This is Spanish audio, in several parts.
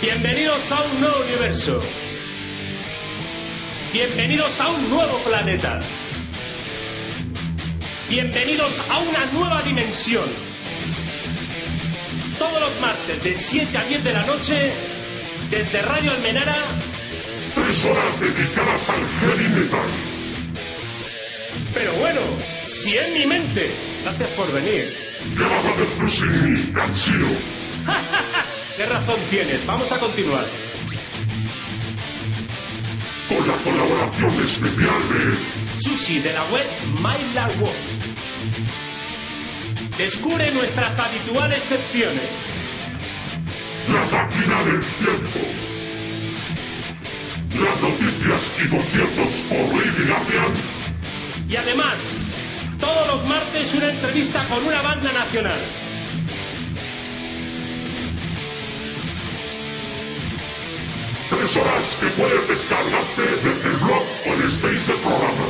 Bienvenidos a un nuevo universo. Bienvenidos a un nuevo planeta. Bienvenidos a una nueva dimensión. Todos los martes de 7 a 10 de la noche, desde Radio Almenara, Tres horas dedicadas al heavy metal. pero bueno, si en mi mente. Gracias por venir. Llevado de Brusini, Ganchiro. ¿Qué razón tienes? Vamos a continuar. Con la colaboración especial de Sushi de la web My Love Wars. Descubre nuestras habituales secciones. La máquina del tiempo. Las noticias y conciertos por Lady Guardian. Y además, todos los martes una entrevista con una banda nacional. Tres horas que puedes descargarte desde el blog o el space del programa.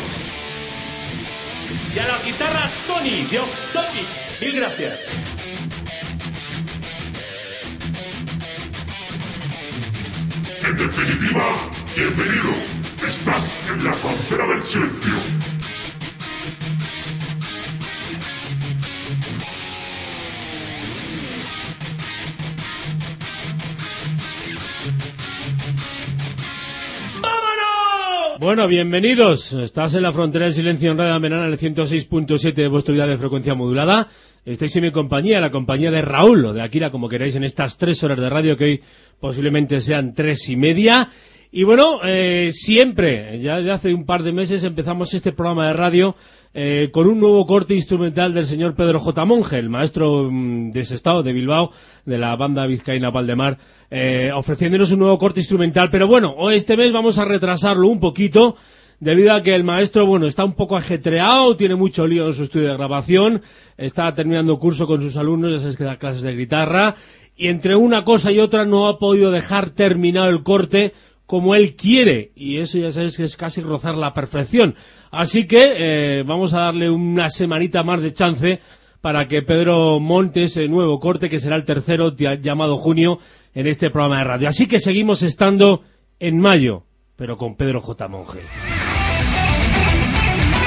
Y a las guitarras Tony de Off Topic. Mil gracias. En definitiva, bienvenido. Estás en la frontera del silencio. Bueno, bienvenidos. Estás en la frontera del silencio en Radio Menana, en el 106.7 de vuestra unidad de frecuencia modulada. Estáis en mi compañía, la compañía de Raúl o de Akira, como queráis, en estas tres horas de radio que hoy posiblemente sean tres y media. Y bueno, eh, siempre, ya de hace un par de meses empezamos este programa de radio eh, con un nuevo corte instrumental del señor Pedro J. Monge, el maestro mm, de ese estado, de Bilbao, de la banda vizcaína Valdemar, eh, ofreciéndonos un nuevo corte instrumental. Pero bueno, hoy este mes vamos a retrasarlo un poquito, debido a que el maestro, bueno, está un poco ajetreado, tiene mucho lío en su estudio de grabación, está terminando curso con sus alumnos, ya sabes que da clases de guitarra, y entre una cosa y otra no ha podido dejar terminado el corte como él quiere, y eso ya sabes que es casi rozar la perfección. Así que eh, vamos a darle una semanita más de chance para que Pedro monte ese nuevo corte, que será el tercero llamado junio, en este programa de radio. Así que seguimos estando en mayo, pero con Pedro J. Monge.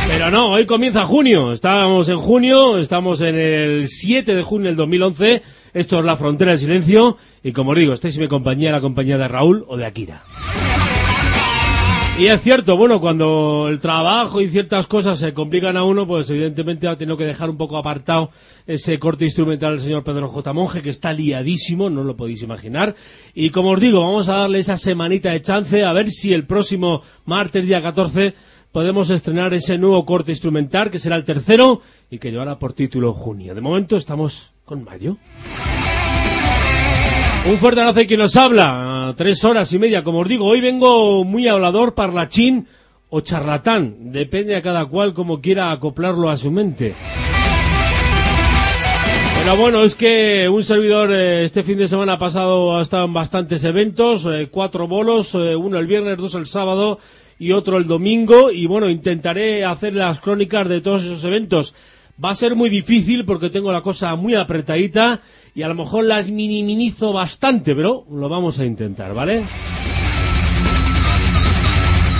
Pero no, hoy comienza junio. Estábamos en junio, estamos en el 7 de junio del 2011. Esto es La Frontera del Silencio. Y como os digo, estáis en mi compañía, la compañía de Raúl o de Akira. Y es cierto, bueno, cuando el trabajo y ciertas cosas se complican a uno, pues evidentemente ha tenido que dejar un poco apartado ese corte instrumental del señor Pedro J. Monge, que está liadísimo, no lo podéis imaginar. Y como os digo, vamos a darle esa semanita de chance, a ver si el próximo martes, día 14, podemos estrenar ese nuevo corte instrumental, que será el tercero, y que llevará por título Junio. De momento estamos con mayo. Un fuerte abrazo quien nos habla, tres horas y media, como os digo, hoy vengo muy hablador, parlachín o charlatán, depende a cada cual como quiera acoplarlo a su mente. Pero bueno, es que un servidor eh, este fin de semana pasado ha estado en bastantes eventos, eh, cuatro bolos, eh, uno el viernes, dos el sábado y otro el domingo, y bueno, intentaré hacer las crónicas de todos esos eventos. Va a ser muy difícil porque tengo la cosa muy apretadita y a lo mejor las minimizo bastante, pero lo vamos a intentar, ¿vale?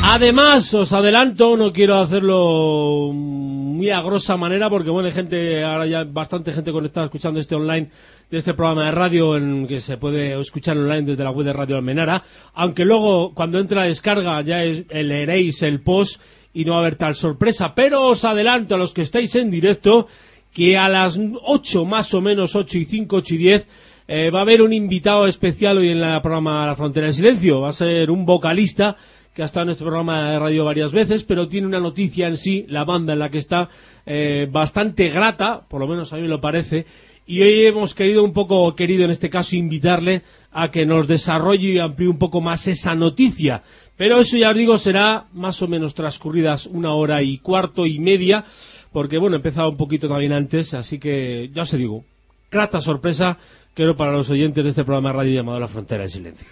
Además, os adelanto, no quiero hacerlo muy a grosa manera porque bueno, hay gente, ahora ya bastante gente conectada escuchando este online de este programa de radio en que se puede escuchar online desde la web de Radio Almenara, aunque luego cuando entre la descarga ya es- leeréis el post y no va a haber tal sorpresa, pero os adelanto a los que estáis en directo que a las 8 más o menos, 8 y 5, 8 y 10, eh, va a haber un invitado especial hoy en la programa La Frontera del Silencio. Va a ser un vocalista que ha estado en este programa de radio varias veces, pero tiene una noticia en sí, la banda en la que está, eh, bastante grata, por lo menos a mí me lo parece, y hoy hemos querido un poco, querido en este caso, invitarle a que nos desarrolle y amplíe un poco más esa noticia. Pero eso ya os digo, será más o menos transcurridas una hora y cuarto y media, porque bueno, he empezado un poquito también antes, así que ya os digo, grata sorpresa, creo para los oyentes de este programa de radio llamado La Frontera del Silencio.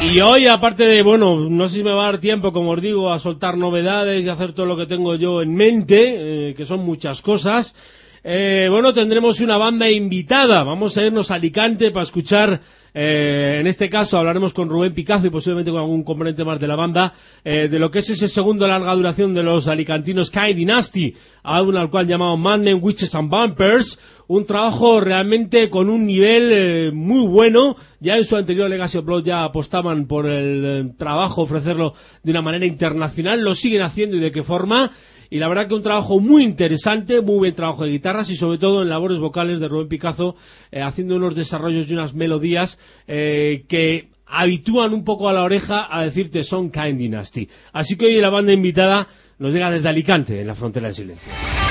Y hoy, aparte de, bueno, no sé si me va a dar tiempo, como os digo, a soltar novedades y hacer todo lo que tengo yo en mente, eh, que son muchas cosas, eh, bueno, tendremos una banda invitada. Vamos a irnos a Alicante para escuchar eh, en este caso hablaremos con Rubén Picazo y posiblemente con algún componente más de la banda eh, de lo que es ese segundo larga duración de los alicantinos Kai Dynasty, álbum al cual llamado Men, Witches and Bumpers, un trabajo realmente con un nivel eh, muy bueno. Ya en su anterior Legacy of Blood ya apostaban por el trabajo, ofrecerlo de una manera internacional, lo siguen haciendo y de qué forma y la verdad que un trabajo muy interesante, muy buen trabajo de guitarras y sobre todo en labores vocales de Rubén Picazo, eh, haciendo unos desarrollos y unas melodías eh, que habitúan un poco a la oreja a decirte son Kind Dynasty. Así que hoy la banda invitada nos llega desde Alicante, en la frontera del silencio.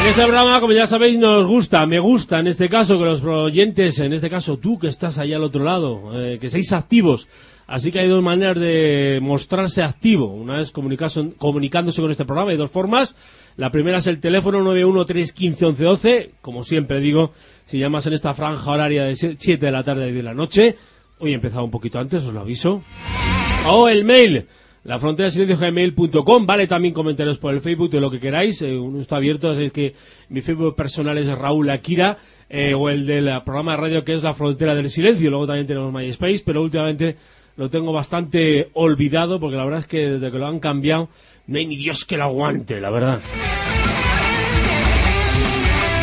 En este programa, como ya sabéis, nos gusta, me gusta en este caso que los oyentes, en este caso tú que estás ahí al otro lado, eh, que seáis activos. Así que hay dos maneras de mostrarse activo. Una es comunicándose con este programa, hay dos formas. La primera es el teléfono 913151112. Como siempre digo, si llamas en esta franja horaria de 7 de la tarde y de la noche, hoy he empezado un poquito antes, os lo aviso. O el mail la frontera silencio gmail.com, vale también comentarios por el Facebook de lo que queráis, eh, uno está abierto, sabéis que mi Facebook personal es Raúl Akira, eh, o el del programa de radio que es La Frontera del Silencio, luego también tenemos MySpace, pero últimamente lo tengo bastante olvidado porque la verdad es que desde que lo han cambiado no hay ni Dios que lo aguante, la verdad.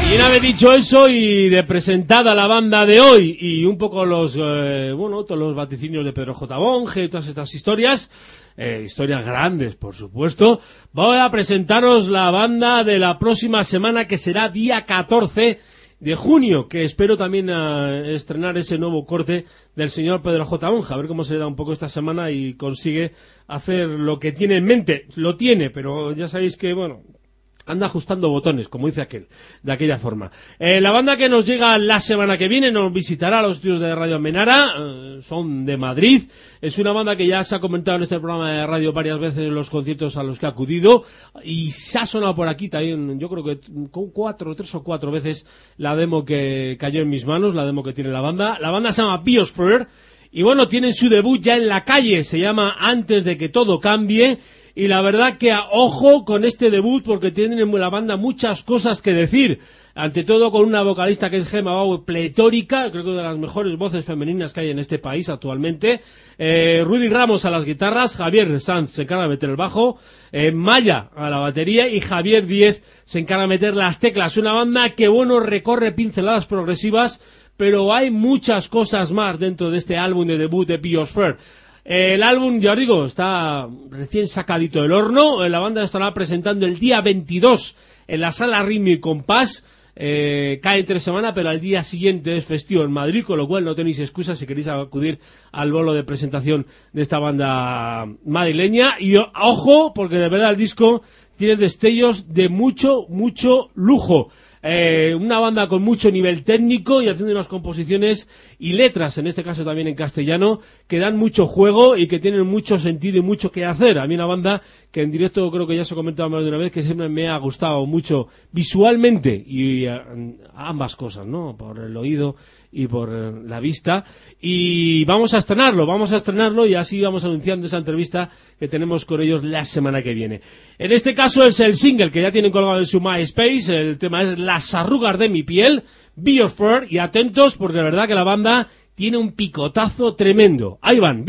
Y una vez dicho eso y de presentada la banda de hoy y un poco los, eh, bueno, todos los vaticinios de Pedro J. Bonge y todas estas historias, eh, historias grandes, por supuesto. Voy a presentaros la banda de la próxima semana que será día 14 de junio, que espero también eh, estrenar ese nuevo corte del señor Pedro J. Monja, a ver cómo se le da un poco esta semana y consigue hacer lo que tiene en mente. Lo tiene, pero ya sabéis que, bueno, anda ajustando botones, como dice aquel, de aquella forma. Eh, la banda que nos llega la semana que viene nos visitará a los estudios de Radio Menara, eh, son de Madrid, es una banda que ya se ha comentado en este programa de radio varias veces en los conciertos a los que ha acudido, y se ha sonado por aquí también, yo creo que cuatro, tres o cuatro veces la demo que cayó en mis manos, la demo que tiene la banda. La banda se llama Biosphere, y bueno, tienen su debut ya en la calle, se llama Antes de que todo cambie, y la verdad que a ojo con este debut porque tienen en la banda muchas cosas que decir. Ante todo con una vocalista que es Gemma Bauer, pletórica, creo que de las mejores voces femeninas que hay en este país actualmente. Eh, Rudy Ramos a las guitarras, Javier Sanz se encarga de meter el bajo, eh, Maya a la batería y Javier Díez se encarga de meter las teclas. Una banda que, bueno, recorre pinceladas progresivas, pero hay muchas cosas más dentro de este álbum de debut de Biosphere. El álbum, ya os digo, está recién sacadito del horno. La banda estará presentando el día 22 en la sala Ritmo y Compás. Eh, cae entre semana, pero al día siguiente es festivo en Madrid, con lo cual no tenéis excusa si queréis acudir al bolo de presentación de esta banda madrileña. Y ojo, porque de verdad el disco tiene destellos de mucho, mucho lujo. Eh, una banda con mucho nivel técnico y haciendo unas composiciones y letras, en este caso también en castellano, que dan mucho juego y que tienen mucho sentido y mucho que hacer. A mí una banda que en directo creo que ya se ha comentado más de una vez, que siempre me ha gustado mucho visualmente y eh, ambas cosas, ¿no? Por el oído y por eh, la vista. Y vamos a estrenarlo, vamos a estrenarlo y así vamos anunciando esa entrevista que tenemos con ellos la semana que viene. En este caso es el single que ya tienen colgado en su MySpace, el tema es Las arrugas de mi piel, Biosphere, y atentos porque de verdad que la banda tiene un picotazo tremendo. Ahí van,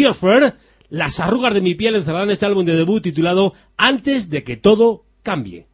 Las arrugas de mi piel encerrarán este álbum de debut titulado Antes de que todo cambie.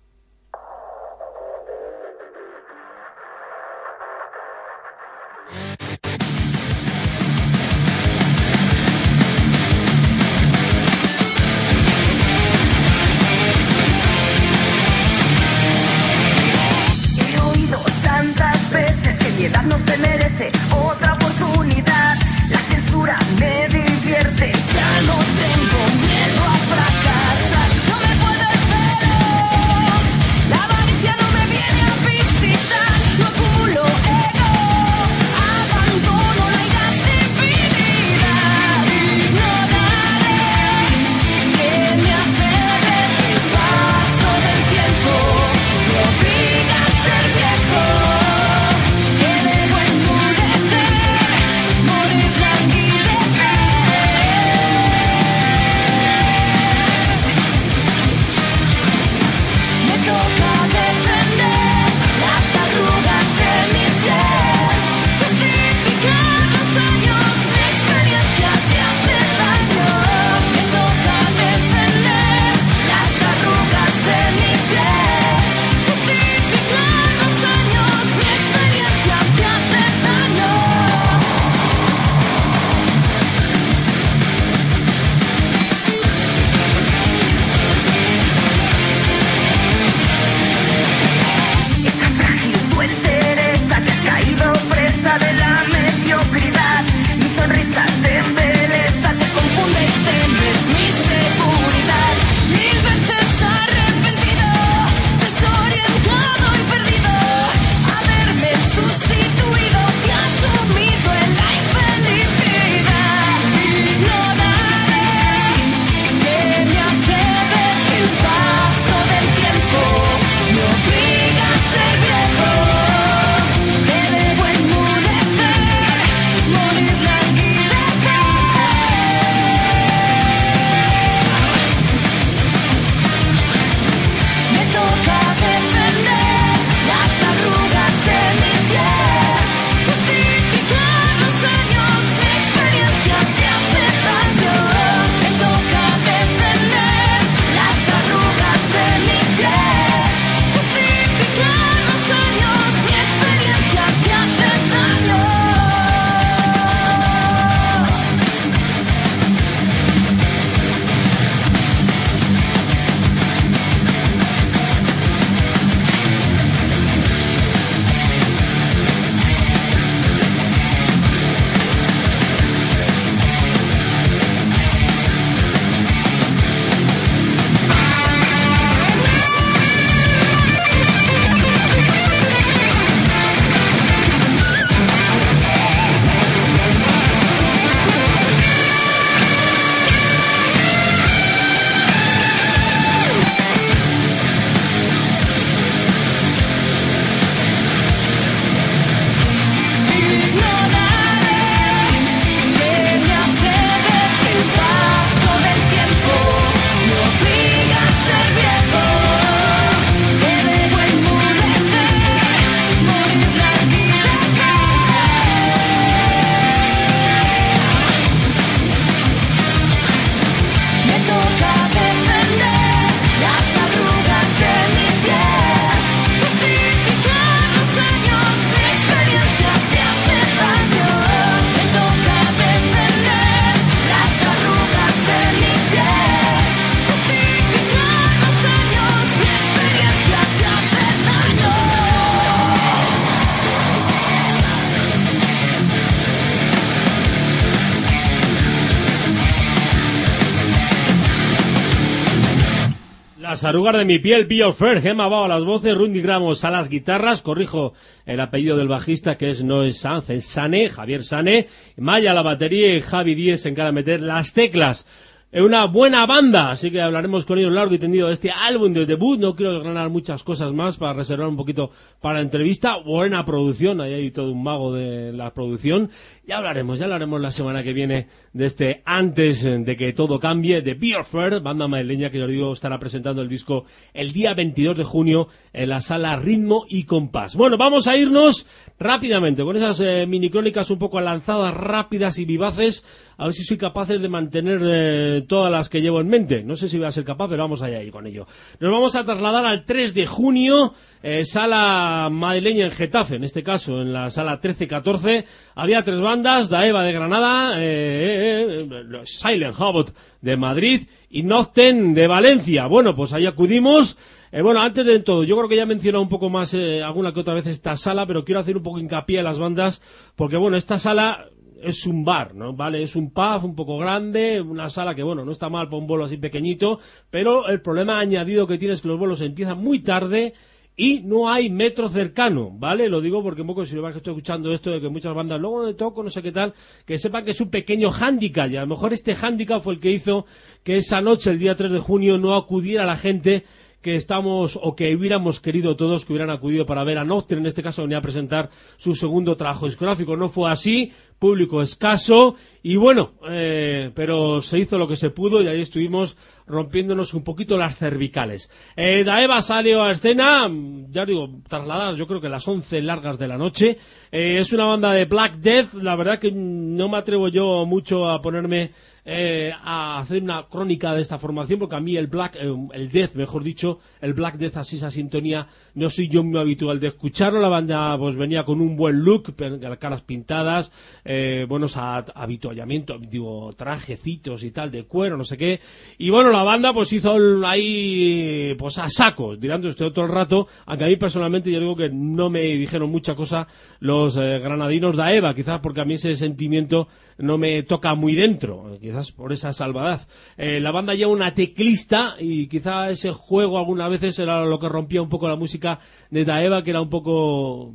Las de mi piel, Bill Fair, Gemma Bao a las voces, Rundi Gramos a las guitarras, corrijo el apellido del bajista que es no es Sanz, es Sane, Javier Sane, Maya a la batería y Javi Díez se encarga de meter las teclas es una buena banda, así que hablaremos con ellos largo y tendido de este álbum de debut. No quiero ganar muchas cosas más para reservar un poquito para la entrevista. Buena producción, ahí hay todo un mago de la producción. Ya hablaremos, ya hablaremos la semana que viene de este antes de que todo cambie, de Beer Fair, banda madrileña que os digo estará presentando el disco el día 22 de junio en la sala Ritmo y Compás. Bueno, vamos a irnos rápidamente con esas eh, mini crónicas un poco lanzadas, rápidas y vivaces, a ver si soy capaz de mantener eh, todas las que llevo en mente. No sé si voy a ser capaz, pero vamos allá ahí con ello. Nos vamos a trasladar al 3 de junio, eh, sala madrileña en Getafe, en este caso, en la sala 13-14. Había tres bandas, Daeva de Granada, eh, eh, Silent Hobbit de Madrid y Nocten de Valencia. Bueno, pues ahí acudimos. bueno, antes de todo, yo creo que ya he mencionado un poco más alguna que otra vez esta sala, pero quiero hacer un poco hincapié en las bandas, porque bueno, esta sala es un bar, ¿no? Vale, es un pub un poco grande, una sala que, bueno, no está mal para un bolo así pequeñito, pero el problema añadido que tiene es que los bolos empiezan muy tarde y no hay metro cercano, ¿vale? Lo digo porque un poco si lo que estoy escuchando esto de que muchas bandas luego de toco, no sé qué tal, que sepan que es un pequeño hándicap y a lo mejor este hándicap fue el que hizo que esa noche, el día 3 de junio, no acudiera la gente que estamos o que hubiéramos querido todos que hubieran acudido para ver a Nocturne, en este caso venía a presentar su segundo trabajo discográfico. No fue así, público escaso y bueno, eh, pero se hizo lo que se pudo y ahí estuvimos rompiéndonos un poquito las cervicales. Eh, Daeva salió a escena, ya digo, trasladadas yo creo que las 11 largas de la noche. Eh, es una banda de Black Death, la verdad que no me atrevo yo mucho a ponerme eh, a hacer una crónica de esta formación, porque a mí el Black, eh, el Death, mejor dicho, el Black Death, así esa sintonía, no soy yo muy habitual de escucharlo. La banda pues venía con un buen look, caras pintadas, eh, buenos habituallamientos, digo, trajecitos y tal, de cuero, no sé qué. Y bueno, la banda pues hizo ahí, pues a saco, tirando este otro rato, aunque a mí personalmente yo digo que no me dijeron mucha cosa los granadinos de Eva, quizás porque a mí ese sentimiento no me toca muy dentro, quizás por esa salvadad. Eh, la banda lleva una teclista y quizá ese juego algunas veces era lo que rompía un poco la música de Daeva, que era un poco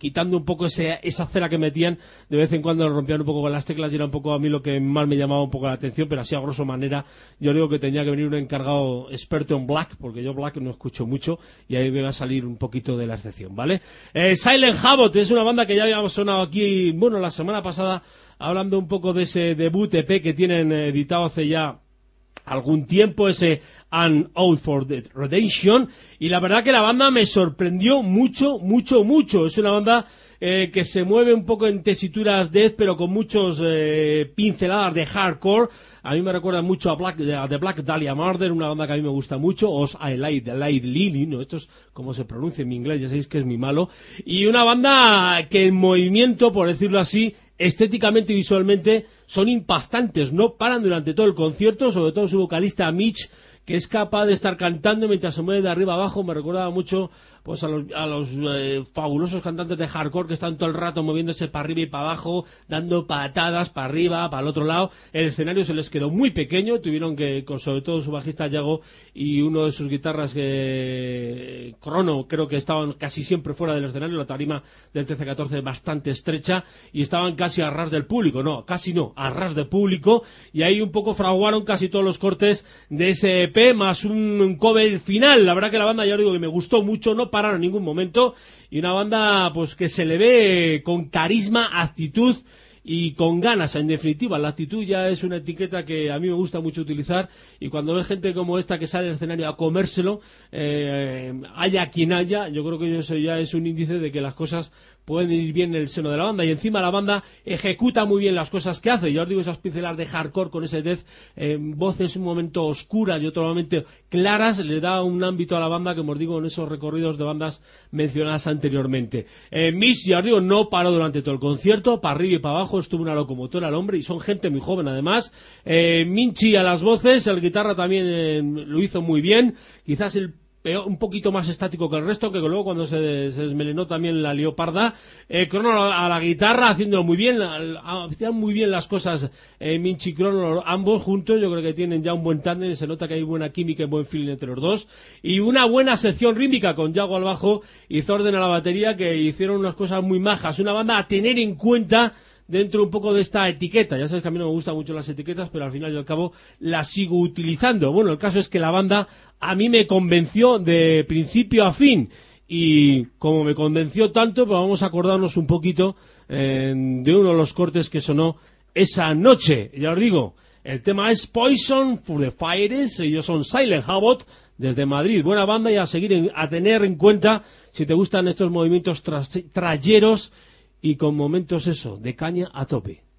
quitando un poco ese, esa cera que metían, de vez en cuando rompían un poco con las teclas y era un poco a mí lo que más me llamaba un poco la atención, pero así a grosso manera yo digo que tenía que venir un encargado experto en Black, porque yo Black no escucho mucho y ahí me va a salir un poquito de la excepción, ¿vale? Eh, Silent Habot es una banda que ya habíamos sonado aquí, bueno, la semana pasada hablando un poco de ese debut EP que tienen editado hace ya algún tiempo, ese An Out for the Redemption, y la verdad que la banda me sorprendió mucho, mucho, mucho. Es una banda eh, que se mueve un poco en tesituras death, pero con muchos eh, pinceladas de hardcore. A mí me recuerda mucho a, Black, The Black Dahlia Murder, una banda que a mí me gusta mucho, Os I Light Lily, ¿no? Esto es como se pronuncia en mi inglés, ya sabéis que es mi malo. Y una banda que en movimiento, por decirlo así, estéticamente y visualmente son impactantes, no paran durante todo el concierto, sobre todo su vocalista Mitch, que es capaz de estar cantando mientras se mueve de arriba abajo, me recordaba mucho pues a los, a los eh, fabulosos cantantes de hardcore que están todo el rato moviéndose para arriba y para abajo, dando patadas para arriba, para el otro lado. El escenario se les quedó muy pequeño, tuvieron que, con sobre todo su bajista Yago y uno de sus guitarras que Crono, creo que estaban casi siempre fuera del escenario, la tarima del 13-14 bastante estrecha y estaban casi a ras del público, no, casi no, a ras de público y ahí un poco fraguaron casi todos los cortes de ese EP más un cover final. La verdad que la banda ya digo que me gustó mucho, no en ningún momento y una banda pues que se le ve con carisma, actitud y con ganas, en definitiva. La actitud ya es una etiqueta que a mí me gusta mucho utilizar y cuando ves gente como esta que sale al escenario a comérselo, eh, haya quien haya, yo creo que eso ya es un índice de que las cosas pueden ir bien en el seno de la banda y encima la banda ejecuta muy bien las cosas que hace. Yo os digo esas pinceladas de hardcore con ese death, eh, voces un momento oscuras y otro momento claras, le da un ámbito a la banda que os digo en esos recorridos de bandas mencionadas anteriormente. Eh, Miss, ya os digo, no paró durante todo el concierto, para arriba y para abajo, estuvo una locomotora al hombre y son gente muy joven además. Eh, Minchi a las voces, el guitarra también eh, lo hizo muy bien, quizás el peor- un poquito más estático que el resto, que luego cuando se, desmelenó también la leoparda. Eh, Crono a la guitarra, haciéndolo muy bien, hacían muy bien las cosas eh, Minchi y ambos juntos, yo creo que tienen ya un buen tándem, se nota que hay buena química y buen feeling entre los dos. Y una buena sección rítmica con Yago al bajo y Zorden a la batería, que hicieron unas cosas muy majas. Una banda a tener en cuenta dentro un poco de esta etiqueta. Ya sabes que a mí no me gustan mucho las etiquetas, pero al final y al cabo las sigo utilizando. Bueno, el caso es que la banda a mí me convenció de principio a fin. Y como me convenció tanto, pues vamos a acordarnos un poquito eh, de uno de los cortes que sonó esa noche. Ya os digo, el tema es Poison for the Fires. Ellos son Silent Habot desde Madrid. Buena banda y a seguir en- a tener en cuenta si te gustan estos movimientos tras- trayeros y con momentos eso, de caña a tope.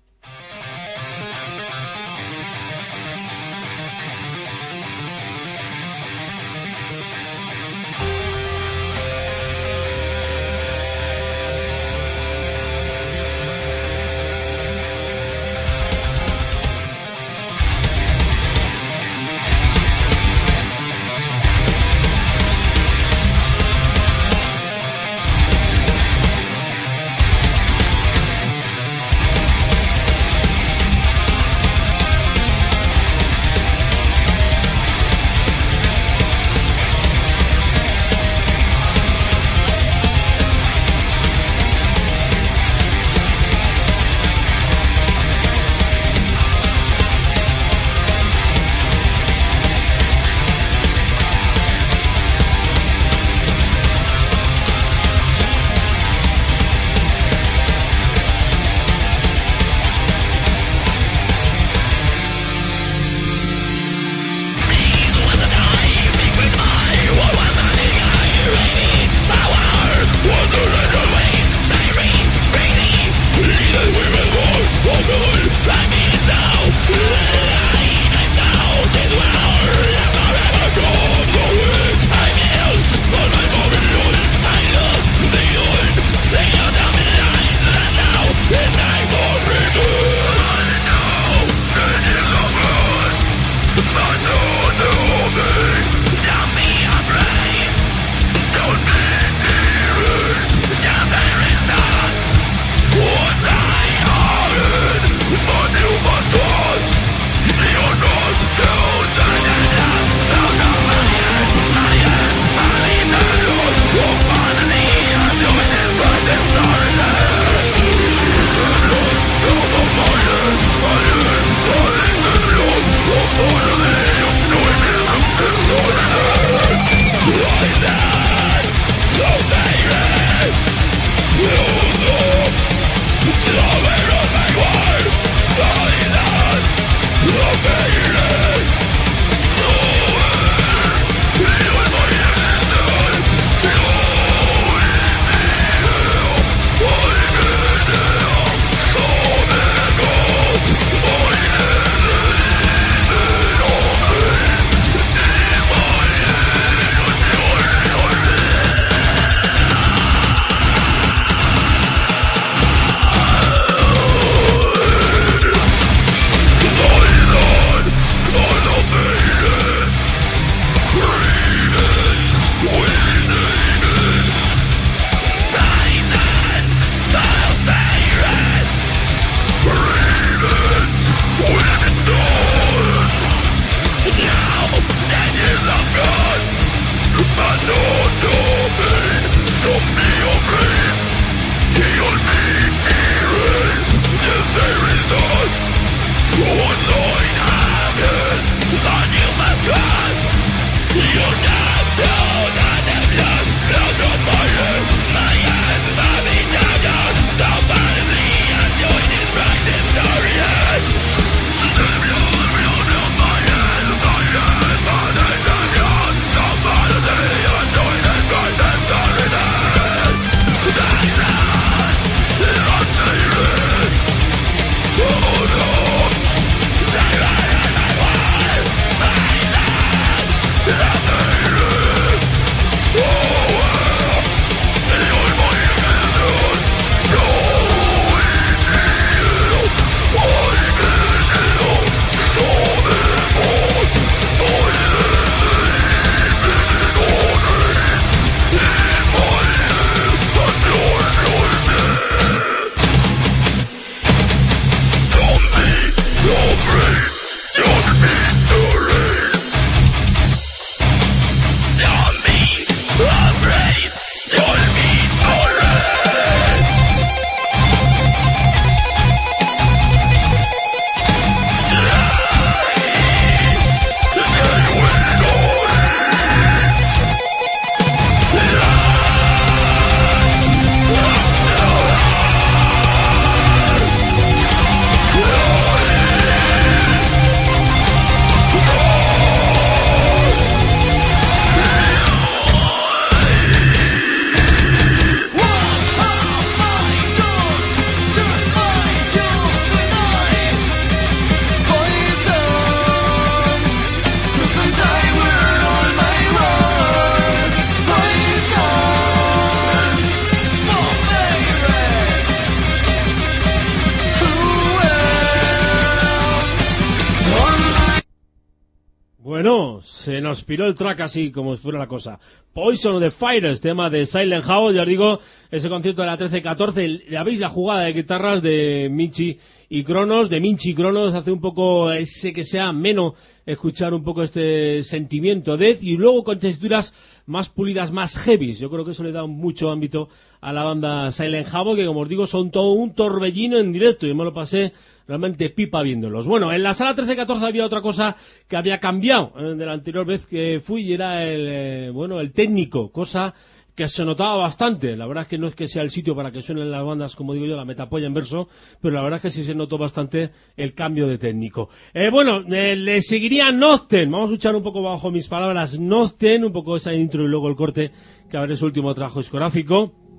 Se nos piró el track así como si fuera la cosa. Poison of the Fighters, tema de Silent House, ya os digo, ese concierto de la 13-14, ya veis la jugada de guitarras de Michi y Cronos, de Minchi y Cronos, hace un poco ese que sea menos escuchar un poco este sentimiento death y luego con texturas más pulidas, más heavies. Yo creo que eso le da mucho ámbito a la banda Silent House, que como os digo son todo un torbellino en directo. y me lo pasé realmente pipa viéndolos. Bueno, en la sala 13-14 había otra cosa que había cambiado eh, de la anterior vez que fui y era el, eh, bueno, el técnico, cosa que se notaba bastante. La verdad es que no es que sea el sitio para que suenen las bandas, como digo yo, la metapolla en verso, pero la verdad es que sí se notó bastante el cambio de técnico. Eh, bueno, le seguiría Nocten. Vamos a escuchar un poco bajo mis palabras Nocten, un poco esa intro y luego el corte que habrá su último trabajo discográfico.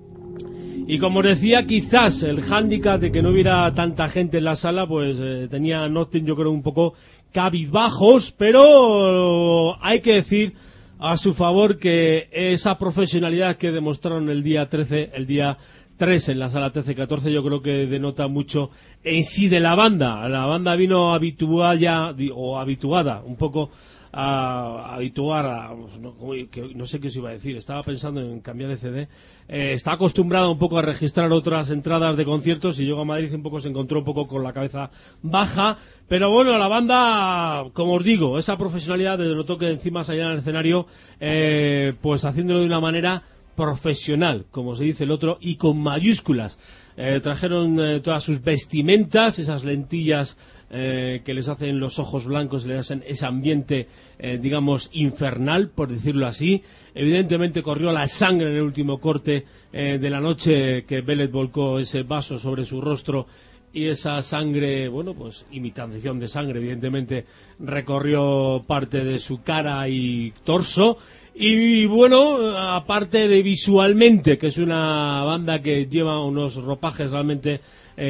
Y como decía, quizás el hándicap de que no hubiera tanta gente en la sala, pues eh, tenía Nocten yo creo un poco cabizbajos, pero hay que decir a su favor que esa profesionalidad que demostraron el día 13, el día 3 en la sala 13-14 yo creo que denota mucho en sí de la banda. La banda vino habituada ya, o habituada un poco a, habituar a, no, no, sé qué os iba a decir, estaba pensando en cambiar de CD, eh, está acostumbrado un poco a registrar otras entradas de conciertos y llegó a Madrid un poco se encontró un poco con la cabeza baja, pero bueno, la banda, como os digo, esa profesionalidad desde lo toque encima salía al escenario, eh, pues haciéndolo de una manera profesional, como se dice el otro, y con mayúsculas. Eh, trajeron todas sus vestimentas, esas lentillas eh, que les hacen los ojos blancos, les hacen ese ambiente, eh, digamos, infernal, por decirlo así. Evidentemente corrió la sangre en el último corte eh, de la noche que Bellet volcó ese vaso sobre su rostro y esa sangre, bueno, pues imitación de sangre, evidentemente, recorrió parte de su cara y torso. Y bueno, aparte de visualmente, que es una banda que lleva unos ropajes realmente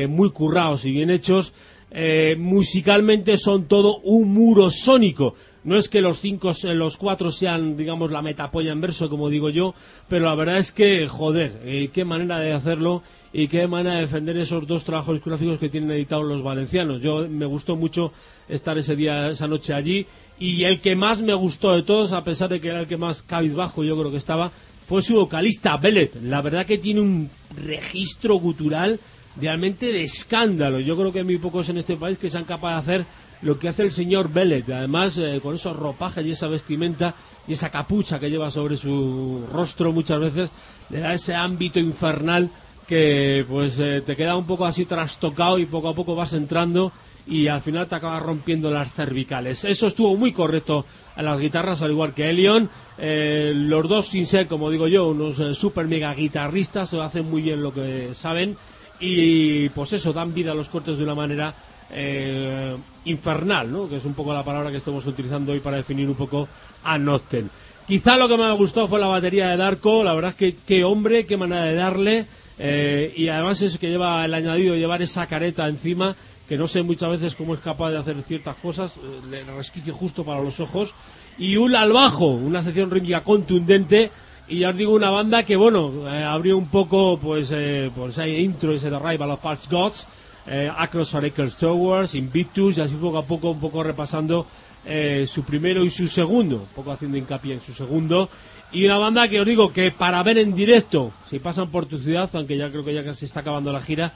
muy currados y bien hechos, eh, musicalmente son todo un muro sónico. No es que los cinco, eh, los cuatro sean, digamos, la metapolla en verso, como digo yo, pero la verdad es que, joder, eh, qué manera de hacerlo y qué manera de defender esos dos trabajos discográficos que tienen editados los valencianos. Yo me gustó mucho estar ese día, esa noche allí, y el que más me gustó de todos, a pesar de que era el que más cabizbajo yo creo que estaba, fue su vocalista, Bellet. La verdad que tiene un registro gutural realmente de escándalo. Yo creo que hay muy pocos en este país que sean capaces de hacer lo que hace el señor Bellet. Además, eh, con esos ropajes y esa vestimenta y esa capucha que lleva sobre su rostro muchas veces, le da ese ámbito infernal que pues eh, te queda un poco así trastocado y poco a poco vas entrando y al final te acabas rompiendo las cervicales. Eso estuvo muy correcto a las guitarras, al igual que Elion. Eh, los dos, sin ser, como digo yo, unos super mega guitarristas, hacen muy bien lo que saben y pues eso, dan vida a los cortes de una manera eh, infernal, ¿no? que es un poco la palabra que estamos utilizando hoy para definir un poco a Nocten. Quizá lo que me gustó fue la batería de Darko, la verdad es que qué hombre, qué manera de darle, eh, y además es que lleva el añadido llevar esa careta encima, que no sé muchas veces cómo es capaz de hacer ciertas cosas, eh, le resquicio justo para los ojos, y un al bajo, una sección rítmica contundente, y ya os digo, una banda que, bueno, eh, abrió un poco, pues, eh, por ese intro, ese The Arrival of False Gods, eh, Across Acres Towers, Invictus, y así poco a poco, un poco repasando eh, su primero y su segundo, un poco haciendo hincapié en su segundo. Y una banda que os digo que para ver en directo, si pasan por tu ciudad, aunque ya creo que ya casi está acabando la gira,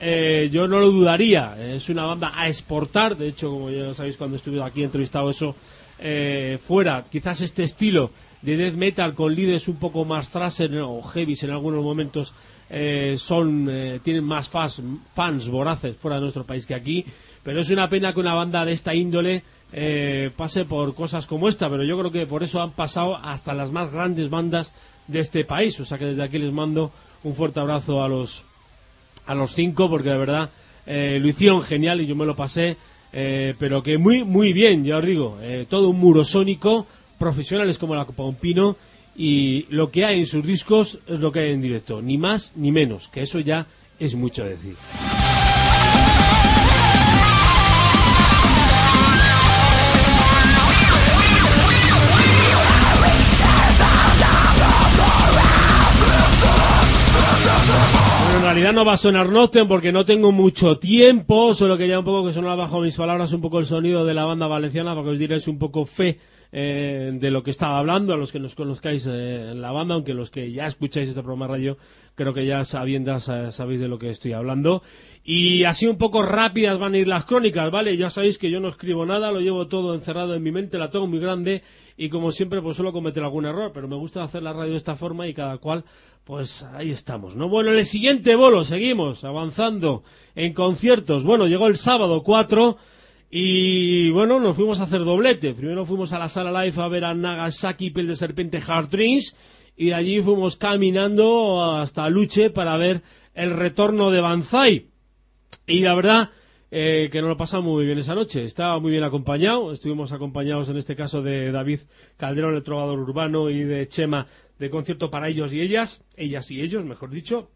eh, yo no lo dudaría. Es una banda a exportar. De hecho, como ya sabéis, cuando estuve aquí entrevistado eso, eh, fuera, quizás este estilo de death metal con líderes un poco más thrasher o heavies en algunos momentos eh, son eh, tienen más fans, fans voraces fuera de nuestro país que aquí pero es una pena que una banda de esta índole eh, pase por cosas como esta pero yo creo que por eso han pasado hasta las más grandes bandas de este país o sea que desde aquí les mando un fuerte abrazo a los a los cinco porque de verdad lo hicieron genial y yo me lo pasé pero que muy muy bien ya os digo todo un muro sónico profesionales como la Copa Pino y lo que hay en sus discos es lo que hay en directo, ni más ni menos, que eso ya es mucho decir. realidad no va a sonar Noten porque no tengo mucho tiempo, solo quería un poco que sonara bajo mis palabras un poco el sonido de la banda valenciana para que os diréis un poco fe eh, de lo que estaba hablando, a los que nos conozcáis eh, en la banda, aunque los que ya escucháis este programa radio, creo que ya sabiendas eh, sabéis de lo que estoy hablando. Y así un poco rápidas van a ir las crónicas, ¿vale? Ya sabéis que yo no escribo nada, lo llevo todo encerrado en mi mente, la tengo muy grande y como siempre pues suelo cometer algún error, pero me gusta hacer la radio de esta forma y cada cual pues ahí estamos, ¿no? Bueno, el siguiente bolo, seguimos avanzando en conciertos. Bueno, llegó el sábado 4 y bueno, nos fuimos a hacer doblete. Primero fuimos a la sala live a ver a Nagasaki, Piel de Serpiente, Hard y de allí fuimos caminando hasta Luche para ver el retorno de Banzai. Y la verdad eh, que nos lo pasamos muy bien esa noche. Estaba muy bien acompañado. Estuvimos acompañados en este caso de David Calderón, el trovador urbano, y de Chema de concierto para ellos y ellas, ellas y ellos, mejor dicho,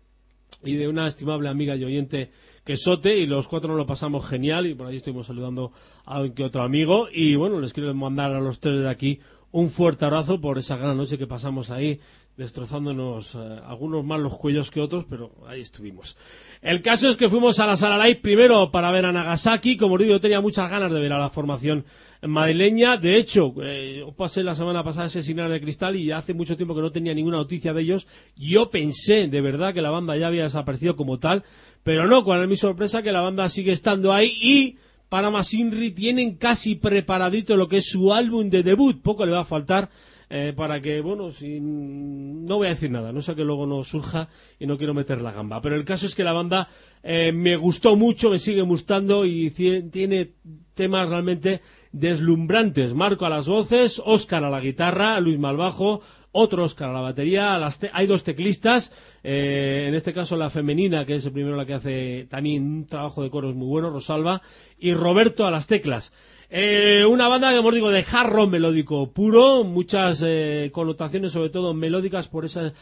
y de una estimable amiga y oyente que Sote, y los cuatro nos lo pasamos genial, y por ahí estuvimos saludando a que otro amigo, y bueno, les quiero mandar a los tres de aquí un fuerte abrazo por esa gran noche que pasamos ahí, destrozándonos eh, algunos más los cuellos que otros, pero ahí estuvimos. El caso es que fuimos a la sala live primero para ver a Nagasaki, como digo, yo tenía muchas ganas de ver a la formación madrileña. De hecho, eh, pasé la semana pasada ese Sinar de Cristal y hace mucho tiempo que no tenía ninguna noticia de ellos. Yo pensé de verdad que la banda ya había desaparecido como tal, pero no, con mi sorpresa que la banda sigue estando ahí y Panama Sinri tienen casi preparadito lo que es su álbum de debut. Poco le va a faltar eh, para que, bueno, si, no voy a decir nada, no sé que luego no surja y no quiero meter la gamba. Pero el caso es que la banda eh, me gustó mucho, me sigue gustando y tiene temas realmente deslumbrantes. Marco a las voces, Óscar a la guitarra, Luis Malbajo, otro Oscar a la batería, hay dos teclistas, eh, en este caso la femenina, que es primero la que hace también un trabajo de coros muy bueno, Rosalba, y Roberto a las teclas. Eh, una banda, como digo, de hard melódico puro, muchas eh, connotaciones, sobre todo melódicas, por esa,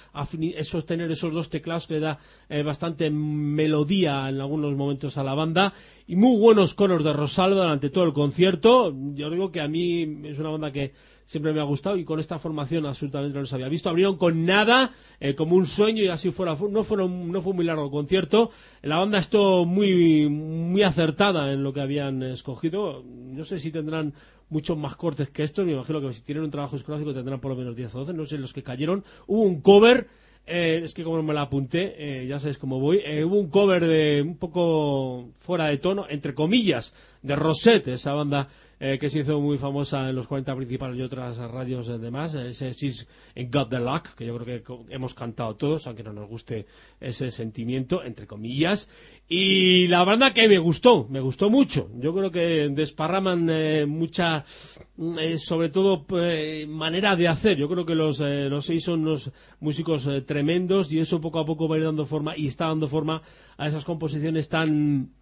esos tener esos dos teclados que le da eh, bastante melodía en algunos momentos a la banda, y muy buenos coros de Rosalba durante todo el concierto. Yo digo que a mí es una banda que siempre me ha gustado y con esta formación absolutamente no los había visto. Abrieron con nada, eh, como un sueño y así fuera. No, fueron, no fue muy largo concierto. La banda estuvo muy, muy acertada en lo que habían escogido. No sé si tendrán muchos más cortes que estos. Me imagino que si tienen un trabajo discográfico tendrán por lo menos 10 o 12. No sé los que cayeron. Hubo un cover. Eh, es que como me la apunté, eh, ya sabéis cómo voy. hubo un cover de un poco fuera de tono, entre comillas, de Rosette, esa banda eh, que se hizo muy famosa en los 40 principales y otras radios demás, ese She's Got the Luck, que yo creo que hemos cantado todos, aunque no nos guste ese sentimiento, entre comillas. Y la banda que me gustó, me gustó mucho. Yo creo que desparraman eh, mucha, eh, sobre todo, manera de hacer. Yo creo que los, los seis son unos músicos tremendos y eso poco a poco va a ir dando forma y está dando forma a esas composiciones tan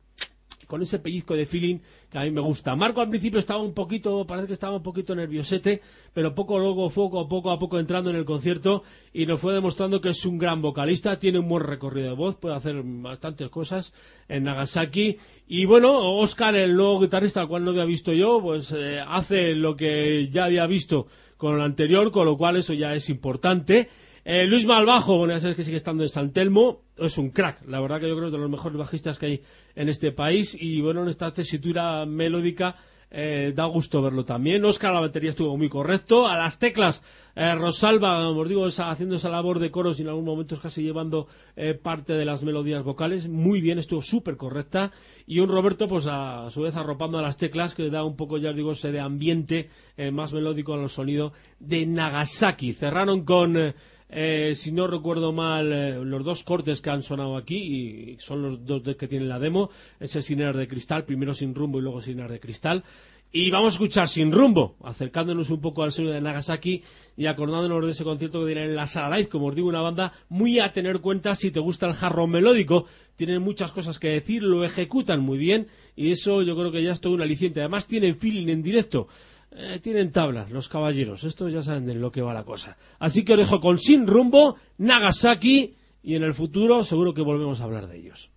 con ese pellizco de feeling que a mí me gusta. Marco al principio estaba un poquito, parece que estaba un poquito nerviosete, pero poco luego, poco a poco a poco entrando en el concierto y nos fue demostrando que es un gran vocalista, tiene un buen recorrido de voz, puede hacer bastantes cosas en Nagasaki. Y bueno, Oscar, el nuevo guitarrista al cual no había visto yo, pues eh, hace lo que ya había visto con el anterior, con lo cual eso ya es importante. Eh, Luis Malbajo, bueno, ya sabes que sigue estando en San Telmo, es un crack, la verdad que yo creo que es de los mejores bajistas que hay en este país y bueno, en esta tesitura melódica eh, da gusto verlo también. Oscar a la batería estuvo muy correcto. A las teclas, eh, Rosalba, os digo, haciendo esa labor de coros y en algún momento casi llevando parte de las melodías vocales. Muy bien, estuvo súper correcta. Y un Roberto, pues a, su vez arropando a las teclas, que da un poco, ya os digo, ese de ambiente más melódico al sonido de Nagasaki. Cerraron con eh, si no recuerdo mal, eh, los dos cortes que han sonado aquí, y son los dos que tienen la demo, ese Sinar de Cristal, primero Sin Rumbo y luego Sinar de Cristal. Y vamos a escuchar Sin Rumbo, acercándonos un poco al sueño de Nagasaki y acordándonos de ese concierto que tienen en la sala live, como os digo, una banda muy a tener cuenta si te gusta el jarro melódico. Tienen muchas cosas que decir, lo ejecutan muy bien y eso yo creo que ya es todo un aliciente. Además tienen feeling en directo. Eh, tienen tablas los caballeros. Estos ya saben de lo que va la cosa. Así que os dejo con Sin Rumbo, Nagasaki, y en el futuro seguro que volvemos a hablar de ellos.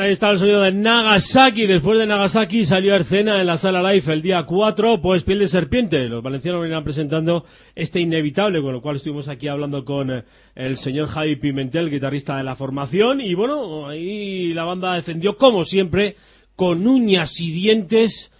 Ahí está el sonido de Nagasaki. Después de Nagasaki salió a escena en la sala live el día 4, pues Piel de Serpiente. Los valencianos venían presentando este inevitable, con lo cual estuvimos aquí hablando con eh, el señor Javi Pimentel, guitarrista de la formación. Y bueno, ahí la banda defendió, como siempre, con uñas y dientes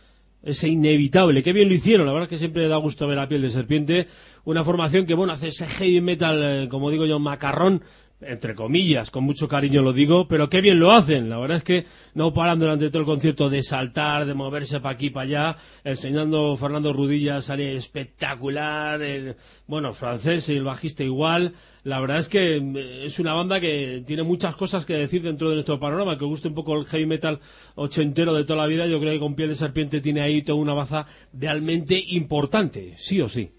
ese inevitable. Qué bien lo hicieron, la verdad es que siempre da gusto ver a Piel de Serpiente. Una formación que, bueno, hace ese heavy metal, eh, como digo yo, macarrón, entre comillas, con mucho cariño lo digo, pero qué bien lo hacen. La verdad es que no paran durante todo el concierto de saltar, de moverse para aquí para allá. Enseñando Fernando Rudilla sale espectacular. El, bueno, francés y el bajista igual. La verdad es que eh, es una banda que tiene muchas cosas que decir dentro de nuestro panorama, que guste un poco el heavy metal ochentero de toda la vida. Yo creo que con piel de serpiente tiene ahí toda una baza realmente importante, sí o sí.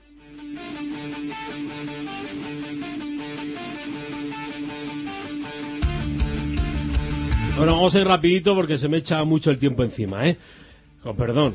Bueno, vamos a ir rapidito porque se me echa mucho el tiempo encima, ¿eh? Con perdón.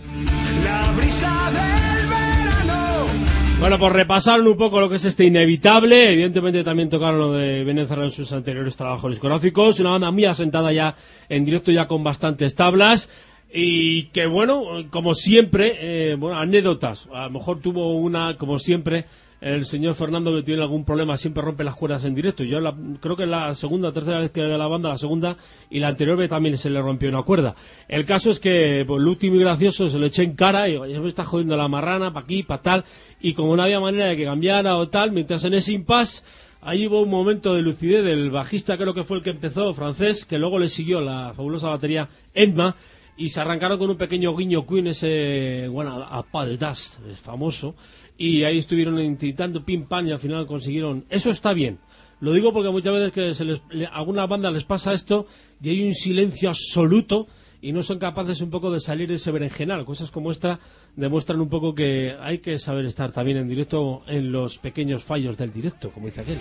Bueno, pues repasaron un poco lo que es este inevitable. Evidentemente también tocaron lo de Venezuela en sus anteriores trabajos discográficos. Una banda muy asentada ya en directo, ya con bastantes tablas. Y que bueno, como siempre, eh, bueno, anécdotas. A lo mejor tuvo una, como siempre, el señor Fernando que tiene algún problema siempre rompe las cuerdas en directo. Yo creo que es la segunda tercera vez que la banda, la segunda y la anterior vez también se le rompió una cuerda. El caso es que pues, último y gracioso se lo eché en cara y ya me está jodiendo la marrana para aquí, para tal. Y como no había manera de que cambiara o tal, mientras en ese impasse Ahí hubo un momento de lucidez del bajista, creo que fue el que empezó, francés, que luego le siguió la fabulosa batería Edma, y se arrancaron con un pequeño guiño Queen, ese, bueno, a de Dust, es famoso, y ahí estuvieron intentando pim pam y al final consiguieron. Eso está bien. Lo digo porque muchas veces que se les, a alguna banda les pasa esto y hay un silencio absoluto y no son capaces un poco de salir de ese berenjenal. Cosas como esta demuestran un poco que hay que saber estar también en directo en los pequeños fallos del directo, como dice aquel.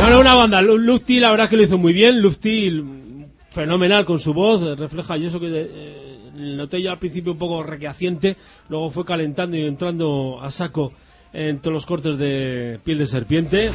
Bueno, una banda, Lufty la verdad que lo hizo muy bien, Lufty fenomenal con su voz, refleja y eso que... Eh, noté yo al principio un poco requeaciente, luego fue calentando y entrando a saco en todos los cortes de piel de serpiente.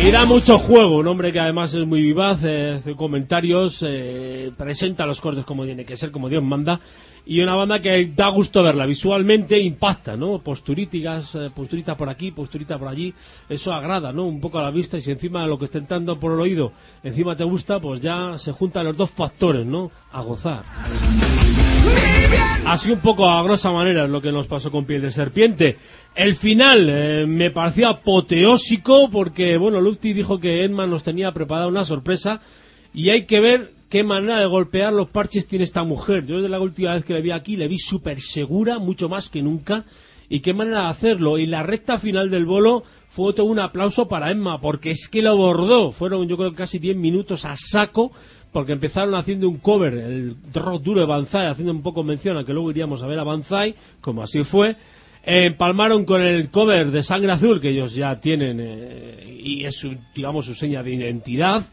Y da mucho juego, un hombre que además es muy vivaz, eh, hace comentarios, eh, presenta los cortes como tiene que ser, como Dios manda, y una banda que da gusto verla, visualmente impacta, ¿no? Posturíticas, eh, posturita por aquí, posturita por allí, eso agrada, ¿no? Un poco a la vista y si encima lo que está entrando por el oído, encima te gusta, pues ya se juntan los dos factores, ¿no? A gozar. Así un poco a grosa manera es lo que nos pasó con Piel de Serpiente. El final eh, me pareció apoteósico porque, bueno, Lufty dijo que Edman nos tenía preparada una sorpresa y hay que ver qué manera de golpear los parches tiene esta mujer. Yo desde la última vez que la vi aquí le vi súper segura, mucho más que nunca, y qué manera de hacerlo. Y la recta final del bolo fue todo un aplauso para Emma, porque es que lo bordó. Fueron yo creo casi 10 minutos a saco porque empezaron haciendo un cover, el rock duro de Banzai, haciendo un poco mención a que luego iríamos a ver a Banzai, como así fue. Empalmaron con el cover de Sangre Azul, que ellos ya tienen, eh, y es su, digamos, su seña de identidad.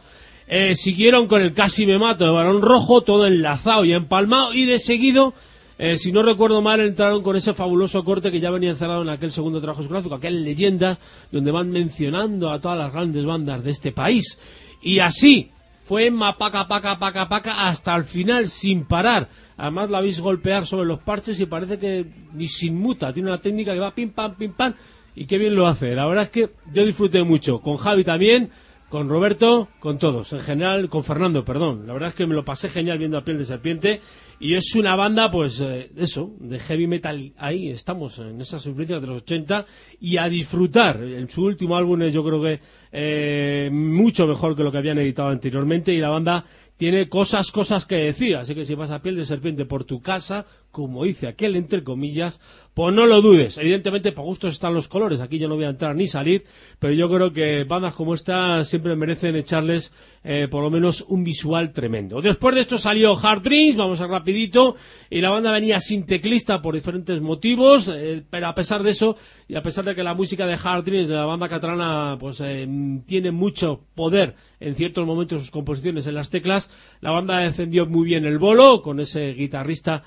Eh, siguieron con el Casi me mato de Barón Rojo, todo enlazado y empalmado, y de seguido, eh, si no recuerdo mal, entraron con ese fabuloso corte que ya venía encerrado en aquel segundo trabajo discográfico, aquel Leyendas, donde van mencionando a todas las grandes bandas de este país. Y así, fue mapaca, paca, paca, paca, hasta el final, sin parar. Además la veis golpear sobre los parches y parece que ni sin muta. Tiene una técnica que va pim, pam, pim, pam. Y qué bien lo hace. La verdad es que yo disfruté mucho. Con Javi también con Roberto, con todos, en general, con Fernando, perdón. La verdad es que me lo pasé genial viendo a Piel de Serpiente y es una banda, pues, eh, eso, de heavy metal. Ahí estamos, en esas influencias de los 80 y a disfrutar. En su último álbum es yo creo que eh, mucho mejor que lo que habían editado anteriormente y la banda tiene cosas, cosas que decir. Así que si vas a Piel de Serpiente por tu casa, como dice aquel entre comillas, pues no lo dudes. Evidentemente, por gustos están los colores. Aquí yo no voy a entrar ni salir, pero yo creo que bandas como esta siempre merecen echarles eh, por lo menos un visual tremendo. Después de esto salió Hard Dreams, vamos a rapidito, y la banda venía sin teclista por diferentes motivos, eh, pero a pesar de eso, y a pesar de que la música de Hard Dreams, de la banda catalana, pues eh, tiene mucho poder en ciertos momentos sus composiciones en las teclas, la banda defendió muy bien el bolo, con ese guitarrista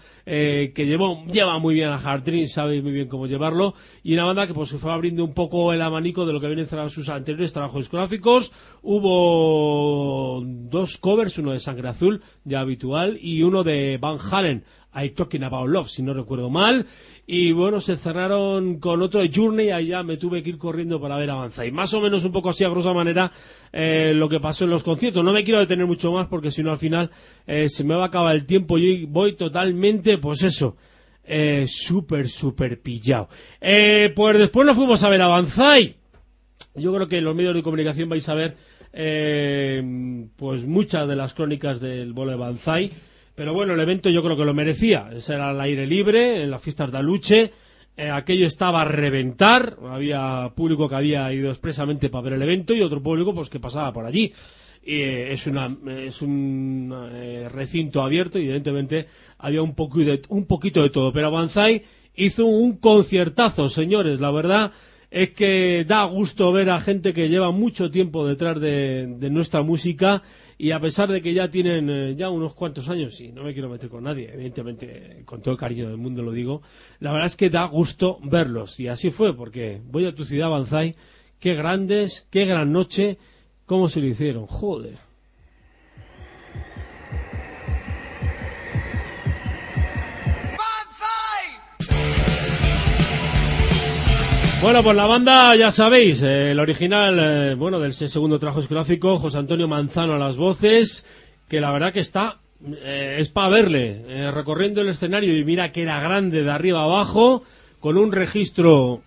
que llevó, lleva muy bien a Dreams sabe muy bien cómo llevarlo. Y una banda que pues fue abriendo un poco el abanico de lo que vienen siendo sus anteriores trabajos discográficos. Hubo dos covers, uno de Sangre Azul, ya habitual, y uno de Van Halen, I Talking About Love, si no recuerdo mal. Y bueno, se cerraron con otro de Journey allá me tuve que ir corriendo para ver avanzar. Y más o menos un poco así a grosa manera eh, lo que pasó en los conciertos. No me quiero detener mucho más porque si no al final eh, se me va a acabar el tiempo y voy totalmente, pues eso, eh, súper, súper pillado. Eh, pues después nos fuimos a ver Avanzai. Yo creo que en los medios de comunicación vais a ver eh, pues muchas de las crónicas del bolo de Banzai. Pero bueno, el evento yo creo que lo merecía. Era al aire libre, en las fiestas de Aluche. Eh, aquello estaba a reventar. Había público que había ido expresamente para ver el evento y otro público pues que pasaba por allí. Eh, es, una, es un eh, recinto abierto y evidentemente había un, poco de, un poquito de todo. Pero Banzai hizo un conciertazo, señores. La verdad es que da gusto ver a gente que lleva mucho tiempo detrás de, de nuestra música y a pesar de que ya tienen eh, ya unos cuantos años, y no me quiero meter con nadie, evidentemente con todo el cariño del mundo lo digo, la verdad es que da gusto verlos. Y así fue, porque voy a tu ciudad, Banzai, qué grandes, qué gran noche, cómo se lo hicieron, joder. Bueno, pues la banda, ya sabéis, eh, el original, eh, bueno, del segundo trabajo discográfico, José Antonio Manzano a las voces, que la verdad que está, eh, es para verle, recorriendo el escenario y mira que era grande de arriba abajo, con un registro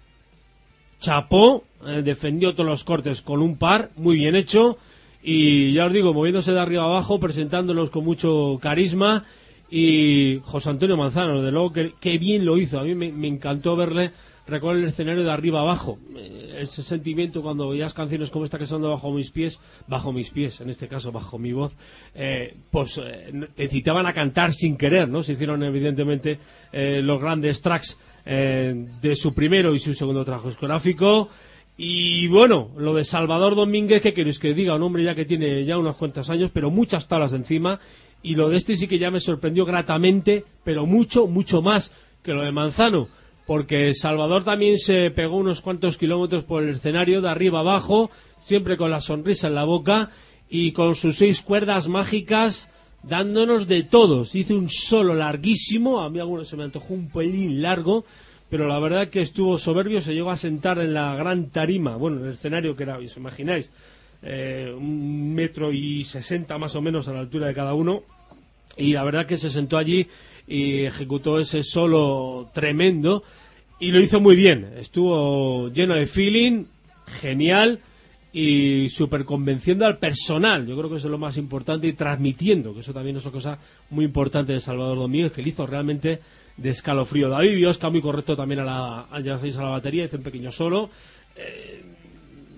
chapó, defendió todos los cortes con un par, muy bien hecho, y ya os digo, moviéndose de arriba abajo, presentándolos con mucho carisma, y José Antonio Manzano, de luego que, bien lo hizo, a mí me encantó verle recorrer el escenario de arriba abajo. Eh, ese sentimiento cuando oías canciones como esta que son bajo mis pies, bajo mis pies, en este caso bajo mi voz, eh, pues eh, te citaban a cantar sin querer, ¿no? Se hicieron evidentemente eh, los grandes tracks de su primero y su segundo trabajo discográfico. Y bueno, lo de Salvador Domínguez, que queréis que diga? Un hombre ya que tiene ya unos cuantos años, pero muchas tablas encima. Y lo de este sí que ya me sorprendió gratamente, pero mucho, mucho más que lo de Manzano porque Salvador también se pegó unos cuantos kilómetros por el escenario, de arriba abajo, siempre con la sonrisa en la boca y con sus seis cuerdas mágicas dándonos de todos. Hizo un solo larguísimo, a mí alguno se me antojó un pelín largo, pero la verdad que estuvo soberbio, se llegó a sentar en la gran tarima, bueno, en el escenario que era, os imagináis, eh, un metro y sesenta más o menos a la altura de cada uno, y la verdad que se sentó allí y ejecutó ese solo tremendo y lo hizo muy bien. Estuvo lleno de feeling, genial y súper convenciendo al personal. Yo creo que eso es lo más importante y transmitiendo, que eso también es una cosa muy importante de Salvador Domínguez, que le hizo realmente de escalofrío. David Biosca muy correcto también a la, ya sabéis, a la batería, hizo un pequeño solo. Eh,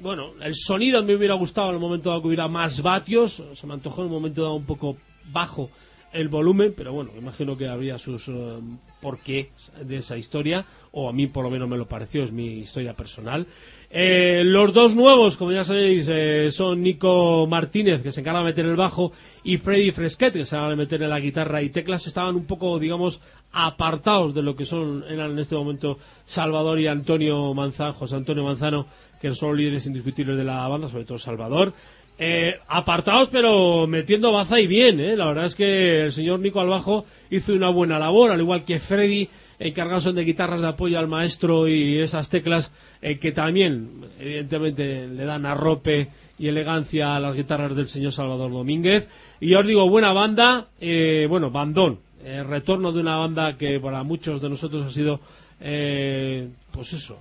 bueno, el sonido me hubiera gustado en el momento dado que hubiera más vatios, se me antojó en un momento dado un poco bajo el volumen, pero bueno, imagino que habría sus uh, porqué de esa historia, o a mí por lo menos me lo pareció, es mi historia personal. Eh, los dos nuevos, como ya sabéis, eh, son Nico Martínez, que se encarga de meter el bajo, y Freddy Fresquet, que se encarga de meter la guitarra y teclas, estaban un poco, digamos, apartados de lo que son eran en este momento Salvador y Antonio Manzano, José Antonio Manzano, que son líderes indiscutibles de la banda, sobre todo Salvador. Eh, apartados pero metiendo baza y bien, ¿eh? la verdad es que el señor Nico Albajo hizo una buena labor, al igual que Freddy, encargados de guitarras de apoyo al maestro y esas teclas eh, que también evidentemente le dan arrope y elegancia a las guitarras del señor Salvador Domínguez. Y ya os digo, buena banda, eh, bueno, bandón, eh, retorno de una banda que para muchos de nosotros ha sido, eh, pues eso,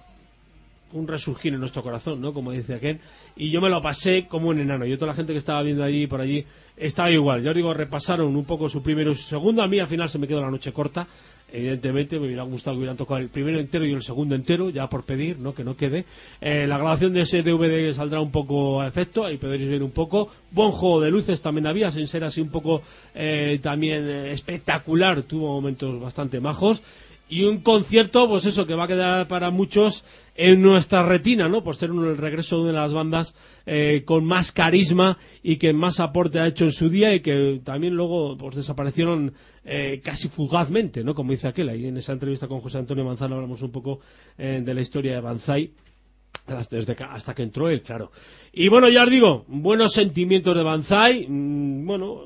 un resurgir en nuestro corazón, ¿no? Como dice aquel. Y yo me lo pasé como un enano. Y toda la gente que estaba viendo allí por allí estaba igual. Ya os digo, repasaron un poco su primero y su segundo. A mí al final se me quedó la noche corta. Evidentemente me hubiera gustado que hubieran tocado el primero entero y el segundo entero, ya por pedir, ¿no? Que no quede. Eh, la grabación de ese DVD saldrá un poco a efecto, ahí podréis ver un poco. Buen juego de luces también había, sin ser así un poco eh, también eh, espectacular. Tuvo momentos bastante majos. Y un concierto, pues eso, que va a quedar para muchos en nuestra retina, ¿no? Por ser un, el regreso de una de las bandas eh, con más carisma y que más aporte ha hecho en su día y que también luego pues desaparecieron eh, casi fugazmente, ¿no? Como dice aquel, ahí en esa entrevista con José Antonio Manzano hablamos un poco eh, de la historia de Banzai desde hasta que entró él, claro. Y bueno, ya os digo, buenos sentimientos de Banzai, mm, bueno,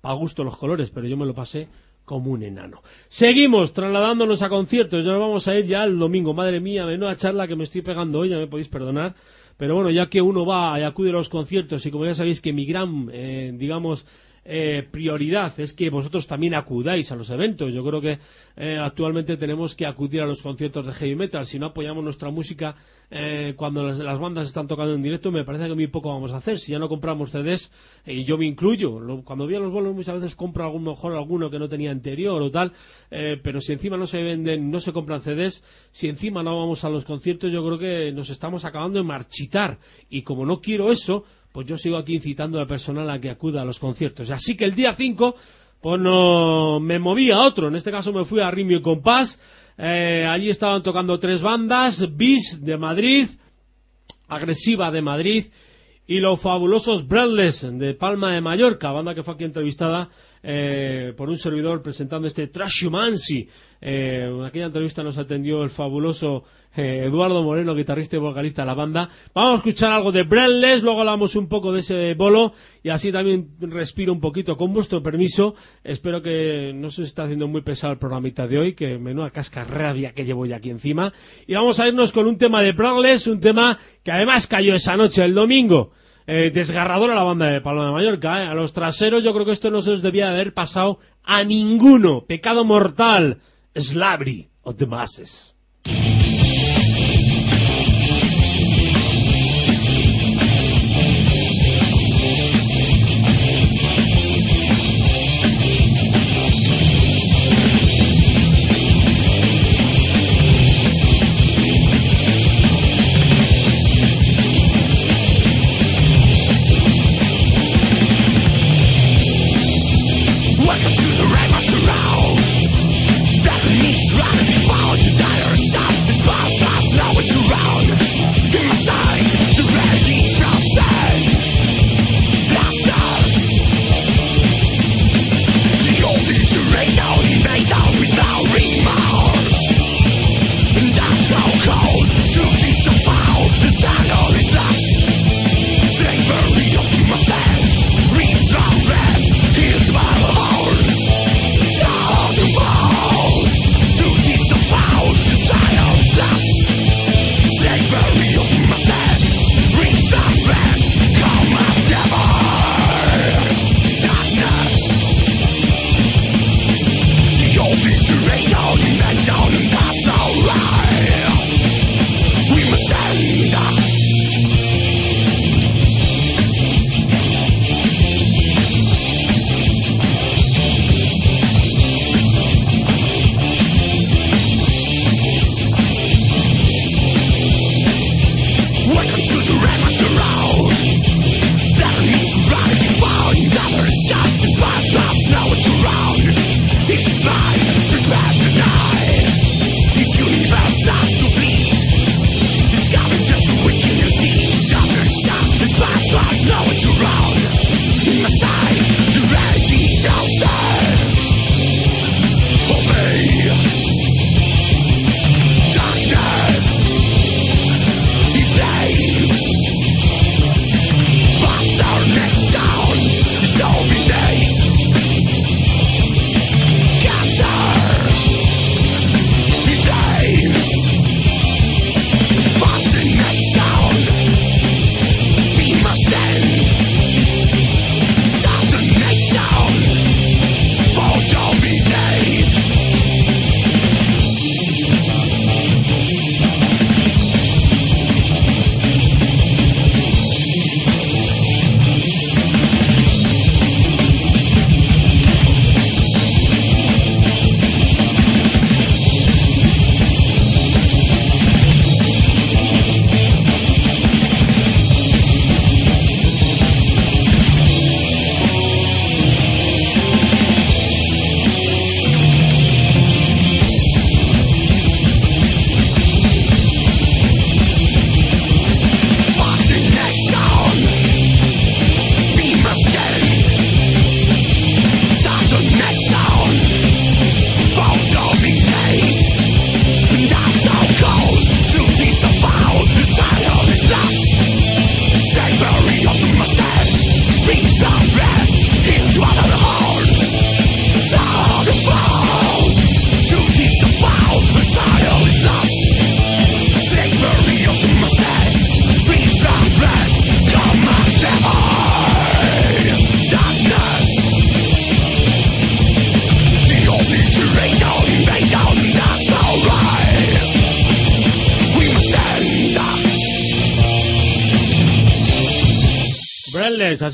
para gusto los colores, pero yo me lo pasé como un enano. Seguimos trasladándonos a conciertos, ya nos vamos a ir ya el domingo. Madre mía, menuda charla que me estoy pegando hoy, ya me podéis perdonar. Pero bueno, ya que uno va y acude a los conciertos y como ya sabéis que mi gran, eh, digamos, eh, prioridad es que vosotros también acudáis a los eventos. Yo creo que eh, actualmente tenemos que acudir a los conciertos de heavy metal. Si no apoyamos nuestra música eh, cuando las, las bandas están tocando en directo, me parece que muy poco vamos a hacer. Si ya no compramos CDs, y yo me incluyo, lo- cuando voy a los bolos muchas veces compro algún mejor alguno que no tenía anterior o tal, eh, pero si encima no se venden, no se compran CDs, si encima no vamos a los conciertos, yo creo que nos estamos acabando de marchitar. Y como no quiero eso, pues yo sigo aquí incitando al personal a que acuda a los conciertos. Así que el día 5, pues no me moví a otro. En este caso me fui a Rimio y Compás. Eh, allí estaban tocando tres bandas, Bis de Madrid, Agresiva de Madrid y los fabulosos Breathless de Palma de Mallorca, banda que fue aquí entrevistada eh, por un servidor presentando este Trashumancy. Eh, en aquella entrevista nos atendió el fabuloso eh, Eduardo Moreno, guitarrista y vocalista de la banda. Vamos a escuchar algo de Breathless, luego hablamos un poco de ese bolo y así también respiro un poquito con vuestro permiso. Espero que no se está haciendo muy pesado el programita de hoy, que menuda cascarrabia que llevo ya aquí encima. Y vamos a irnos con un tema de Breathless, un tema que además cayó esa noche, el domingo. Eh, desgarradora la banda de Palma de Mallorca. ¿eh? A los traseros yo creo que esto no se os debía de haber pasado a ninguno. Pecado mortal. Slabri of the masses.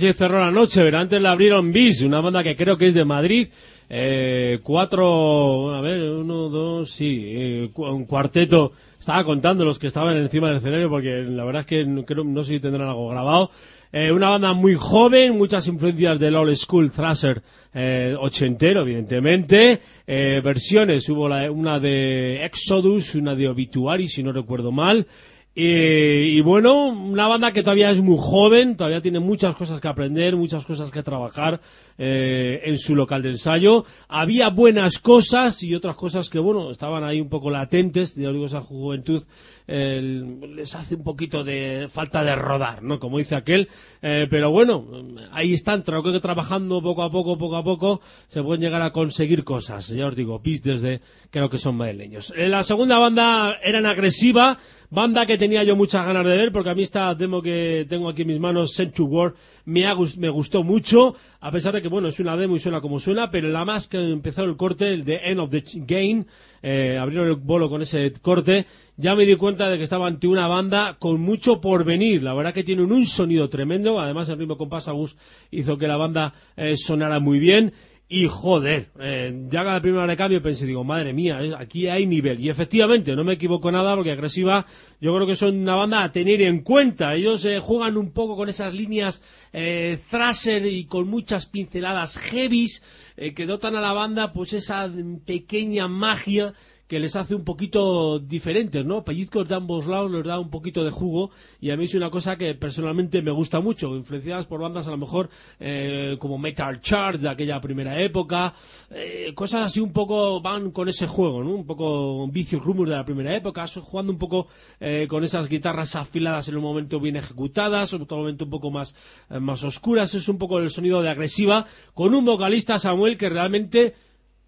Así cerró la noche, pero antes la abrieron Bis, una banda que creo que es de Madrid. Eh, cuatro, a ver, uno, dos, sí, eh, un cuarteto. Estaba contando los que estaban encima del escenario porque la verdad es que no, creo, no sé si tendrán algo grabado. Eh, una banda muy joven, muchas influencias del old school thrasher eh, ochentero, evidentemente. Eh, versiones, hubo la- una de Exodus, una de Obituary, si no recuerdo mal. Y bueno, una banda que todavía es muy joven, todavía tiene muchas cosas que aprender, muchas cosas que trabajar eh, en su local de ensayo. Había buenas cosas y otras cosas que, bueno, estaban ahí un poco latentes. Ya digo, esa juventud les hace un poquito de falta de rodar, ¿no? Como dice aquel. Eh, pero bueno, ahí están, creo que trabajando poco a poco, poco a poco, se pueden llegar a conseguir cosas. Ya os digo, PIS desde creo que son madrileños. Eh, la segunda banda eran agresiva, banda que tenía yo muchas ganas de ver, porque a mí esta demo que tengo aquí en mis manos, Century War, me, gustó mucho, a pesar de que, bueno, es una demo y suena como suena, pero la más que empezó el corte, el de End of the Game, eh, abrieron el bolo con ese corte, ya me di cuenta de que estaba ante una banda con mucho por venir. La verdad que tienen un sonido tremendo. Además, el ritmo con Pasagus hizo que la banda eh, sonara muy bien. Y joder, eh, ya cada primera de cambio pensé, digo, madre mía, eh, aquí hay nivel. Y efectivamente, no me equivoco nada porque Agresiva, yo creo que son una banda a tener en cuenta. Ellos eh, juegan un poco con esas líneas eh, thrasher y con muchas pinceladas heavies eh, que dotan a la banda pues esa pequeña magia que les hace un poquito diferentes, ¿no? Pellizcos de ambos lados les da un poquito de jugo y a mí es una cosa que personalmente me gusta mucho, influenciadas por bandas a lo mejor eh, como Metal Chart de aquella primera época, eh, cosas así un poco van con ese juego, ¿no? Un poco Vicious Rumors de la primera época, jugando un poco eh, con esas guitarras afiladas en un momento bien ejecutadas, en otro momento un poco más, eh, más oscuras, es un poco el sonido de agresiva, con un vocalista Samuel que realmente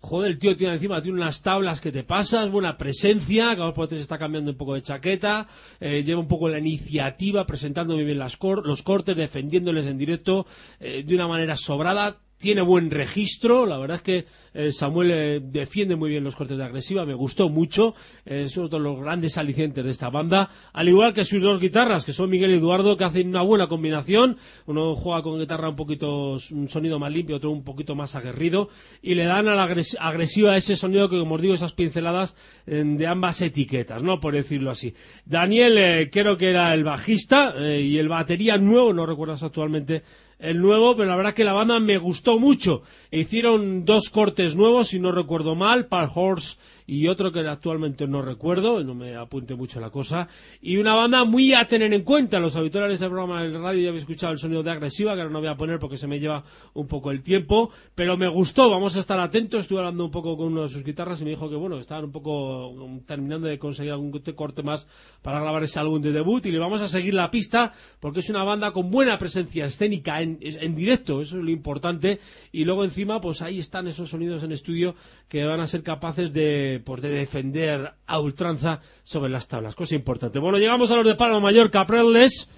Joder, el tío tiene encima, tiene unas tablas que te pasas, buena presencia, cada dos por tres está cambiando un poco de chaqueta, eh, lleva un poco la iniciativa, presentando muy bien las cor- los cortes, defendiéndoles en directo eh, de una manera sobrada, tiene buen registro, la verdad es que eh, Samuel eh, defiende muy bien los cortes de agresiva, me gustó mucho, eh, es uno de los grandes alicientes de esta banda, al igual que sus dos guitarras, que son Miguel y Eduardo, que hacen una buena combinación, uno juega con guitarra un poquito, un sonido más limpio, otro un poquito más aguerrido, y le dan a la agres- agresiva ese sonido que, como os digo, esas pinceladas eh, de ambas etiquetas, ¿no? Por decirlo así. Daniel, eh, creo que era el bajista, y el batería nuevo, no recuerdas actualmente el nuevo, pero la verdad que la banda me gustó mucho. Hicieron dos cortes nuevos, si no recuerdo mal, Pal Horse y otro que actualmente no recuerdo, no me apunte mucho la cosa. Y una banda muy a tener en cuenta. Los habituales de este programa del radio ya habéis escuchado el sonido de agresiva, que ahora no voy a poner porque se me lleva un poco el tiempo, pero me gustó, vamos a estar atentos. Estuve hablando un poco con uno de sus guitarras y me dijo que bueno, estaban un poco um, terminando de conseguir algún corte más para grabar ese álbum de debut y le vamos a seguir la pista porque es una banda con buena presencia escénica en, en directo, eso es lo importante. Y luego encima, pues ahí están esos sonidos en estudio que van a ser capaces de, de defender a ultranza sobre las tablas, cosa importante. Bueno, llegamos a los de Palma Mayor, Capreles.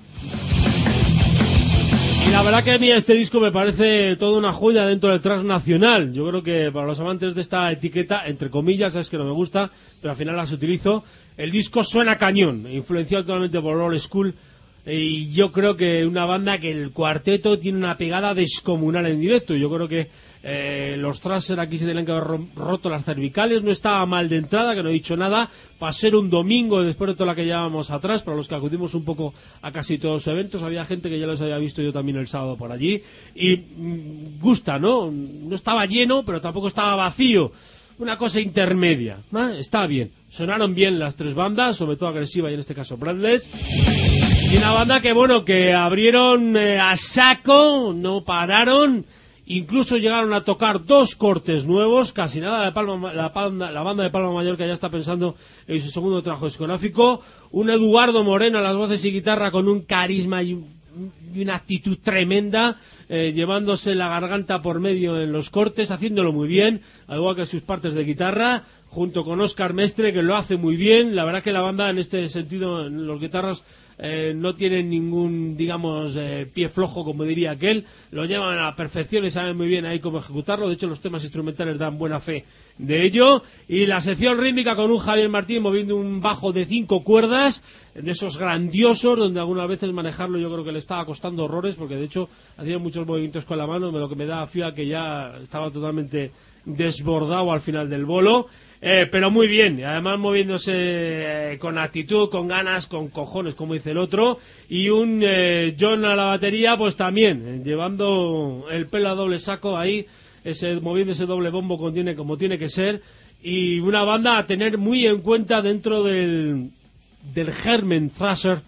Y la verdad que a mí este disco me parece toda una joya dentro del transnacional. Yo creo que para los amantes de esta etiqueta, entre comillas, es que no me gusta, pero al final las utilizo. El disco suena cañón, influenciado totalmente por Old School. Y yo creo que una banda que el cuarteto tiene una pegada descomunal en directo. Yo creo que eh, los Traser aquí se tenían que haber ro- roto las cervicales. No estaba mal de entrada, que no he dicho nada. Para ser un domingo, después de toda la que llevábamos atrás, para los que acudimos un poco a casi todos los eventos, había gente que ya los había visto yo también el sábado por allí. Y mm, gusta, ¿no? No estaba lleno, pero tampoco estaba vacío. Una cosa intermedia. Está bien. Sonaron bien las tres bandas, sobre todo agresiva y en este caso Bradless. Y una banda que, bueno, que abrieron eh, a saco, no pararon, incluso llegaron a tocar dos cortes nuevos, casi nada, la, Palma, la, Palma- la banda de Palma Mayor que ya está pensando en su segundo trabajo discográfico, un Eduardo Moreno a las voces y guitarra con un carisma y una actitud tremenda, eh, llevándose la garganta por medio en los cortes, haciéndolo muy bien, al igual que sus partes de guitarra, junto con Oscar Mestre, que lo hace muy bien. La verdad que la banda, en este sentido, en los guitarras, eh, no tienen ningún, digamos, eh, pie flojo, como diría aquel. Lo llevan a la perfección y saben muy bien ahí cómo ejecutarlo. De hecho, los temas instrumentales dan buena fe de ello. Y la sección rítmica con un Javier Martín moviendo un bajo de cinco cuerdas, de esos grandiosos, donde algunas veces manejarlo yo creo que le estaba costando horrores porque de hecho hacía muchos movimientos con la mano, lo que me da fía que ya estaba totalmente desbordado al final del bolo. Eh, pero muy bien, además moviéndose eh, con actitud, con ganas, con cojones, como dice el otro. Y un eh, John a la batería, pues también, llevando el pelo a doble saco ahí, ese, moviendo ese doble bombo como tiene, como tiene que ser. Y una banda a tener muy en cuenta dentro del, del Herman Thrasher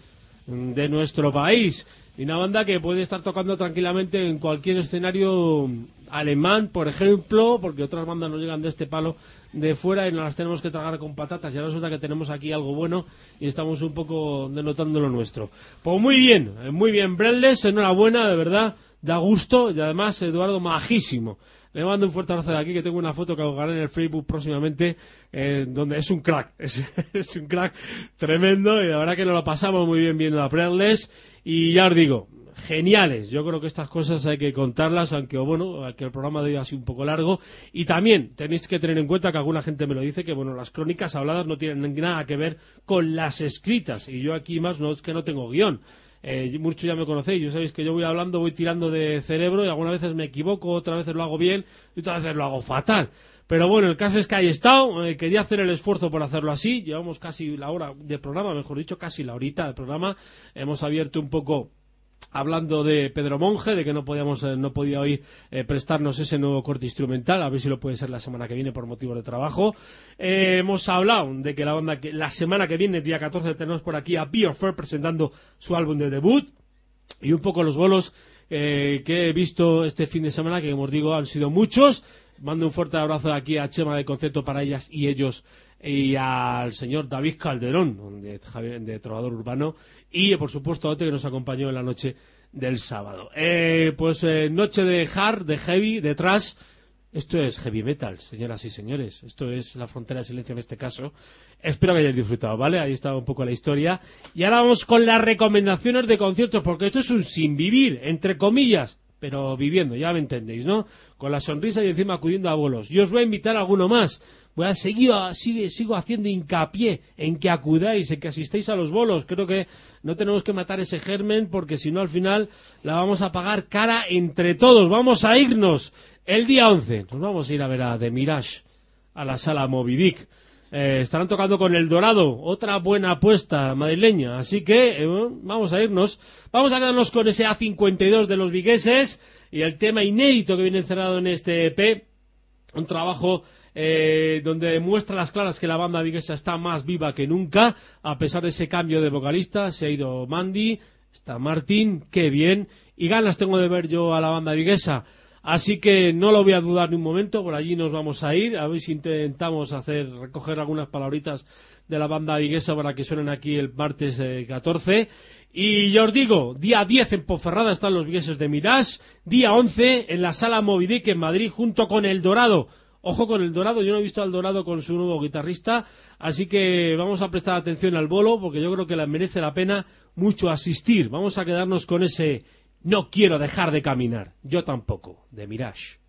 de nuestro país. Y una banda que puede estar tocando tranquilamente en cualquier escenario alemán, por ejemplo, porque otras bandas no llegan de este palo de fuera y nos las tenemos que tragar con patatas. Ya resulta que tenemos aquí algo bueno y estamos un poco denotando lo nuestro. Pues muy bien, eh, muy bien, Brenles, enhorabuena, de verdad, da gusto y además Eduardo majísimo. Le mando un fuerte abrazo de aquí, que tengo una foto que colgaré en el Facebook próximamente, eh, donde es un crack, es, un crack tremendo y la verdad que nos lo pasamos muy bien viendo a Brenles y ya os digo, geniales. Yo creo que estas cosas hay que contarlas, aunque bueno, que el programa de hoy ha sido un poco largo. Y también tenéis que tener en cuenta que alguna gente me lo dice que bueno, las crónicas habladas no tienen nada que ver con las escritas. Y yo aquí más no es que no tengo guion. Eh, muchos ya me conocéis, yo sabéis que yo voy hablando, voy tirando de cerebro y algunas veces me equivoco, otras veces lo hago bien y otras veces lo hago fatal. Pero bueno, el caso es que ahí he estado, eh, quería hacer el esfuerzo por hacerlo así, llevamos casi la hora de programa, mejor dicho, casi la horita de programa, hemos abierto un poco hablando de Pedro Monje, de que no podíamos, eh, no podía hoy eh, prestarnos ese nuevo corte instrumental, a ver si lo puede ser la semana que viene por motivo de trabajo. Eh, hemos hablado de que la banda que la semana que viene, día 14, tenemos por aquí a Fair presentando su álbum de debut y un poco los bolos que he visto este fin de semana, que como os digo han sido muchos. Mando un fuerte abrazo aquí a Chema de Concepto para ellas y ellos y al señor David Calderón, de, de Trovador Urbano, y por supuesto a otro que nos acompañó en la noche del sábado. Eh, pues eh, noche de hard, de heavy, de trash. Esto es heavy metal, señoras y señores. Esto es la frontera de silencio en este caso. Espero que hayáis disfrutado, ¿vale? Ahí está un poco la historia. Y ahora vamos con las recomendaciones de conciertos, porque esto es un sin vivir, entre comillas, pero viviendo, ya me entendéis, ¿no? Con la sonrisa y encima acudiendo a bolos. Yo os voy a invitar a alguno más voy a seguir, sigo haciendo hincapié en que acudáis, en que asistéis a los bolos. Creo que no tenemos que matar ese germen porque si no al final la vamos a pagar cara entre todos. Vamos a irnos el día 11. Nos vamos a ir a ver a The Mirage, a la sala Movidic. Eh, estarán tocando con El Dorado, otra buena apuesta madrileña. Así que eh, vamos a irnos. Vamos a quedarnos con ese A52 de los vigueses y el tema inédito que viene encerrado en este EP. Un trabajo eh, donde demuestra las claras que la banda viguesa está más viva que nunca, a pesar de ese cambio de vocalista, se ha ido Mandy, está Martín, qué bien, y ganas tengo de ver yo a la banda viguesa. Así que no lo voy a dudar ni un momento, por allí nos vamos a ir, a ver si intentamos hacer, recoger algunas palabritas de la banda viguesa para que suenen aquí el martes 14. Eh, y yo os digo, día 10 en Ponferrada están los vigueses de Mirage, día 11 en la sala Movidic en Madrid junto con El Dorado. Ojo con el Dorado, yo no he visto al Dorado con su nuevo guitarrista, así que vamos a prestar atención al bolo porque yo creo que le merece la pena mucho asistir. Vamos a quedarnos con ese no quiero dejar de caminar. Yo tampoco, de Mirage.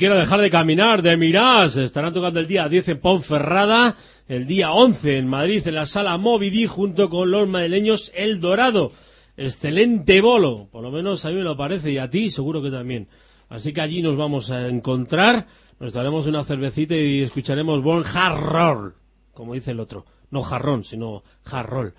Quiero dejar de caminar, de mirar. Estarán tocando el día 10 en Ponferrada, el día 11 en Madrid, en la sala Movidi, junto con los madrileños El Dorado. Excelente bolo, por lo menos a mí me lo parece, y a ti seguro que también. Así que allí nos vamos a encontrar, nos daremos una cervecita y escucharemos buen hard como dice el otro. No jarrón, sino hard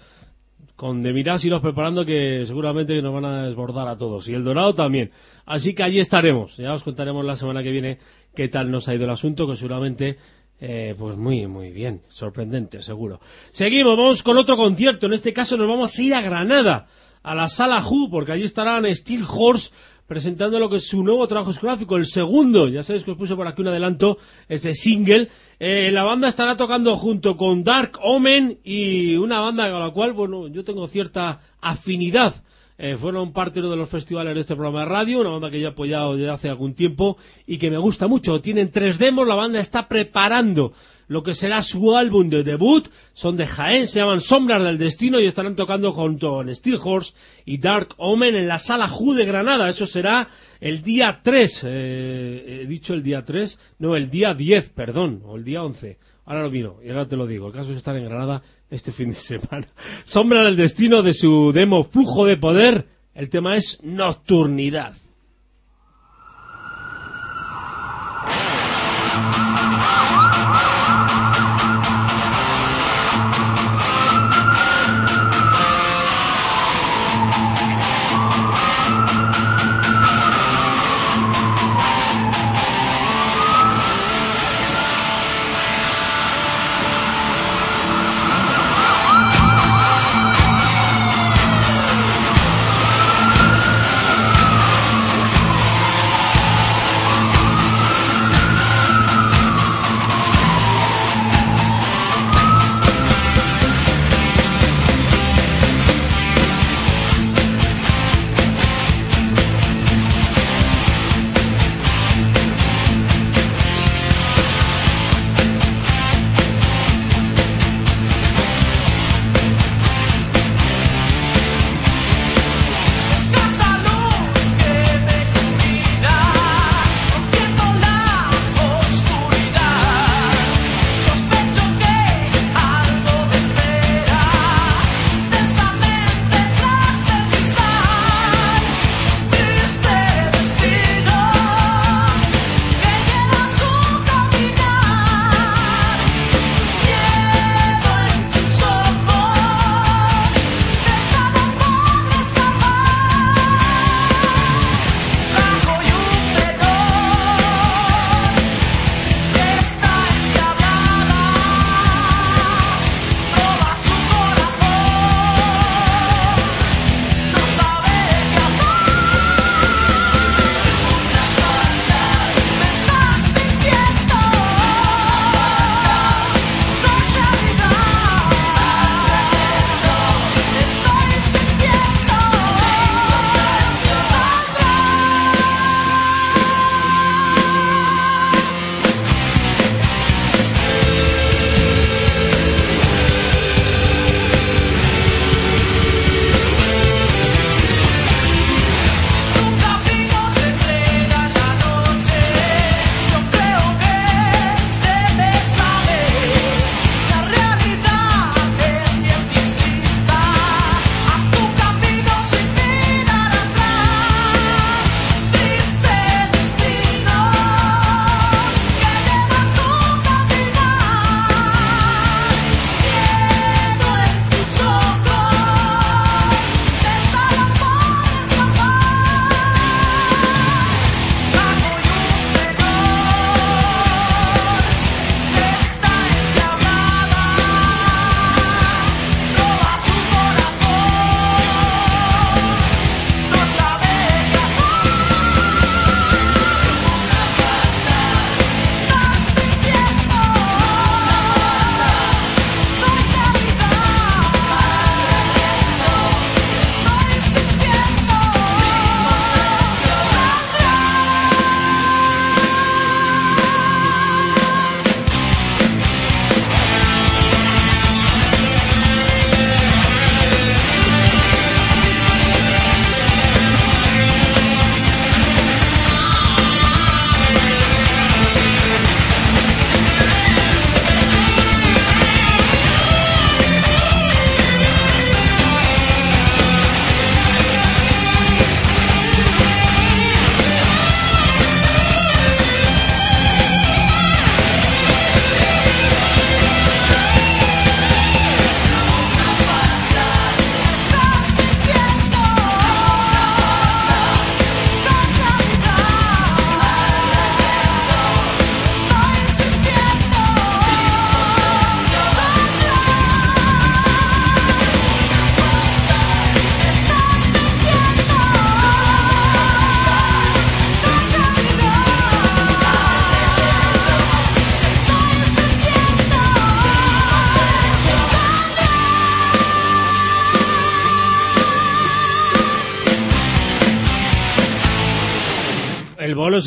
con de miras iros preparando que seguramente nos van a desbordar a todos. Y el Dorado también. Así que allí estaremos. Ya os contaremos la semana que viene qué tal nos ha ido el asunto, que seguramente eh, pues muy, muy bien. Sorprendente, seguro. Seguimos, vamos con otro concierto. En este caso nos vamos a ir a Granada, a la Sala Ju, porque allí estarán Steel Horse presentando lo que es su nuevo trabajo discográfico, el segundo. Ya sabéis que os puse por aquí un adelanto, ese single. Eh, la banda estará tocando junto con Dark Omen y una banda con la cual, bueno, yo tengo cierta afinidad. Eh, fueron parte de los festivales de este programa de radio, una banda que ya he apoyado desde hace algún tiempo y que me gusta mucho. Tienen tres demos, la banda está preparando lo que será su álbum de debut. Son de Jaén, se llaman Sombras del Destino y estarán tocando junto con Steel Horse y Dark Omen en la Sala Ju de Granada. Eso será el día 3. Eh, he dicho el día 3, no, el día 10, perdón, o el día 11. Ahora lo miro y ahora te lo digo. El caso es están en Granada este fin de semana. Sombra del Destino de su demo Flujo de Poder. El tema es Nocturnidad.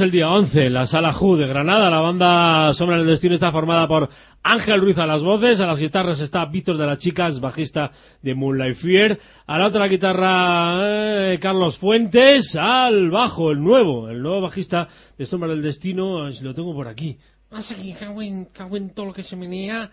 El día 11 en la Sala Ju de Granada. La banda Sombra del Destino está formada por Ángel Ruiz a las voces, a las guitarras está Víctor de las Chicas, bajista de Moonlight Fear, a la otra guitarra eh, Carlos Fuentes, al bajo, el nuevo, el nuevo bajista de Sombra del Destino, lo tengo por aquí. todo lo que se venía.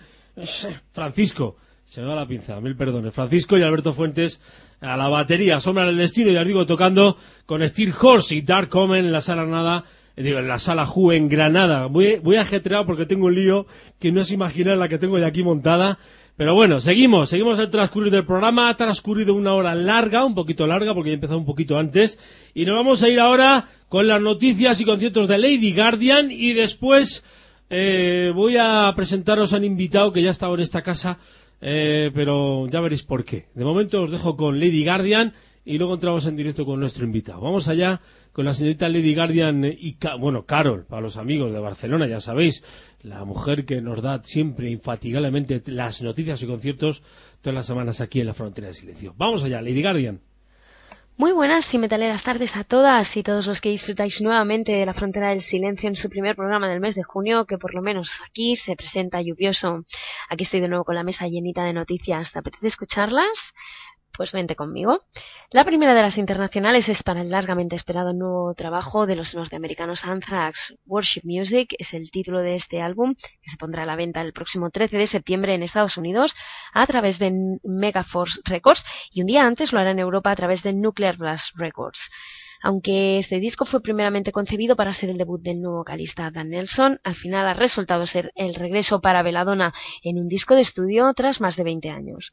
Francisco, se me va la pinza, mil perdones. Francisco y Alberto Fuentes a la batería, Sombra del Destino, ya digo, tocando con Steel Horse y Dark Omen en la sala nada, digo, en la sala Ju en Granada. Voy, voy ajetreado porque tengo un lío que no es imaginar la que tengo de aquí montada. Pero bueno, seguimos, seguimos el transcurrir del programa. Ha transcurrido una hora larga, un poquito larga, porque he empezado un poquito antes. Y nos vamos a ir ahora con las noticias y conciertos de Lady Guardian. Y después eh, voy a presentaros a un invitado que ya ha estado en esta casa eh, pero ya veréis por qué. De momento os dejo con Lady Guardian y luego entramos en directo con nuestro invitado. Vamos allá con la señorita Lady Guardian y, bueno, Carol, para los amigos de Barcelona, ya sabéis, la mujer que nos da siempre infatigablemente las noticias y conciertos todas las semanas aquí en la frontera de silencio. Vamos allá, Lady Guardian. Muy buenas y metaleras tardes a todas y todos los que disfrutáis nuevamente de la frontera del silencio en su primer programa del mes de junio, que por lo menos aquí se presenta lluvioso. Aquí estoy de nuevo con la mesa llenita de noticias. ¿Te apetece escucharlas? Pues vente conmigo. La primera de las internacionales es para el largamente esperado nuevo trabajo de los norteamericanos Anthrax. Worship Music es el título de este álbum que se pondrá a la venta el próximo 13 de septiembre en Estados Unidos a través de Megaforce Records y un día antes lo hará en Europa a través de Nuclear Blast Records. Aunque este disco fue primeramente concebido para ser el debut del nuevo vocalista Dan Nelson, al final ha resultado ser el regreso para Veladona en un disco de estudio tras más de 20 años.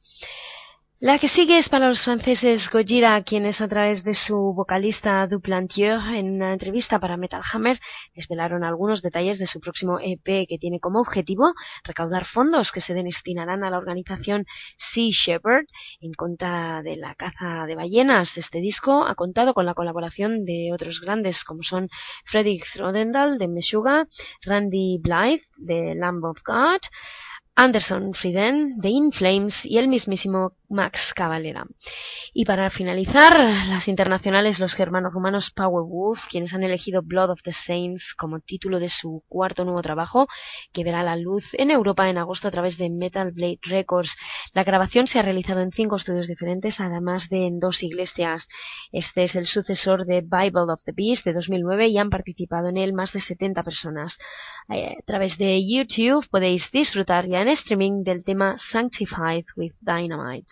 La que sigue es para los franceses Gojira, quienes a través de su vocalista Duplantier en una entrevista para Metal Hammer desvelaron algunos detalles de su próximo EP que tiene como objetivo recaudar fondos que se destinarán a la organización Sea Shepherd en contra de la caza de ballenas. Este disco ha contado con la colaboración de otros grandes como son Fredrik Rodendal de Meshuga, Randy Blythe de Lamb of God, Anderson Frieden de In Flames y el mismísimo Max Cavalera. Y para finalizar, las internacionales, los germanos rumanos Powerwolf, quienes han elegido Blood of the Saints como título de su cuarto nuevo trabajo, que verá la luz en Europa en agosto a través de Metal Blade Records. La grabación se ha realizado en cinco estudios diferentes, además de en dos iglesias. Este es el sucesor de Bible of the Beast de 2009 y han participado en él más de 70 personas. Eh, a través de YouTube podéis disfrutar ya en streaming del tema Sanctified with Dynamite.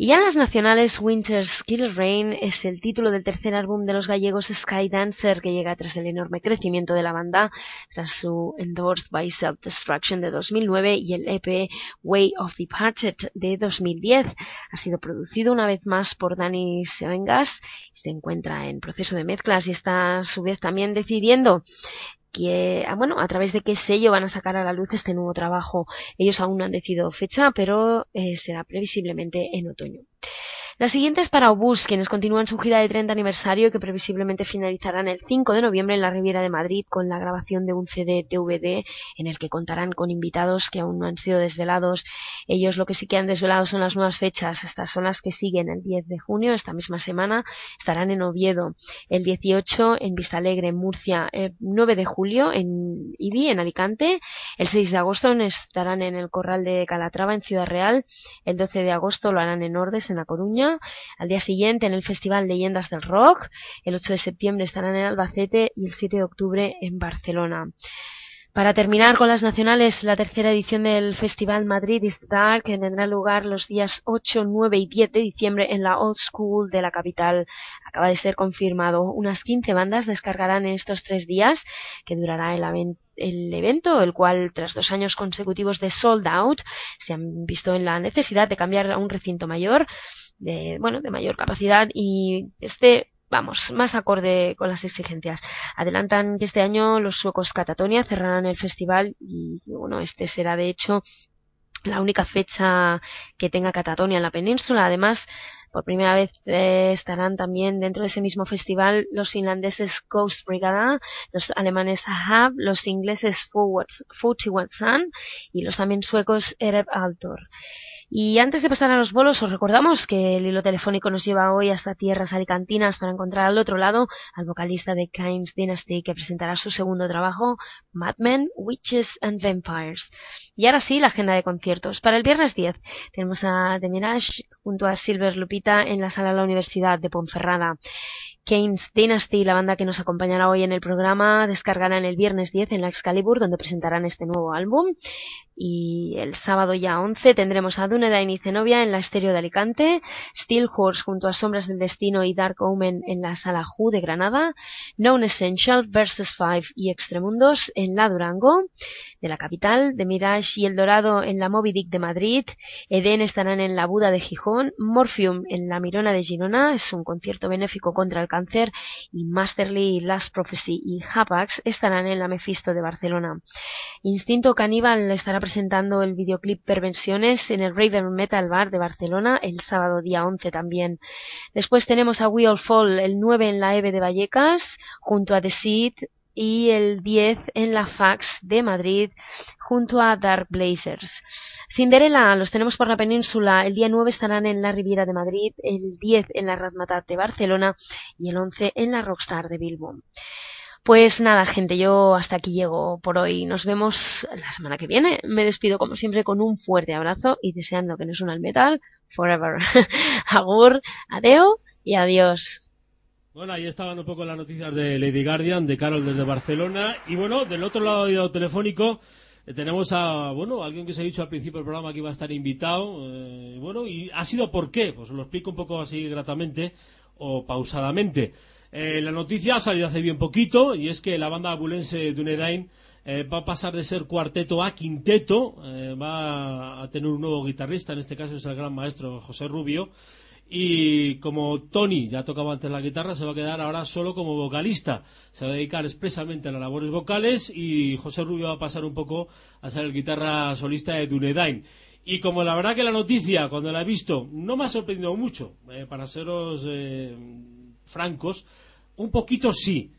Y ya en las nacionales, Winter's Kill Rain es el título del tercer álbum de los gallegos Skydancer que llega tras el enorme crecimiento de la banda, tras su Endorsed by Self-Destruction de 2009 y el EP Way of Departed de 2010. Ha sido producido una vez más por Danny Sevengas, se encuentra en proceso de mezclas y está a su vez también decidiendo que, ah, bueno, a través de qué sello van a sacar a la luz este nuevo trabajo. Ellos aún no han decidido fecha, pero eh, será previsiblemente en otoño. La siguiente es para Obús, quienes continúan su gira de 30 aniversario que previsiblemente finalizarán el 5 de noviembre en la Riviera de Madrid con la grabación de un CD DVD en el que contarán con invitados que aún no han sido desvelados. Ellos lo que sí que han desvelado son las nuevas fechas. Estas son las que siguen el 10 de junio, esta misma semana, estarán en Oviedo, el 18 en Vistalegre, en Murcia, el 9 de julio en Ibi, en Alicante, el 6 de agosto estarán en el Corral de Calatrava, en Ciudad Real, el 12 de agosto lo harán en Ordes, en La Coruña, al día siguiente en el Festival Leyendas del Rock, el 8 de septiembre estarán en Albacete y el 7 de octubre en Barcelona. Para terminar con las nacionales, la tercera edición del Festival Madrid is Dark que tendrá lugar los días 8, 9 y 10 de diciembre en la Old School de la capital. Acaba de ser confirmado. Unas 15 bandas descargarán en estos tres días que durará el, el evento, el cual tras dos años consecutivos de sold out se han visto en la necesidad de cambiar a un recinto mayor de, bueno, de mayor capacidad y este vamos, más acorde con las exigencias. Adelantan que este año los suecos Catatonia cerrarán el festival y bueno, este será de hecho la única fecha que tenga Catatonia en la península. Además, por primera vez eh, estarán también dentro de ese mismo festival los finlandeses Ghost Brigada, los alemanes Ahab, los ingleses Sun y los también suecos Ereb Altor. Y antes de pasar a los bolos, os recordamos que el hilo telefónico nos lleva hoy hasta tierras alicantinas para encontrar al otro lado al vocalista de Keynes Dynasty que presentará su segundo trabajo, Mad Men, Witches and Vampires. Y ahora sí, la agenda de conciertos. Para el viernes 10 tenemos a The Mirage junto a Silver Lupita en la sala de la Universidad de Ponferrada. Keynes Dynasty, la banda que nos acompañará hoy en el programa, descargarán el viernes 10 en la Excalibur, donde presentarán este nuevo álbum. Y el sábado ya 11 tendremos a Dunedain y Zenobia en la Estéreo de Alicante, Steel Horse junto a Sombras del Destino y Dark Omen en la Sala Ju de Granada, Known Essential vs. Five y Extremundos en la Durango, de la capital, de Mirage y El Dorado en la Moby Dick de Madrid, Eden estarán en la Buda de Gijón, Morphium en la Mirona de Girona, es un concierto benéfico contra el cáncer, y Masterly, Last Prophecy y Hapax estarán en la Mephisto de Barcelona. Instinto Caníbal estará presentando el videoclip Pervenciones en el Raven Metal Bar de Barcelona el sábado día 11 también. Después tenemos a We All Fall el 9 en la EVE de Vallecas junto a The Seed y el 10 en la Fax de Madrid junto a Dark Blazers. Cinderella los tenemos por la península. El día 9 estarán en la Riviera de Madrid, el 10 en la Razmatat de Barcelona y el 11 en la Rockstar de Bilbo. Pues nada, gente, yo hasta aquí llego por hoy. Nos vemos la semana que viene. Me despido como siempre con un fuerte abrazo y deseando que no suene el metal forever. Agur, adeo y adiós. Bueno, ahí estaban un poco las noticias de Lady Guardian, de Carol desde Barcelona. Y bueno, del otro lado del telefónico eh, tenemos a, bueno, alguien que se ha dicho al principio del programa que iba a estar invitado. Eh, bueno, y ha sido por qué. Pues lo explico un poco así gratamente o pausadamente. Eh, la noticia ha salido hace bien poquito y es que la banda abulense Dunedain eh, va a pasar de ser cuarteto a quinteto, eh, va a tener un nuevo guitarrista, en este caso es el gran maestro José Rubio, y como Tony ya tocaba antes la guitarra, se va a quedar ahora solo como vocalista, se va a dedicar expresamente a las labores vocales y José Rubio va a pasar un poco a ser el guitarra solista de Dunedain. Y como la verdad que la noticia, cuando la he visto, no me ha sorprendido mucho, para seros francos, un poquito sí.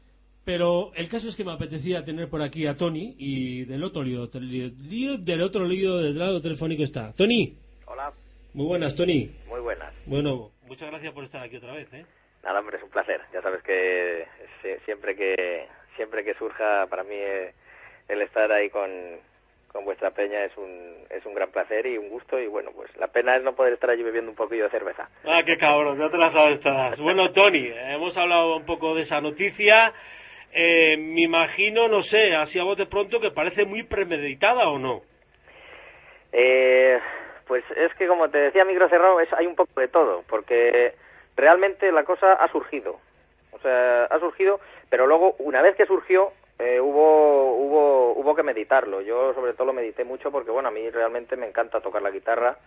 Pero el caso es que me apetecía tener por aquí a Tony y del otro lío, del otro lío del lado telefónico está. Tony. Hola. Muy buenas, Tony. Muy buenas. Bueno, muchas gracias por estar aquí otra vez, ¿eh? Nada, hombre, es un placer. Ya sabes que siempre que siempre que surja para mí eh, el estar ahí con, con vuestra peña es un, es un gran placer y un gusto y bueno, pues la pena es no poder estar allí bebiendo un poquillo de cerveza. Ah, qué cabrón, ya te la sabes todas. Bueno, Tony, hemos hablado un poco de esa noticia. Eh, me imagino, no sé, así a bote pronto, que parece muy premeditada o no. Eh, pues es que como te decía micro cerrado, es, hay un poco de todo, porque realmente la cosa ha surgido. O sea, ha surgido, pero luego, una vez que surgió, eh, hubo, hubo, hubo que meditarlo. Yo sobre todo lo medité mucho porque, bueno, a mí realmente me encanta tocar la guitarra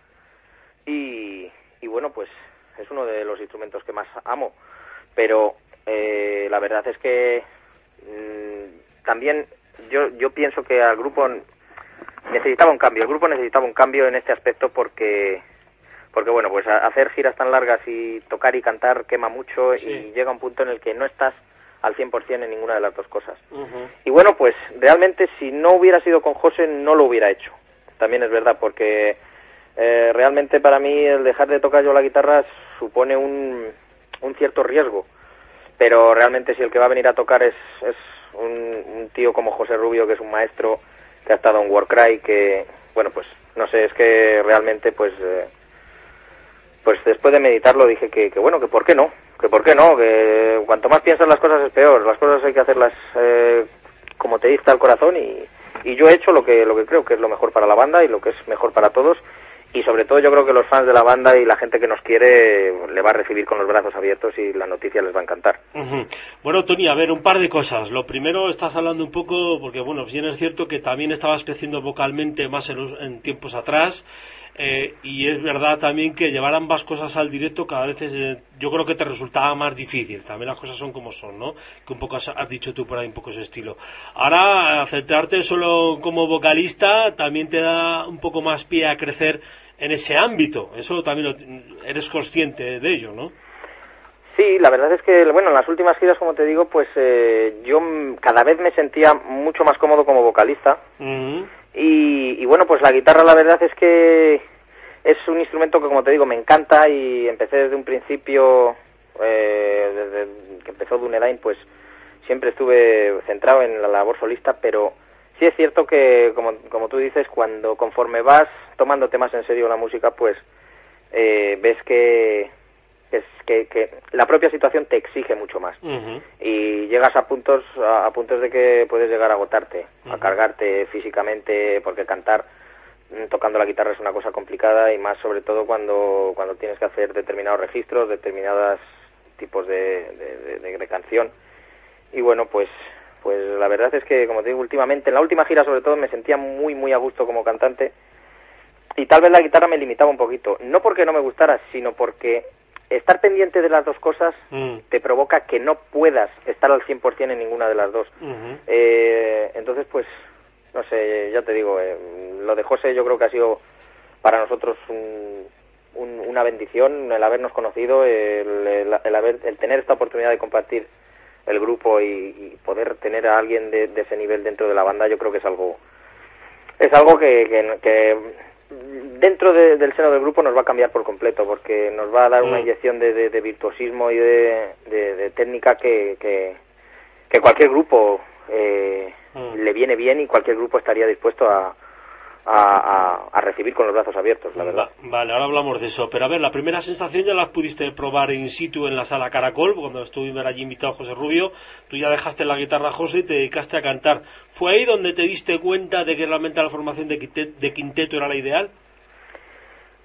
y, y bueno, pues es uno de los instrumentos que más amo. Pero eh, la verdad es que mm, también yo, yo pienso que al grupo necesitaba un cambio. El grupo necesitaba un cambio en este aspecto porque porque bueno, pues hacer giras tan largas y tocar y cantar quema mucho y llega un punto en el que no estás al 100% en ninguna de las dos cosas. Y bueno, pues realmente si no hubiera sido con José no lo hubiera hecho. También es verdad, porque eh, realmente para mí el dejar de tocar yo la guitarra supone un, un cierto riesgo. Pero realmente si el que va a venir a tocar es, es un, tío como José Rubio, que es un maestro, que ha estado en Warcry, que, bueno, pues no sé, es que realmente pues... Eh, pues después de meditarlo dije que, que bueno, que por qué no, que por qué no, que cuanto más piensas las cosas es peor, las cosas hay que hacerlas eh, como te dicta el corazón y, y yo he hecho lo que, lo que creo que es lo mejor para la banda y lo que es mejor para todos y sobre todo yo creo que los fans de la banda y la gente que nos quiere le va a recibir con los brazos abiertos y la noticia les va a encantar. Bueno, Tony, a ver, un par de cosas. Lo primero, estás hablando un poco, porque bueno, bien es cierto que también estabas creciendo vocalmente más en, en tiempos atrás. Eh, y es verdad también que llevar ambas cosas al directo cada vez eh, yo creo que te resultaba más difícil. También las cosas son como son, ¿no? Que un poco has, dicho tú por ahí un poco ese estilo. Ahora, aceptarte solo como vocalista también te da un poco más pie a crecer en ese ámbito. Eso también eres consciente de ello, ¿no? Sí, la verdad es que, bueno, en las últimas giras, como te digo, pues eh, yo cada vez me sentía mucho más cómodo como vocalista. Y, bueno, pues la guitarra la verdad es que es un instrumento que, como te digo, me encanta y empecé desde un principio, eh, desde que empezó Dunedain, pues siempre estuve centrado en la labor solista, pero sí es cierto que, como, como tú dices, cuando conforme vas tomándote más en serio la música, pues eh, ves que, es, que, que, la propia situación te exige mucho más. Y llegas a puntos a, puntos de que puedes llegar a agotarte, a cargarte físicamente, porque cantar mm, tocando la guitarra es una cosa complicada y más sobre todo cuando cuando tienes que hacer determinados registros, determinados tipos de, de, de canción. Y bueno pues pues la verdad es que, como te digo, últimamente, en la última gira sobre todo, me sentía muy, muy a gusto como cantante. Y tal vez la guitarra me limitaba un poquito. No porque no me gustara, sino porque estar pendiente de las dos cosas mm. te provoca que no puedas estar al 100% en ninguna de las dos. eh, entonces, pues, no sé, ya te digo, eh, lo de José yo creo que ha sido para nosotros un, una bendición el habernos conocido, el, el, haber, el tener esta oportunidad de compartir el grupo y, poder tener a alguien de, ese nivel dentro de la banda yo creo que es algo es algo que, que, dentro del seno del grupo nos va a cambiar por completo porque nos va a dar una mm. inyección de, de, virtuosismo y de, técnica que, que, cualquier grupo eh, mm. le viene bien y cualquier grupo estaría dispuesto a, a, recibir con los brazos abiertos, la verdad. vale, ahora hablamos de eso. Pero a ver, la primera sensación ya la pudiste probar in situ en la sala Caracol, cuando estuvimos allí invitado José Rubio. Tú ya dejaste la guitarra José y te dedicaste a cantar. ¿Fue ahí donde te diste cuenta de que realmente la formación de quinteto, de quinteto era la ideal?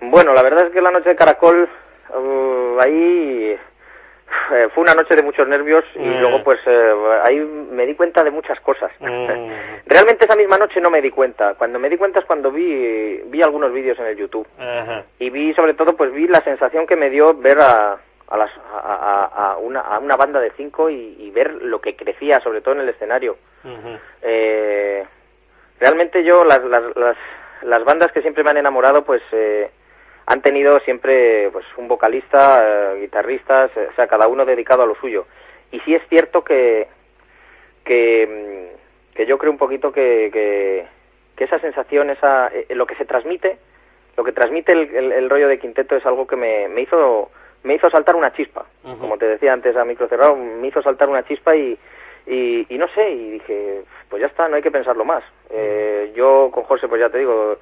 Bueno, la verdad es que la noche de Caracol, uh, ahí eh, fue una noche de muchos nervios y mm. luego pues eh, ahí me di cuenta de muchas cosas. Mm. Realmente esa misma noche no me di cuenta. Cuando me di cuenta es cuando vi vi algunos vídeos en el YouTube y vi sobre todo pues vi la sensación que me dio ver a a, las, a, una, a una banda de cinco y, ver lo que crecía sobre todo en el escenario. eh, realmente yo las, las, las, las bandas que siempre me han enamorado pues eh, han tenido siempre pues un vocalista, eh, guitarristas, o sea, cada uno dedicado a lo suyo. Y sí es cierto que que, mm, que yo creo un poquito que, que, esa sensación, esa eh, lo que se transmite, lo que transmite el, el, rollo de quinteto es algo que me, me hizo me hizo saltar una chispa, como te decía antes a micro cerrado, me hizo saltar una chispa y, y, y, no sé, y dije, pues ya está, no hay que pensarlo más. Eh, yo con José, pues ya te digo,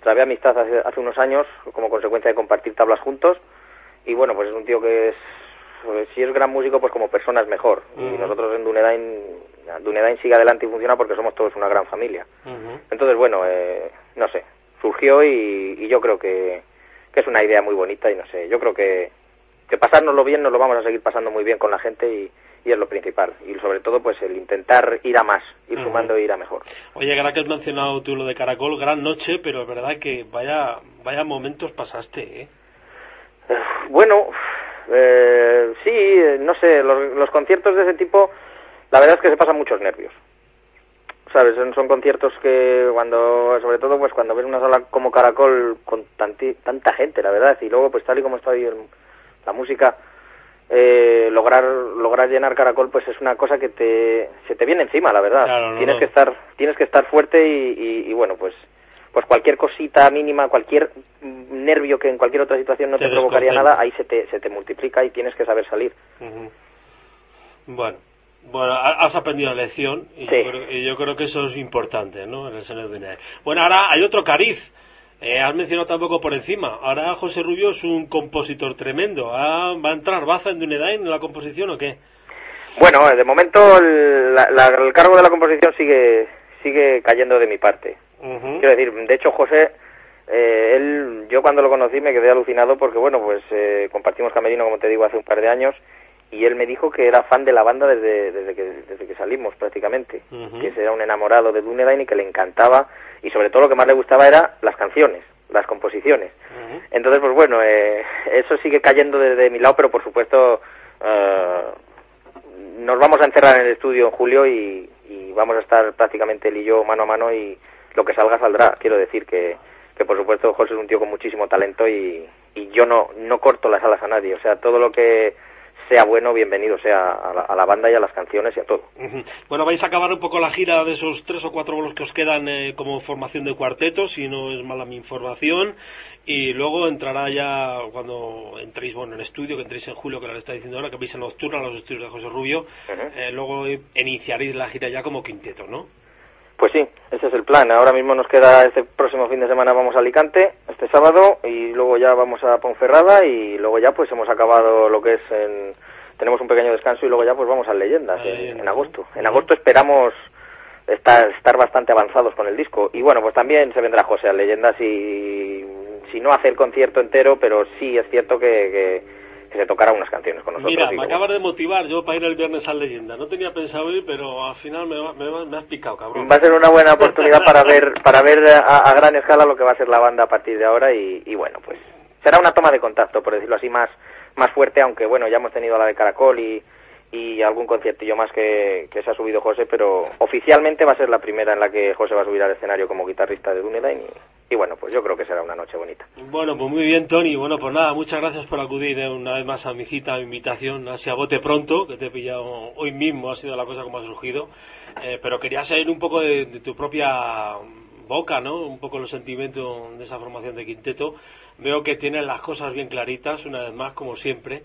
trabé amistad hace, hace unos años como consecuencia de compartir tablas juntos y bueno, pues es un tío que es pues, si es gran músico, pues como persona es mejor. Y nosotros en Dunedain, Dunedain sigue adelante y funciona porque somos todos una gran familia. Entonces, bueno, eh, no sé, surgió y, y yo creo que, que, es una idea muy bonita y no sé, yo creo que, que pasárnoslo bien nos lo vamos a seguir pasando muy bien con la gente y, y es lo principal. Y sobre todo, pues el intentar ir a más, ir sumando e ir a mejor. Oye, ahora que has mencionado tú lo de Caracol, gran noche, pero es verdad que vaya, vaya momentos pasaste, ¿eh? bueno, eh, sí, no sé, los, conciertos de ese tipo, la verdad es que se pasan muchos nervios. ¿Sabes? Son, conciertos que cuando, sobre todo pues cuando ves una sala como Caracol con tanta gente, la verdad, y luego pues tal y como está ahí la música, eh, lograr lograr llenar Caracol pues es una cosa que te se te viene encima la verdad. Tienes que estar tienes que estar fuerte y, bueno pues pues cualquier cosita mínima cualquier nervio que en cualquier otra situación no te, provocaría nada ahí se te se te multiplica y tienes que saber salir. Bueno bueno, has aprendido la lección y, yo creo, que eso es importante, ¿no? En el de Bueno, ahora hay otro cariz eh, has mencionado tampoco por encima. Ahora José Rubio es un compositor tremendo. ¿Va a entrar Baza en Dunedain en la composición o qué? Bueno, de momento el, cargo de la composición sigue sigue cayendo de mi parte. Quiero decir, de hecho José, eh, él, yo cuando lo conocí me quedé alucinado porque bueno, pues eh, compartimos camerino como te digo hace un par de años y él me dijo que era fan de la banda desde, desde, que, desde que salimos prácticamente, que era un enamorado de Dunedain y que le encantaba y sobre todo lo que más le gustaba era las canciones, las composiciones. Entonces, pues bueno, eh, eso sigue cayendo desde mi lado, pero por supuesto eh, nos vamos a encerrar en el estudio en julio y, y, vamos a estar prácticamente él y yo mano a mano y lo que salga saldrá. Quiero decir que, que por supuesto José es un tío con muchísimo talento y, y yo no, no corto las alas a nadie. O sea, todo lo que sea bueno, bienvenido sea a la, banda y a las canciones y a todo. Bueno, vais a acabar un poco la gira de esos tres o cuatro bolos que os quedan eh, como formación de cuarteto, si no es mala mi información, y luego entrará ya cuando entréis bueno en estudio, que entréis en julio, que lo está diciendo ahora, que vais en nocturna a los estudios de José Rubio, eh, luego iniciaréis la gira ya como quinteto, ¿no? Pues sí, ese es el plan. Ahora mismo nos queda este próximo fin de semana vamos a Alicante, este sábado, y luego ya vamos a Ponferrada y luego ya pues hemos acabado lo que es en... Tenemos un pequeño descanso y luego ya pues vamos a Leyendas en, agosto. En agosto esperamos estar, estar bastante avanzados con el disco. Y bueno, pues también se vendrá José a Leyendas y si no hace el concierto entero, pero sí es cierto que que se tocara unas canciones con nosotros. Mira, me acabas de motivar yo para ir el viernes a Leyenda. No tenía pensado ir, pero al final me, me, has picado, cabrón. Va a ser una buena oportunidad para ver para ver a, gran escala lo que va a ser la banda a partir de ahora y, y, bueno, pues será una toma de contacto, por decirlo así, más, más fuerte, aunque bueno, ya hemos tenido la de Caracol y, y algún conciertillo más que, que, se ha subido José, pero oficialmente va a ser la primera en la que José va a subir al escenario como guitarrista de Dunedain y, bueno, pues yo creo que será una noche bonita. Bueno, pues muy bien, Tony. Bueno, pues nada, muchas gracias por acudir eh, una vez más a mi cita, a mi invitación, así bote pronto, que te he pillado hoy mismo, ha sido la cosa como ha surgido, eh, pero quería saber un poco de, de tu propia boca, ¿no? Un poco los sentimientos de esa formación de quinteto. Veo que tienen las cosas bien claritas, una vez más, como siempre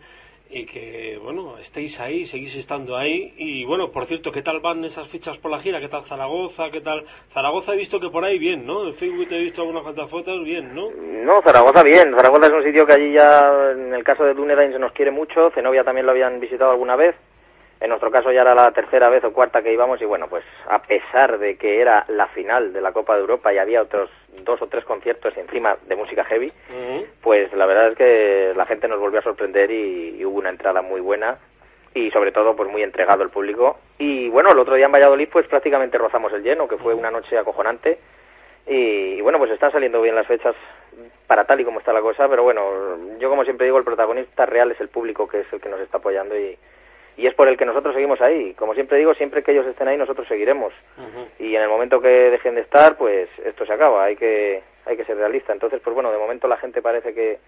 y que, bueno, estéis ahí, seguís estando ahí. Y bueno, por cierto, ¿qué tal van esas fichas por la gira? ¿Qué tal Zaragoza? ¿Qué tal? Zaragoza he visto que por ahí bien, ¿no? En Facebook te he visto algunas cuantas fotos, bien, ¿no? No, Zaragoza bien. Zaragoza es un sitio que allí ya, en el caso de Dunedain, se nos quiere mucho. Zenobia también lo habían visitado alguna vez. En nuestro caso ya era la tercera vez o cuarta que íbamos y bueno, pues a pesar de que era la final de la Copa de Europa y había otros dos o tres conciertos encima de música heavy, pues la verdad es que la gente nos volvió a sorprender y, hubo una entrada muy buena y sobre todo pues muy entregado el público. Y bueno, el otro día en Valladolid pues prácticamente rozamos el lleno, que fue una noche acojonante. Y, y, bueno, pues están saliendo bien las fechas para tal y como está la cosa, pero bueno, yo como siempre digo, el protagonista real es el público que es el que nos está apoyando y, y es por el que nosotros seguimos ahí. Como siempre digo, siempre que ellos estén ahí, nosotros seguiremos. Y en el momento que dejen de estar, pues esto se acaba. Hay que, hay que ser realista. Entonces, pues bueno, de momento la gente parece que,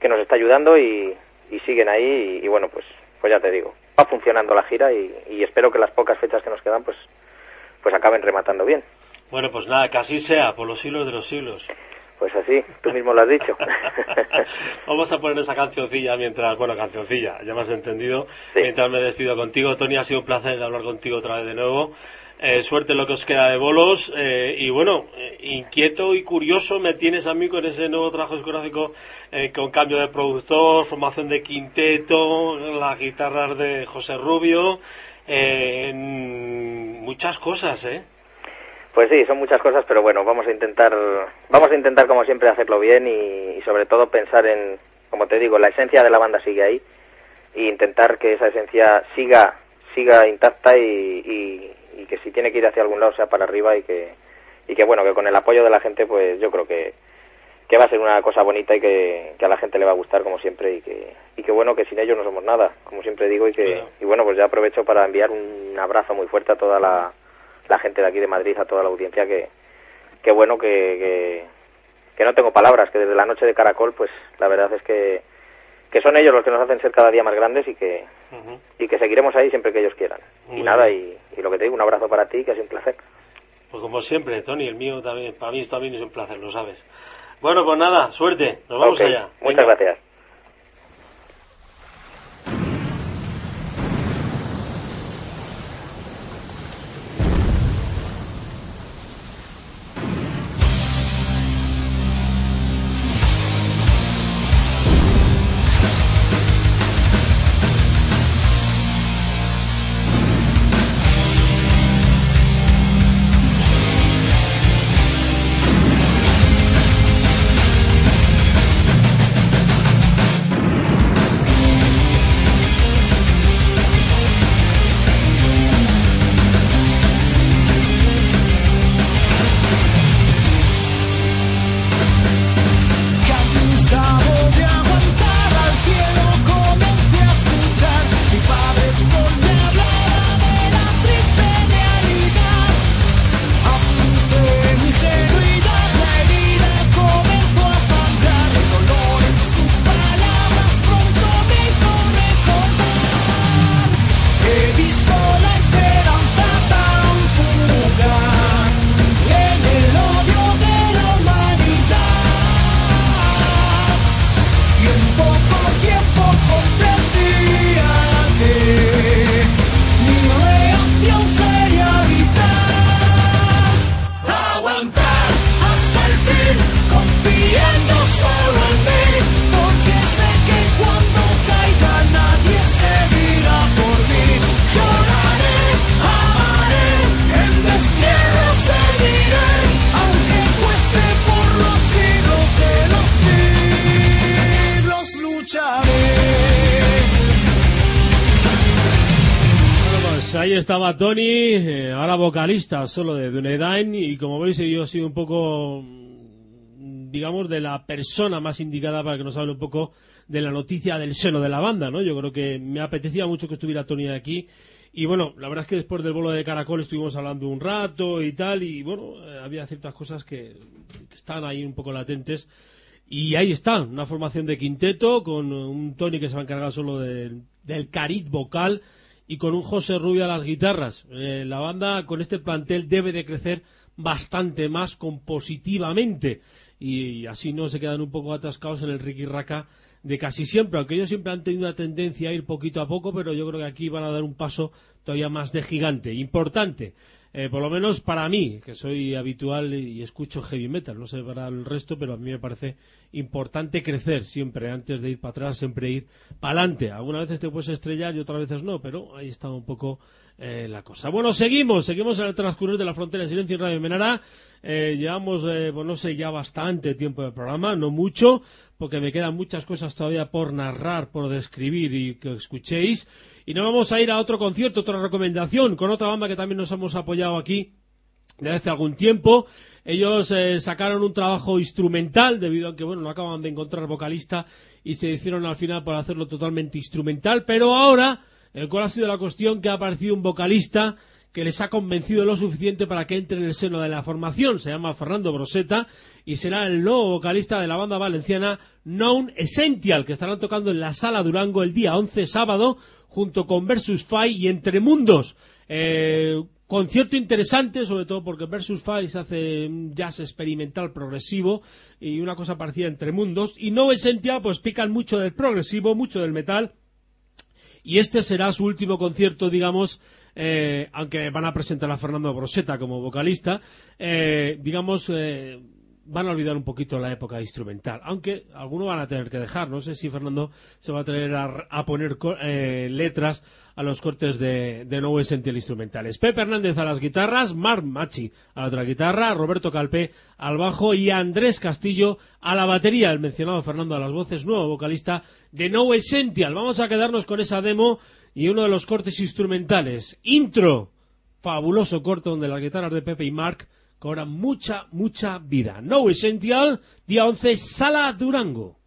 que nos está ayudando y, y siguen ahí. Y, bueno, pues, pues ya te digo, va funcionando la gira y, y espero que las pocas fechas que nos quedan, pues, pues acaben rematando bien. Bueno, pues nada, que así sea, por los siglos de los siglos. Pues así, tú mismo lo has dicho. Vamos a poner esa cancioncilla mientras, bueno, cancioncilla, ya me has entendido. Mientras me despido contigo, Tony, ha sido un placer hablar contigo otra vez de nuevo. Eh, suerte en lo que os queda de bolos. Eh, y bueno, eh, inquieto y curioso me tienes a mí con ese nuevo trabajo discográfico con cambio de productor, formación de quinteto, las guitarras de José Rubio. muchas cosas, ¿eh? Pues sí, son muchas cosas, pero bueno, vamos a intentar, vamos a intentar como siempre hacerlo bien y, sobre todo pensar en, como te digo, la esencia de la banda sigue ahí e intentar que esa esencia siga, siga intacta y, que si tiene que ir hacia algún lado sea para arriba y que, y que bueno, que con el apoyo de la gente, pues yo creo que, que va a ser una cosa bonita y que, a la gente le va a gustar como siempre y que, y que bueno, que sin ellos no somos nada, como siempre digo y que, y bueno, pues ya aprovecho para enviar un abrazo muy fuerte a toda la la gente de aquí de Madrid, a toda la audiencia, que, que bueno, que, que, no tengo palabras, que desde la noche de Caracol, pues la verdad es que, que son ellos los que nos hacen ser cada día más grandes y que, y que seguiremos ahí siempre que ellos quieran. y nada, y, lo que te digo, un abrazo para ti, que ha sido un placer. Pues como siempre, Tony, el mío también, para mí también es un placer, lo sabes. Bueno, pues nada, suerte, nos vamos allá. Muchas gracias. Tony, eh, ahora vocalista solo de Dunedain y como veis yo he sido un poco, mm, digamos, de la persona más indicada para que nos hable un poco de la noticia del seno de la banda, ¿no? Yo creo que me apetecía mucho que estuviera Tony aquí y bueno, la verdad es que después del bolo de Caracol estuvimos hablando un rato y tal y bueno, eh, había ciertas cosas que, que están ahí un poco latentes y ahí está, una formación de quinteto con un Tony que se va a encargar solo del cariz vocal y con un José Rubio a las guitarras. Eh, la banda con este plantel debe de crecer bastante más compositivamente y, así no se quedan un poco atascados en el Ricky Raca de casi siempre, aunque ellos siempre han tenido una tendencia a ir poquito a poco, pero yo creo que aquí van a dar un paso todavía más de gigante, importante. Eh, por lo menos para mí, que soy habitual y escucho heavy metal, no sé para el resto, pero a mí me parece importante crecer siempre, antes de ir para atrás, siempre ir para adelante. Algunas veces te puedes estrellar y otras veces no, pero ahí está un poco eh, la cosa. Bueno, seguimos, seguimos en el transcurrir de la frontera de Silencio en Radio Menara. Eh, llevamos, pues no sé, ya bastante tiempo de programa, no mucho, porque me quedan muchas cosas todavía por narrar, por describir y que escuchéis. Y nos vamos a ir a otro concierto, otra recomendación, con otra banda que también nos hemos apoyado aquí desde hace algún tiempo. Ellos eh, sacaron un trabajo instrumental, debido a que, bueno, no acaban de encontrar vocalista y se hicieron al final por hacerlo totalmente instrumental. Pero ahora, el cual ha sido la cuestión que ha aparecido un vocalista que les ha convencido lo suficiente para que entre en el seno de la formación. Se llama Fernando Broseta y será el nuevo vocalista de la banda valenciana Known Essential, que estarán tocando en la Sala Durango el día 11 sábado, junto con Versus Five y Entre Mundos. Eh, concierto interesante, sobre todo porque Versus Five se hace jazz experimental progresivo y una cosa parecida entre mundos. Y No Essential, pues pican mucho del progresivo, mucho del metal. Y este será su último concierto, digamos, eh, aunque van a presentar a Fernando Broseta como vocalista, eh, digamos, eh, van a olvidar un poquito la época instrumental, aunque algunos van a tener que dejar. No sé si Fernando se va a tener a, poner letras a los cortes de, de No Essential Instrumentales. Pepe Hernández a las guitarras, Marc Machi a la otra guitarra, Roberto Calpe al bajo y Andrés Castillo a la batería. El mencionado Fernando a las voces, nuevo vocalista de No Essential. Vamos a quedarnos con esa demo y uno de los cortes instrumentales. Intro. Fabuloso corte donde las guitarras de Pepe y Mark cobran mucha, mucha vida. No Essential, día 11, Sala Durango.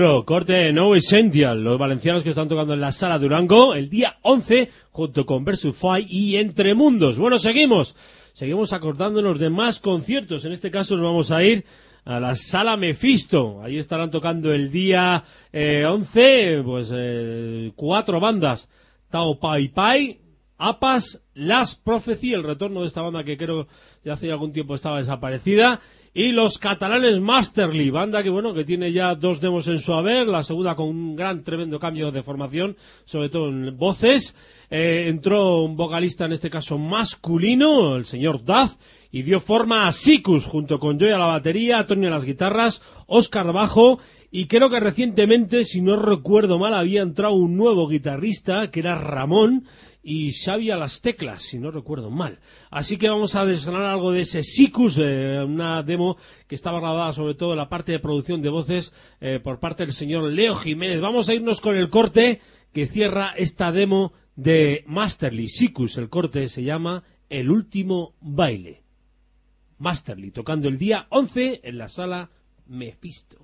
Corte No Essential, los valencianos que están tocando en la sala Durango el día 11 junto con Versufy y Entre Mundos. Bueno, seguimos, seguimos acordándonos de más conciertos. En este caso nos vamos a ir a la sala Mephisto. Ahí estarán tocando el día 11, eh, pues eh, cuatro bandas. Tao Pai Pai, Apas, Las Prophecy, el retorno de esta banda que creo ya hace algún tiempo estaba desaparecida, y los catalanes Masterly, banda que bueno, que tiene ya dos demos en su haber, la segunda con un gran tremendo cambio de formación, sobre todo en voces. Eh, entró un vocalista en este caso masculino, el señor Daz, y dio forma a Sicus junto con Joy a la batería, Tony a las guitarras, Oscar bajo y creo que recientemente, si no recuerdo mal, había entrado un nuevo guitarrista que era Ramón y Xavi a las teclas, si no recuerdo mal. Así que vamos a desgranar algo de ese Sicus, eh, una demo que estaba grabada sobre todo en la parte de producción de voces eh, por parte del señor Leo Jiménez. Vamos a irnos con el corte que cierra esta demo de Masterly. Sicus, el corte se llama El último baile. Masterly, tocando el día 11 en la sala Mephisto.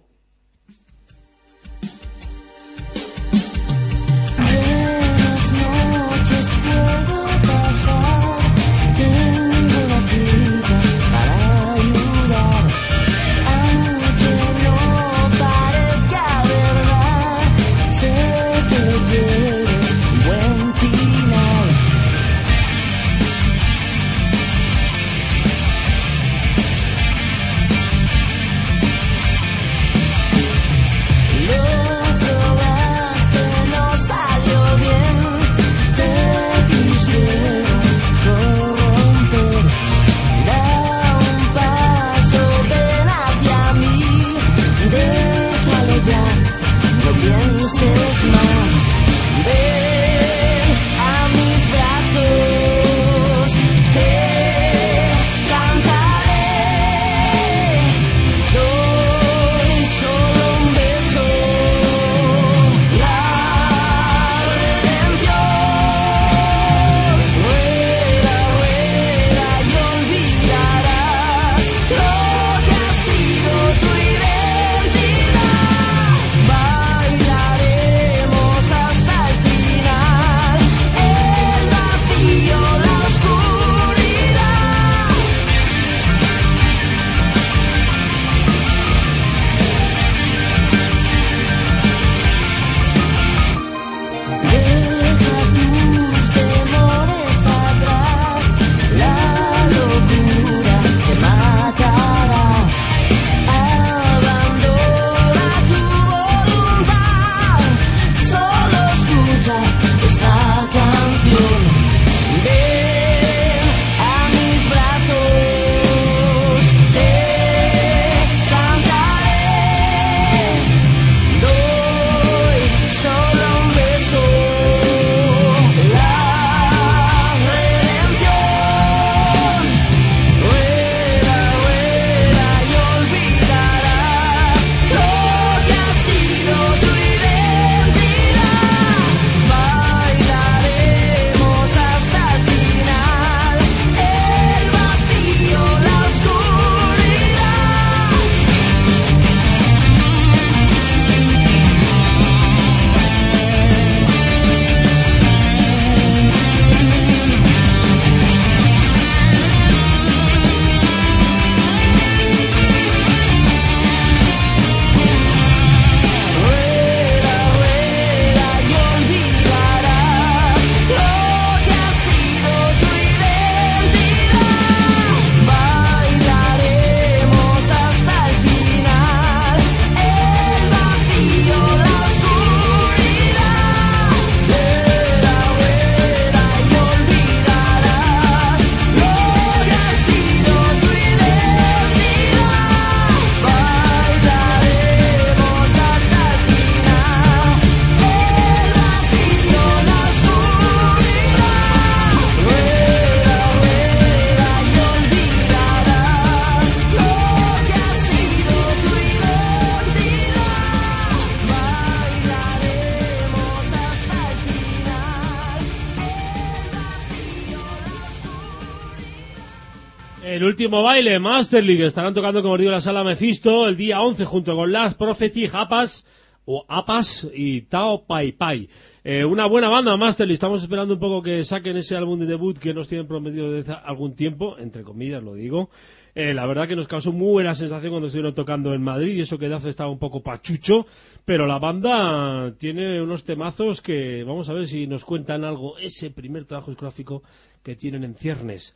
Baile, Master League, estarán tocando, como os digo, la sala Mephisto el día 11 junto con Las Prophecy, Apas o Apas y Tao Pai Pai. Eh, una buena banda, Masterly. Estamos esperando un poco que saquen ese álbum de debut que nos tienen prometido desde algún tiempo, entre comillas lo digo. Eh, la verdad que nos causó muy buena sensación cuando estuvieron tocando en Madrid y eso que hace estaba un poco pachucho, pero la banda tiene unos temazos que vamos a ver si nos cuentan algo. Ese primer trabajo discográfico que tienen en ciernes.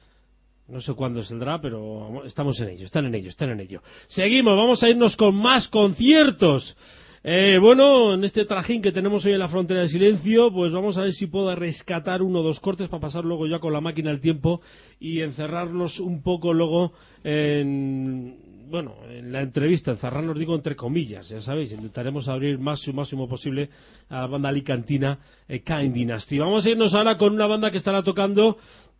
No sé cuándo saldrá, pero estamos en ello, están en ello, están en ello. Seguimos, vamos a irnos con más conciertos. Eh, bueno, en este trajín que tenemos hoy en la frontera de silencio, pues vamos a ver si puedo rescatar uno o dos cortes para pasar luego ya con la máquina el tiempo y encerrarnos un poco luego en, bueno, en la entrevista, encerrarnos digo entre comillas, ya sabéis, intentaremos abrir más y máximo posible a la banda alicantina eh, Kind Dynasty. Vamos a irnos ahora con una banda que estará tocando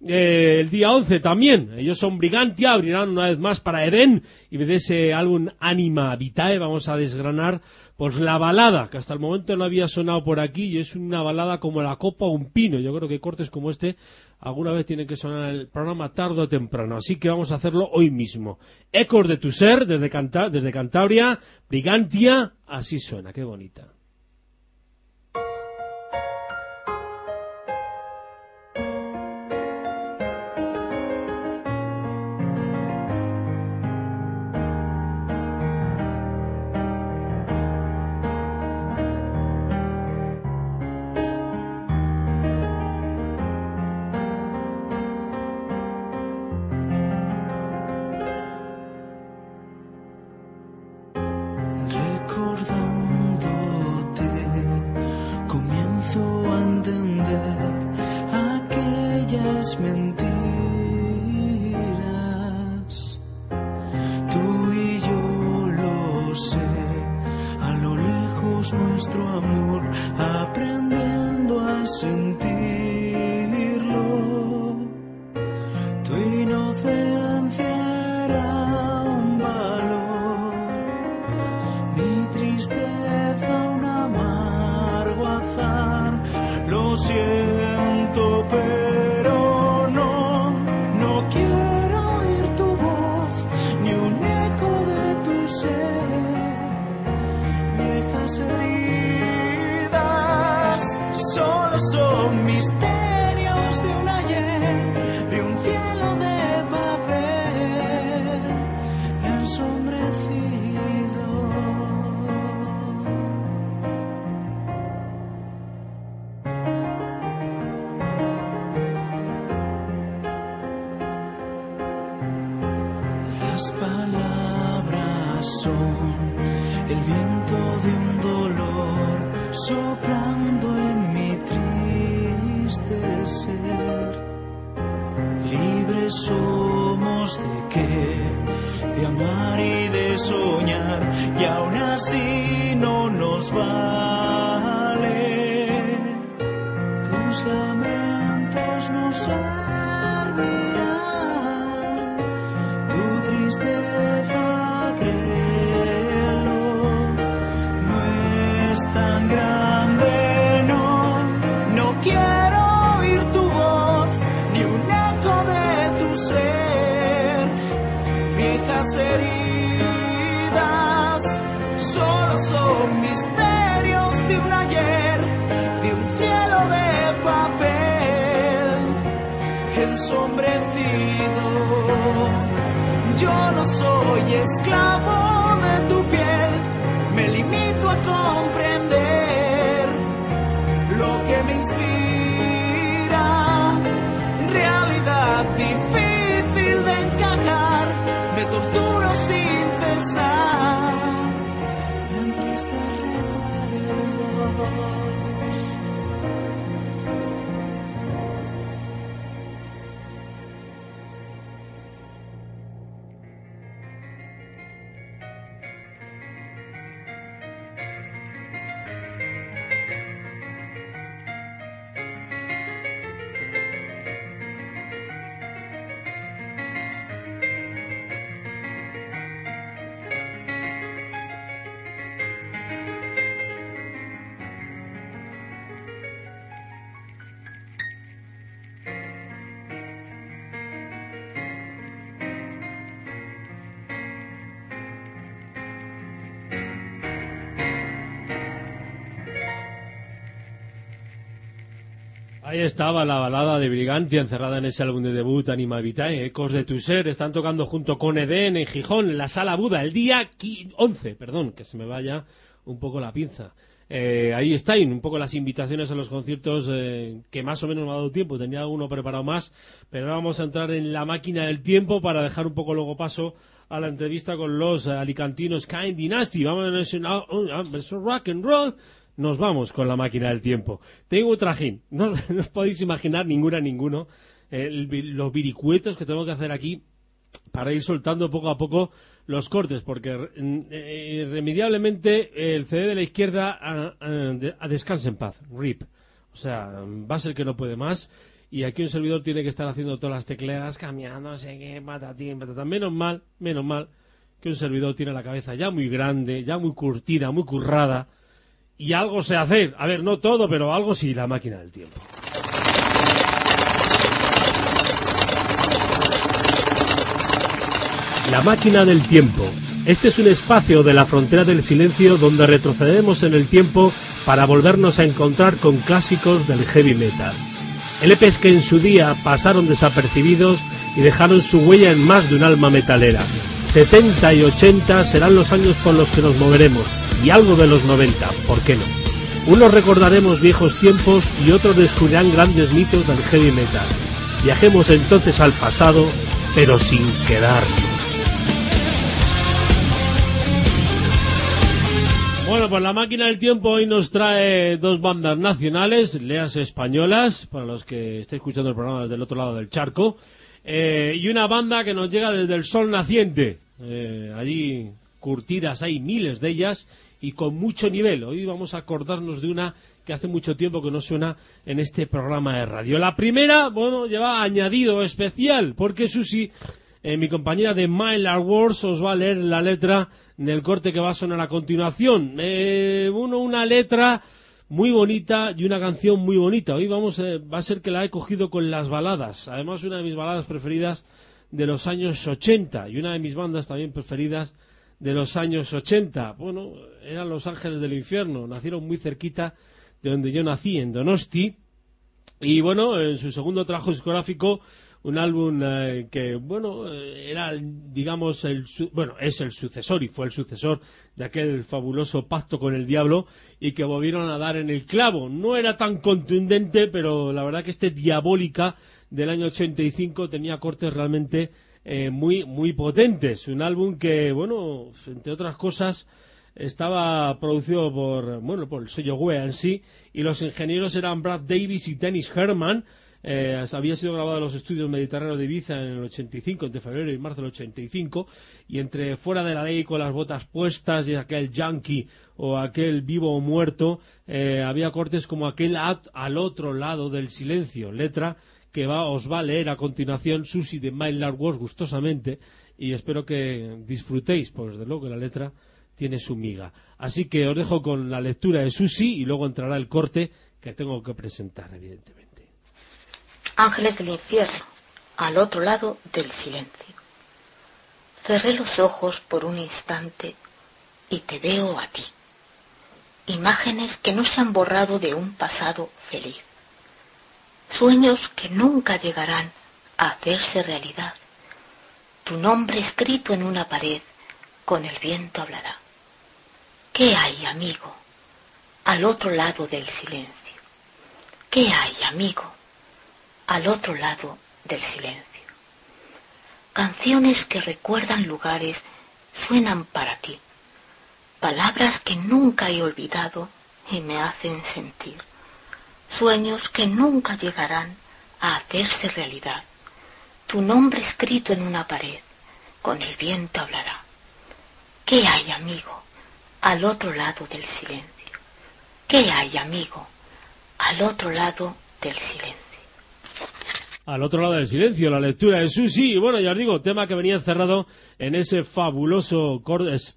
eh, el día 11 también. Ellos son Brigantia, abrirán una vez más para Eden y de ese álbum Anima Vitae vamos a desgranar pues la balada, que hasta el momento no había sonado por aquí y es una balada como la copa o un pino. Yo creo que cortes como este alguna vez tienen que sonar el programa tarde o temprano. Así que vamos a hacerlo hoy mismo. Ecos de tu ser, desde, desde Cantabria, Brigantia, así suena, qué bonita. Estaba la balada de Brigantia encerrada en ese álbum de debut Anima Vitae, Ecos de tu ser, están tocando junto con Eden en Gijón, en la Sala Buda, el día 11, perdón, que se me vaya un poco la pinza. Eh, ahí están un poco las invitaciones a los conciertos eh, que más o menos me ha dado tiempo, tenía uno preparado más, pero ahora vamos a entrar en la máquina del tiempo para dejar un poco luego paso a la entrevista con los alicantinos Kind Dynasty. Vamos a ver, rock and roll nos vamos con la máquina del tiempo. Tengo trajín, no, os podéis imaginar ninguna, ninguno, los viricuetos que tengo que hacer aquí para ir soltando poco a poco los cortes, porque eh, irremediablemente el CD de la izquierda a, a, descanse en paz, RIP. O sea, va a ser que no puede más. Y aquí un servidor tiene que estar haciendo todas las tecleas, cambiando, no sé qué, patatín. Menos mal, menos mal que un servidor tiene la cabeza ya muy grande, ya muy curtida, muy currada y algo sé hacer. A ver, no todo, pero algo sí, la máquina del tiempo. La máquina del tiempo. Este es un espacio de la frontera del silencio donde retrocedemos en el tiempo para volvernos a encontrar con clásicos del heavy metal. LPs que en su día pasaron desapercibidos y dejaron su huella en más de un alma metalera. 70 y 80 serán los años con los que nos moveremos y algo de los 90, ¿por qué no? Unos recordaremos viejos tiempos y otros descubrirán grandes mitos del heavy metal. Viajemos entonces al pasado, pero sin quedarnos. Bueno, pues la máquina del tiempo hoy nos trae dos bandas nacionales, leas españolas, para los que estén escuchando el programa desde el otro lado del charco, eh, y una banda que nos llega desde el sol naciente. Eh, allí curtidas hay miles de ellas y con mucho nivel. Hoy vamos a acordarnos de una que hace mucho tiempo que no suena en este programa de radio. La primera, bueno, lleva añadido especial, porque Susi, eh, mi compañera de Mylar Wars, os va a leer la letra del corte que va a sonar a continuación. Eh, uno, una letra muy bonita y una canción muy bonita. Hoy vamos, eh, va a ser que la he cogido con las baladas. Además, una de mis baladas preferidas de los años 80 y una de mis bandas también preferidas de los años 80. Bueno, eran los ángeles del infierno, nacieron muy cerquita de donde yo nací, en Donosti. Y bueno, en su segundo trabajo discográfico, un álbum eh, que, bueno, eh, era, digamos, el, bueno, es el sucesor y fue el sucesor de aquel fabuloso pacto con el diablo y que volvieron a dar en el clavo. No era tan contundente, pero la verdad que este Diabólica del año 85 tenía cortes realmente eh, muy, muy potentes. Un álbum que, bueno, entre otras cosas, estaba producido por, bueno, por el sello Wea en sí, y los ingenieros eran Brad Davis y Dennis Herman. Eh, había sido grabado en los estudios mediterráneos de Ibiza en el 85, entre febrero y marzo del 85, y entre Fuera de la Ley con las botas puestas y aquel yankee o aquel vivo o muerto, eh, había cortes como aquel al otro lado del silencio, letra que os va a leer a continuación Susi de My Wars gustosamente y espero que disfrutéis, porque desde luego que la letra tiene su miga. Así que os dejo con la lectura de Susi y luego entrará el corte que tengo que presentar, evidentemente. Ángeles del infierno, al otro lado del silencio. Cerré los ojos por un instante y te veo a ti. Imágenes que no se han borrado de un pasado feliz sueños que nunca llegarán a hacerse realidad. Tu nombre escrito en una pared, con el viento hablará. ¿Qué hay, amigo, al otro lado del silencio? ¿Qué hay, amigo, al otro lado del silencio? Canciones que recuerdan lugares suenan para ti, palabras que nunca he olvidado y me hacen sentir sueños que nunca llegarán a hacerse realidad. Tu nombre escrito en una pared, con el viento hablará. ¿Qué hay, amigo, al otro lado del silencio? ¿Qué hay, amigo, al otro lado del silencio? Al otro lado del silencio, la lectura de Susi. Y bueno, ya os digo, tema que venía encerrado en ese fabuloso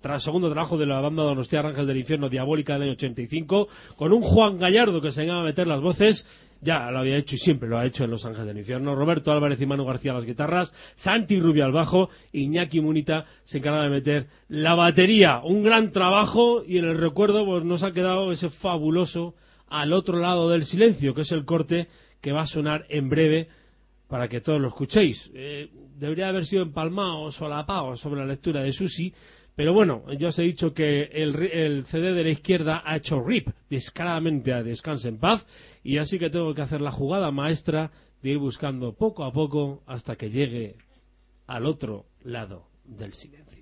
tras segundo trabajo de la banda Donostia Rangel del Infierno Diabólica del año 85, con un Juan Gallardo que se enseñaba a meter las voces. Ya lo había hecho y siempre lo ha hecho en Los Ángeles del Infierno. Roberto Álvarez y Manu García las guitarras, Santi Rubio al bajo, Iñaki Munita se encarga de meter la batería. Un gran trabajo y en el recuerdo pues nos ha quedado ese fabuloso al otro lado del silencio, que es el corte que va a sonar en breve para que todos lo escuchéis. Eh, debería haber sido empalmado o solapado sobre la lectura de Susi, pero bueno, ya os he dicho que el, CD de la izquierda ha hecho rip descaradamente a Descanse en Paz y así que tengo que hacer la jugada maestra de ir buscando poco a poco hasta que llegue al otro lado del silencio.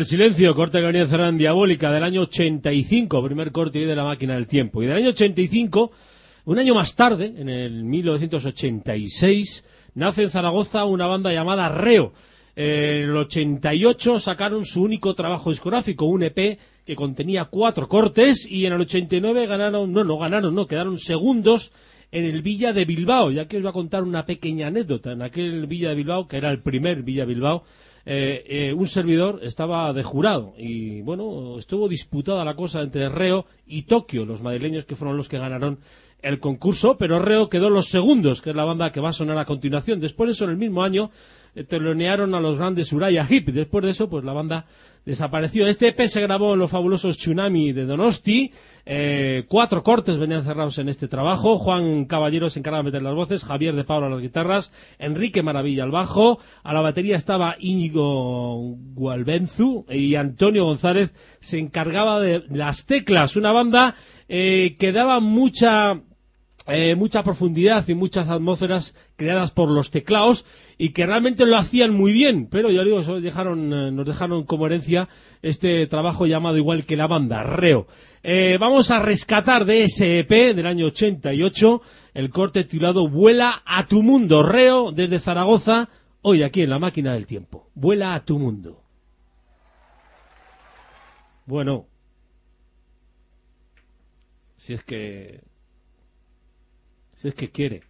Del silencio, corte que venía cerrada Diabólica del año 85, primer corte de la máquina del tiempo. Y del año 85, un año más tarde, en el 1986, nace en Zaragoza una banda llamada Reo. En el 88 sacaron su único trabajo discográfico, un EP que contenía cuatro cortes y en el 89 ganaron, no, no ganaron, no, quedaron segundos en el Villa de Bilbao. Ya que os voy a contar una pequeña anécdota. En aquel Villa de Bilbao, que era el primer Villa Bilbao, eh, eh, un servidor estaba de jurado y bueno, estuvo disputada la cosa entre Reo y Tokio, los madrileños que fueron los que ganaron el concurso, pero Reo quedó los segundos, que es la banda que va a sonar a continuación. Después de eso, en el mismo año, telonearon a los grandes Uraya Hip. Después de eso, pues la banda desapareció. Este EP se grabó en los fabulosos Tsunami de Donosti. Eh, cuatro cortes venían cerrados en este trabajo. Juan Caballero se encargaba de meter las voces, Javier de Pablo a las guitarras, Enrique Maravilla al bajo. A la batería estaba Íñigo Gualbenzu y Antonio González se encargaba de las teclas. Una banda eh, que daba mucha eh, mucha profundidad y muchas atmósferas creadas por los teclados y que realmente lo hacían muy bien, pero ya digo, dejaron, eh, nos dejaron como herencia este trabajo llamado igual que la banda, Reo. Eh, vamos a rescatar de ese EP del año 88 el corte titulado Vuela a tu mundo, Reo, desde Zaragoza, hoy aquí en la máquina del tiempo. Vuela a tu mundo. Bueno, si es que si es que quiere.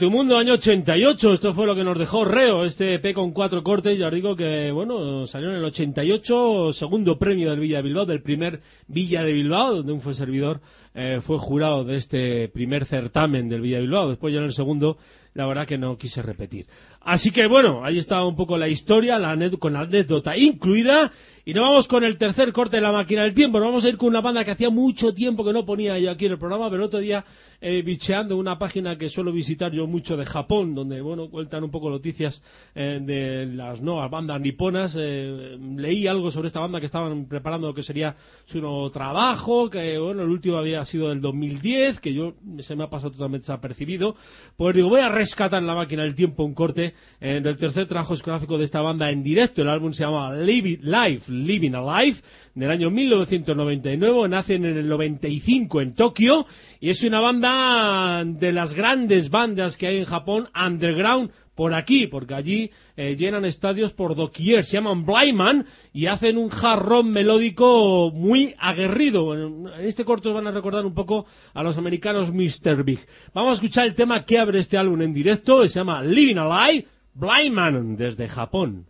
Tu mundo, año 88. Esto fue lo que nos dejó Reo, este EP con cuatro cortes. Ya os digo que, bueno, salió en el 88, segundo premio del Villa de Bilbao, del primer Villa de Bilbao, donde un fue servidor eh, fue jurado de este primer certamen del Villa de Bilbao. Después ya en el segundo, la verdad que no quise repetir. Así que bueno, ahí está un poco la historia, la con la anécdota incluida. Y nos vamos con el tercer corte de la máquina del tiempo. Nos vamos a ir con una banda que hacía mucho tiempo que no ponía yo aquí en el programa, pero el otro día eh, bicheando una página que suelo visitar yo mucho de Japón, donde bueno cuentan un poco noticias eh, de las nuevas bandas niponas. Eh, leí algo sobre esta banda que estaban preparando lo que sería su nuevo trabajo, que bueno, el último había sido del 2010, que yo se me ha pasado totalmente desapercibido. Pues digo, voy a rescatar en la máquina del tiempo un corte del tercer trabajo discográfico de esta banda en directo. El álbum se llama Live, Live, Living Alive, del año 1999. Nacen en el 95 en Tokio y es una banda de las grandes bandas que hay en Japón, underground, por aquí, porque allí eh, llenan estadios por doquier, se llaman Blyman y hacen un jarrón melódico muy aguerrido. En este corto van a recordar un poco a los americanos Mr. Big. Vamos a escuchar el tema que abre este álbum en directo, se llama Living Alive, Blyman desde Japón.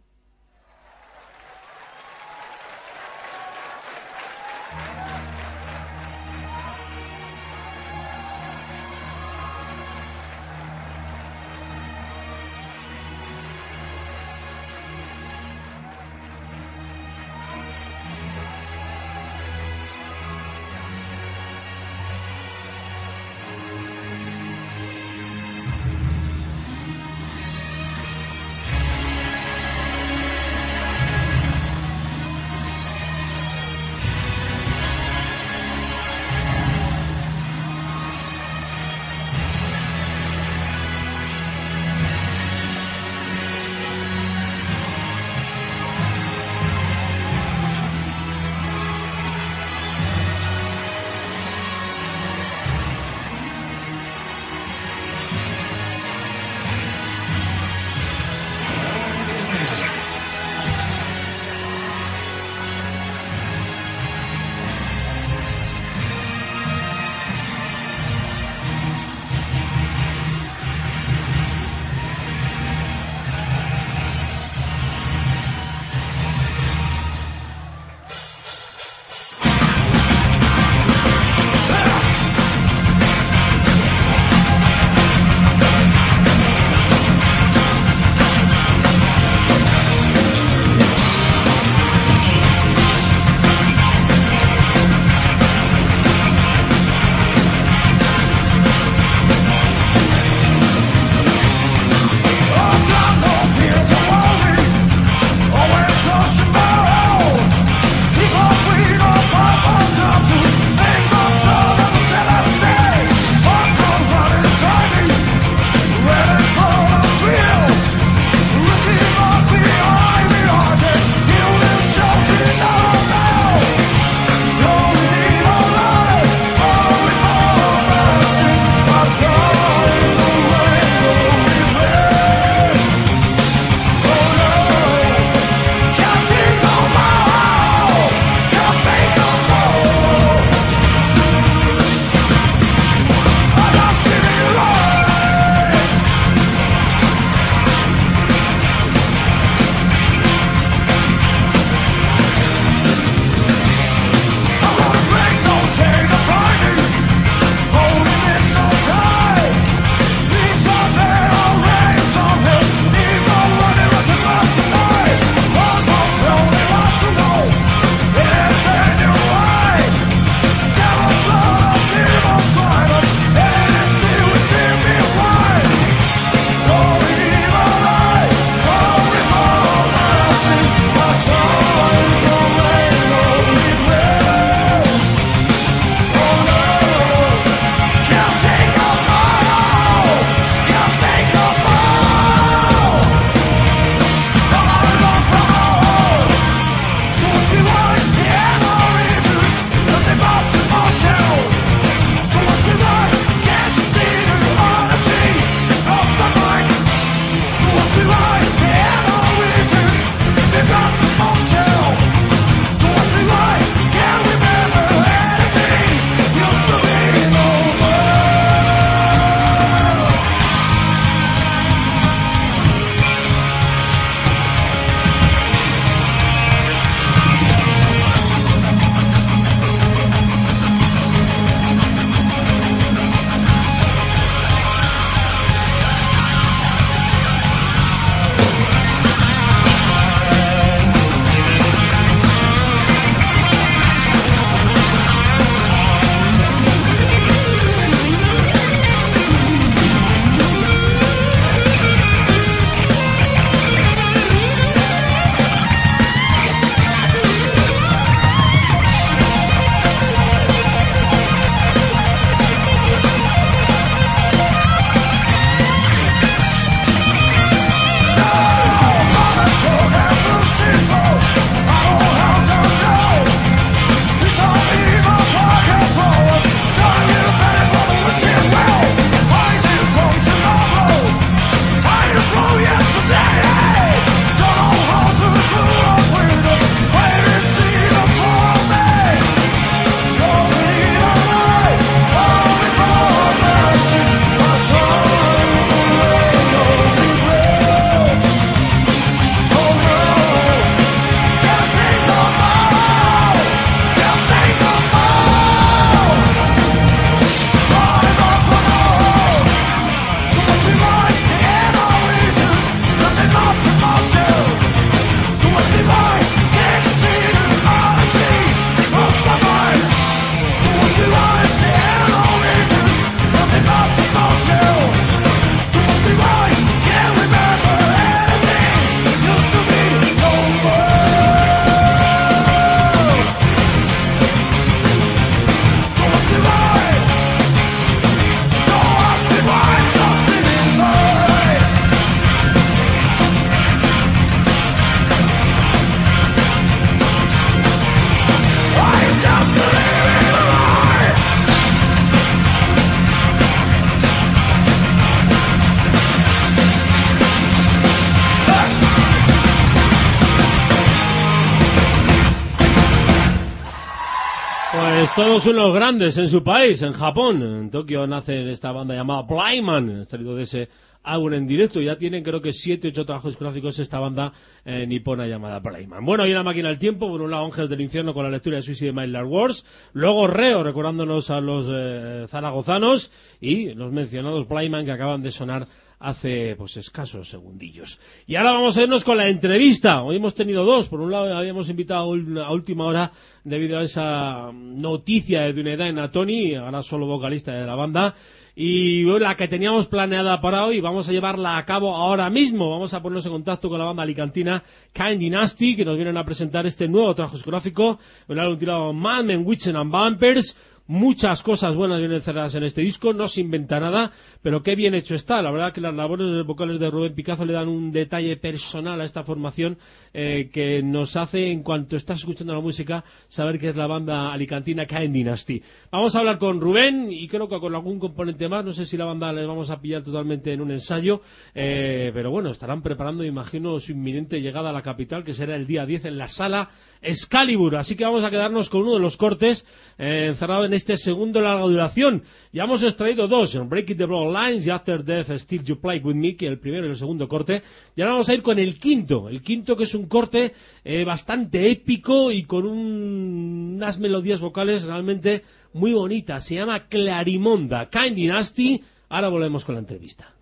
Todos unos grandes en su país, en Japón. En Tokio nace esta banda llamada Playman, salido de ese álbum en directo. Ya tienen creo que siete, ocho trabajos gráficos esta banda eh, nipona llamada Playman. Bueno, y la máquina del tiempo, por un lado Ángeles del Infierno con la lectura de Suicide Mailer Wars, luego Reo recordándonos a los eh, zaragozanos y los mencionados Playman que acaban de sonar hace pues escasos segundillos. Y ahora vamos a irnos con la entrevista. Hoy hemos tenido dos. Por un lado habíamos invitado a última hora debido a esa noticia de Dunedain a Tony, ahora solo vocalista de la banda. Y la que teníamos planeada para hoy, vamos a llevarla a cabo ahora mismo. Vamos a ponernos en contacto con la banda alicantina Kind Dynasty, que nos vienen a presentar este nuevo trabajo discográfico, un álbum titulado Mad Men, Witches and Bumpers Muchas cosas buenas vienen cerradas en este disco, no se inventa nada, pero qué bien hecho está. La verdad que las labores vocales de Rubén Picazo le dan un detalle personal a esta formación eh, que nos hace, en cuanto estás escuchando la música, saber que es la banda alicantina Kain Dynasty. Vamos a hablar con Rubén y creo que con algún componente más. No sé si la banda les vamos a pillar totalmente en un ensayo, eh, pero bueno, estarán preparando, imagino, su inminente llegada a la capital, que será el día 10 en la sala Excalibur. Así que vamos a quedarnos con uno de los cortes eh, encerrado en segundo larga duración. Ya hemos extraído dos, Breaking the Lines y After Death Still You Play With Me, que el primero y el segundo corte. Y ahora vamos a ir con el quinto, el quinto que es un corte eh, bastante épico y con unas melodías vocales realmente muy bonitas. Se llama Clarimonda, Kind Dynasty. Ahora volvemos con la entrevista.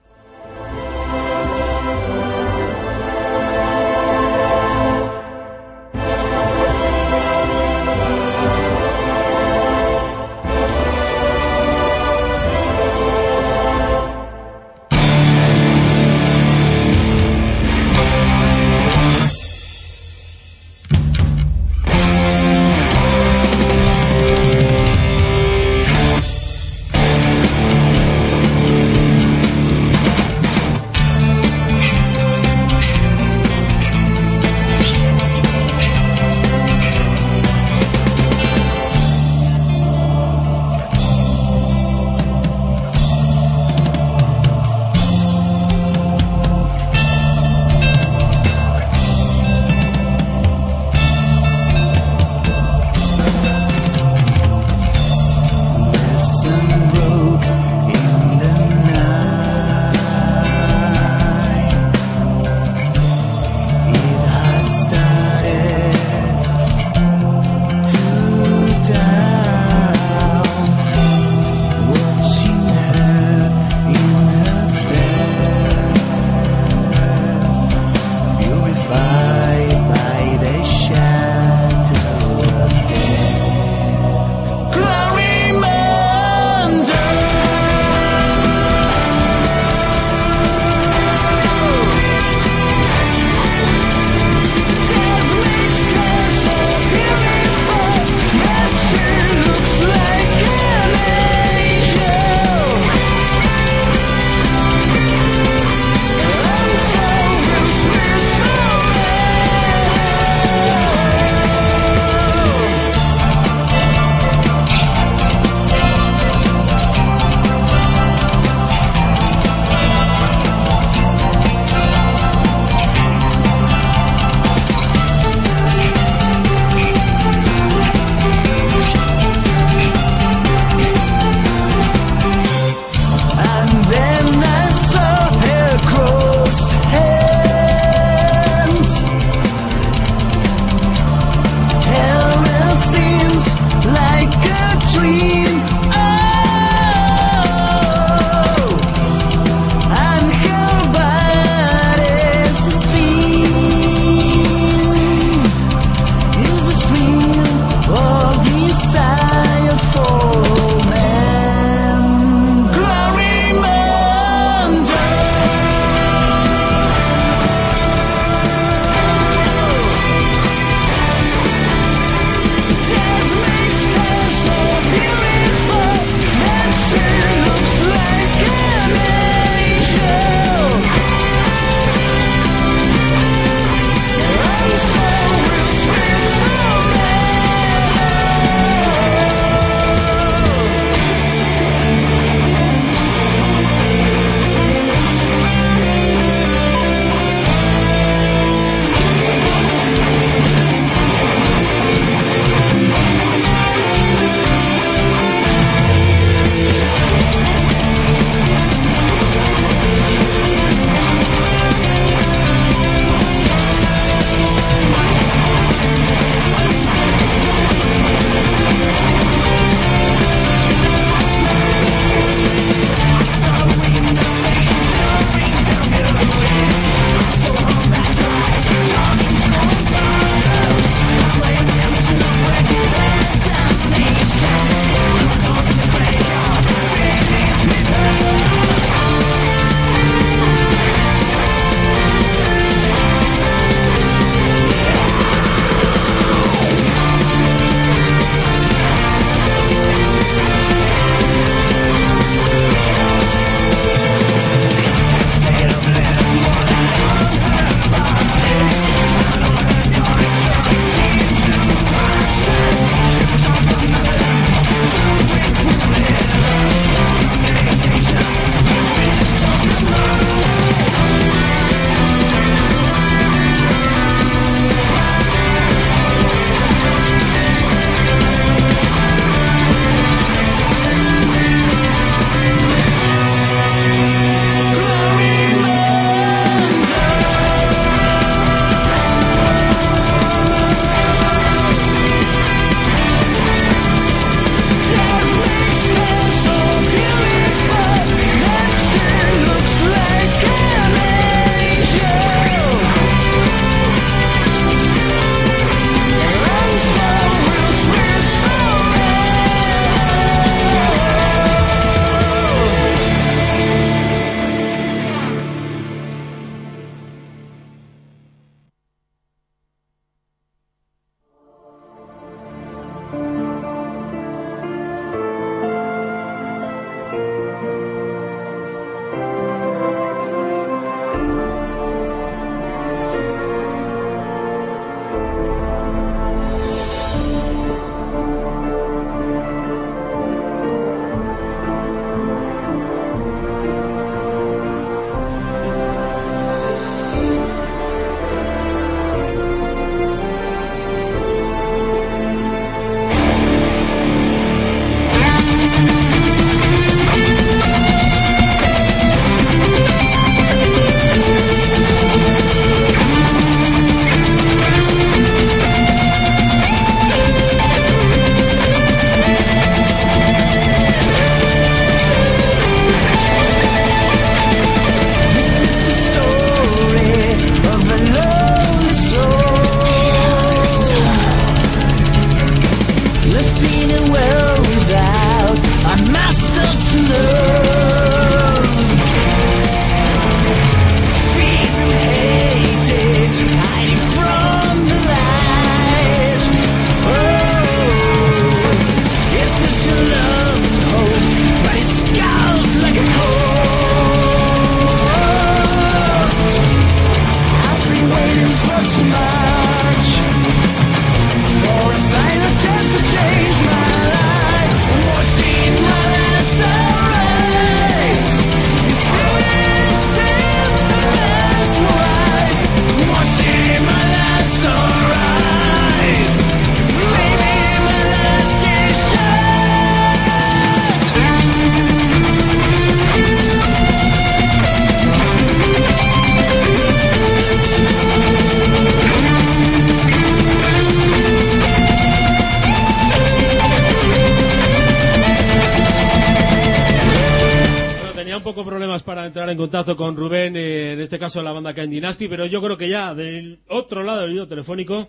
Dynasty, pero yo creo que ya del otro lado del hilo telefónico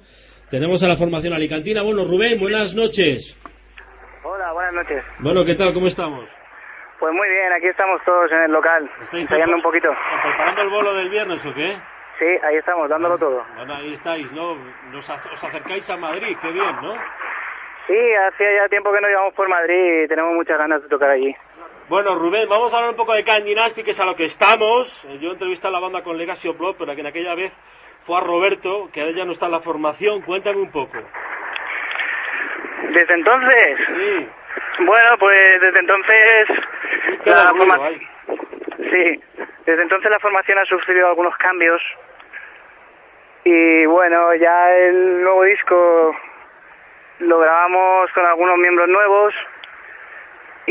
tenemos a la formación alicantina. Bueno, Rubén, buenas noches. Hola, buenas noches. Bueno, ¿qué tal? ¿Cómo estamos? Pues muy bien, aquí estamos todos en el local, ensayando un poquito. ¿Preparando el bolo del viernes o qué? Sí, ahí estamos, dándolo todo. Bueno, ahí estáis, ¿no? Nos, os acercáis a Madrid, qué bien, ¿no? Sí, hacía ya tiempo que no íbamos por Madrid y tenemos muchas ganas de tocar allí. Bueno, Rubén, vamos a hablar un poco de Can Dynasty, que es a lo que estamos. Yo entrevisté a la banda con Legacy of Blood, pero que en aquella vez fue a Roberto, que ya no está en la formación. Cuéntame un poco. ¿Desde entonces? Sí. Bueno, pues desde entonces... La Sí, desde entonces la formación ha sufrido algunos cambios y bueno, ya el nuevo disco lo grabamos con algunos miembros nuevos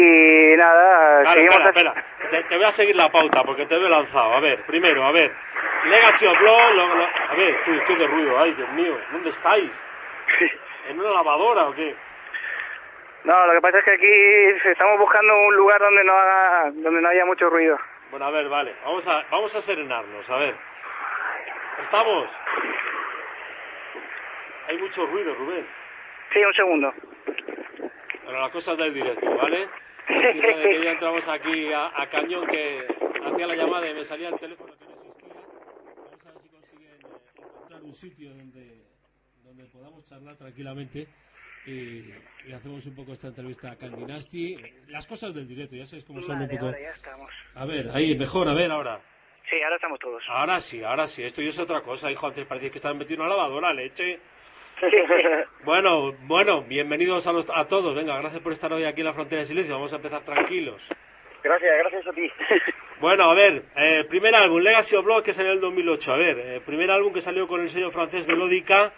y nada, seguimos... Espera, espera. Te, voy a seguir la pauta porque te veo lanzado. A ver, primero, a ver, Legacy of Blood, a ver, uy, qué de ruido, ay, Dios mío, ¿dónde estáis? ¿En una lavadora o qué? No, lo que pasa es que aquí estamos buscando un lugar donde no haga, donde no haya mucho ruido. Bueno, a ver, vale, vamos a, vamos a serenarnos, a ver. ¿Estamos? Hay mucho ruido, Rubén. Sí, un segundo. Bueno, las cosas del directo, ¿vale? Que ya entramos aquí a, cañón que hacía la llamada y me salía el teléfono que no existía. Vamos a ver si consiguen eh, encontrar un sitio donde, donde podamos charlar tranquilamente y, hacemos un poco esta entrevista a Candinasti. Las cosas del directo, ya sabes cómo son un poco. ya estamos. A ver, ahí, mejor, a ver ahora. Sí, ahora estamos todos. Ahora sí, ahora sí. Esto ya es otra cosa, hijo. Antes parecía que estaban metiendo una lavadora, leche. bueno, bueno, bienvenidos a, a todos. Venga, gracias por estar hoy aquí en la Frontera de Silencio. Vamos a empezar tranquilos. Gracias, gracias a ti. bueno, a ver, eh, primer álbum, Legacy of Blood, que salió en el 2008. A ver, eh, primer álbum que salió con el sello francés Melódica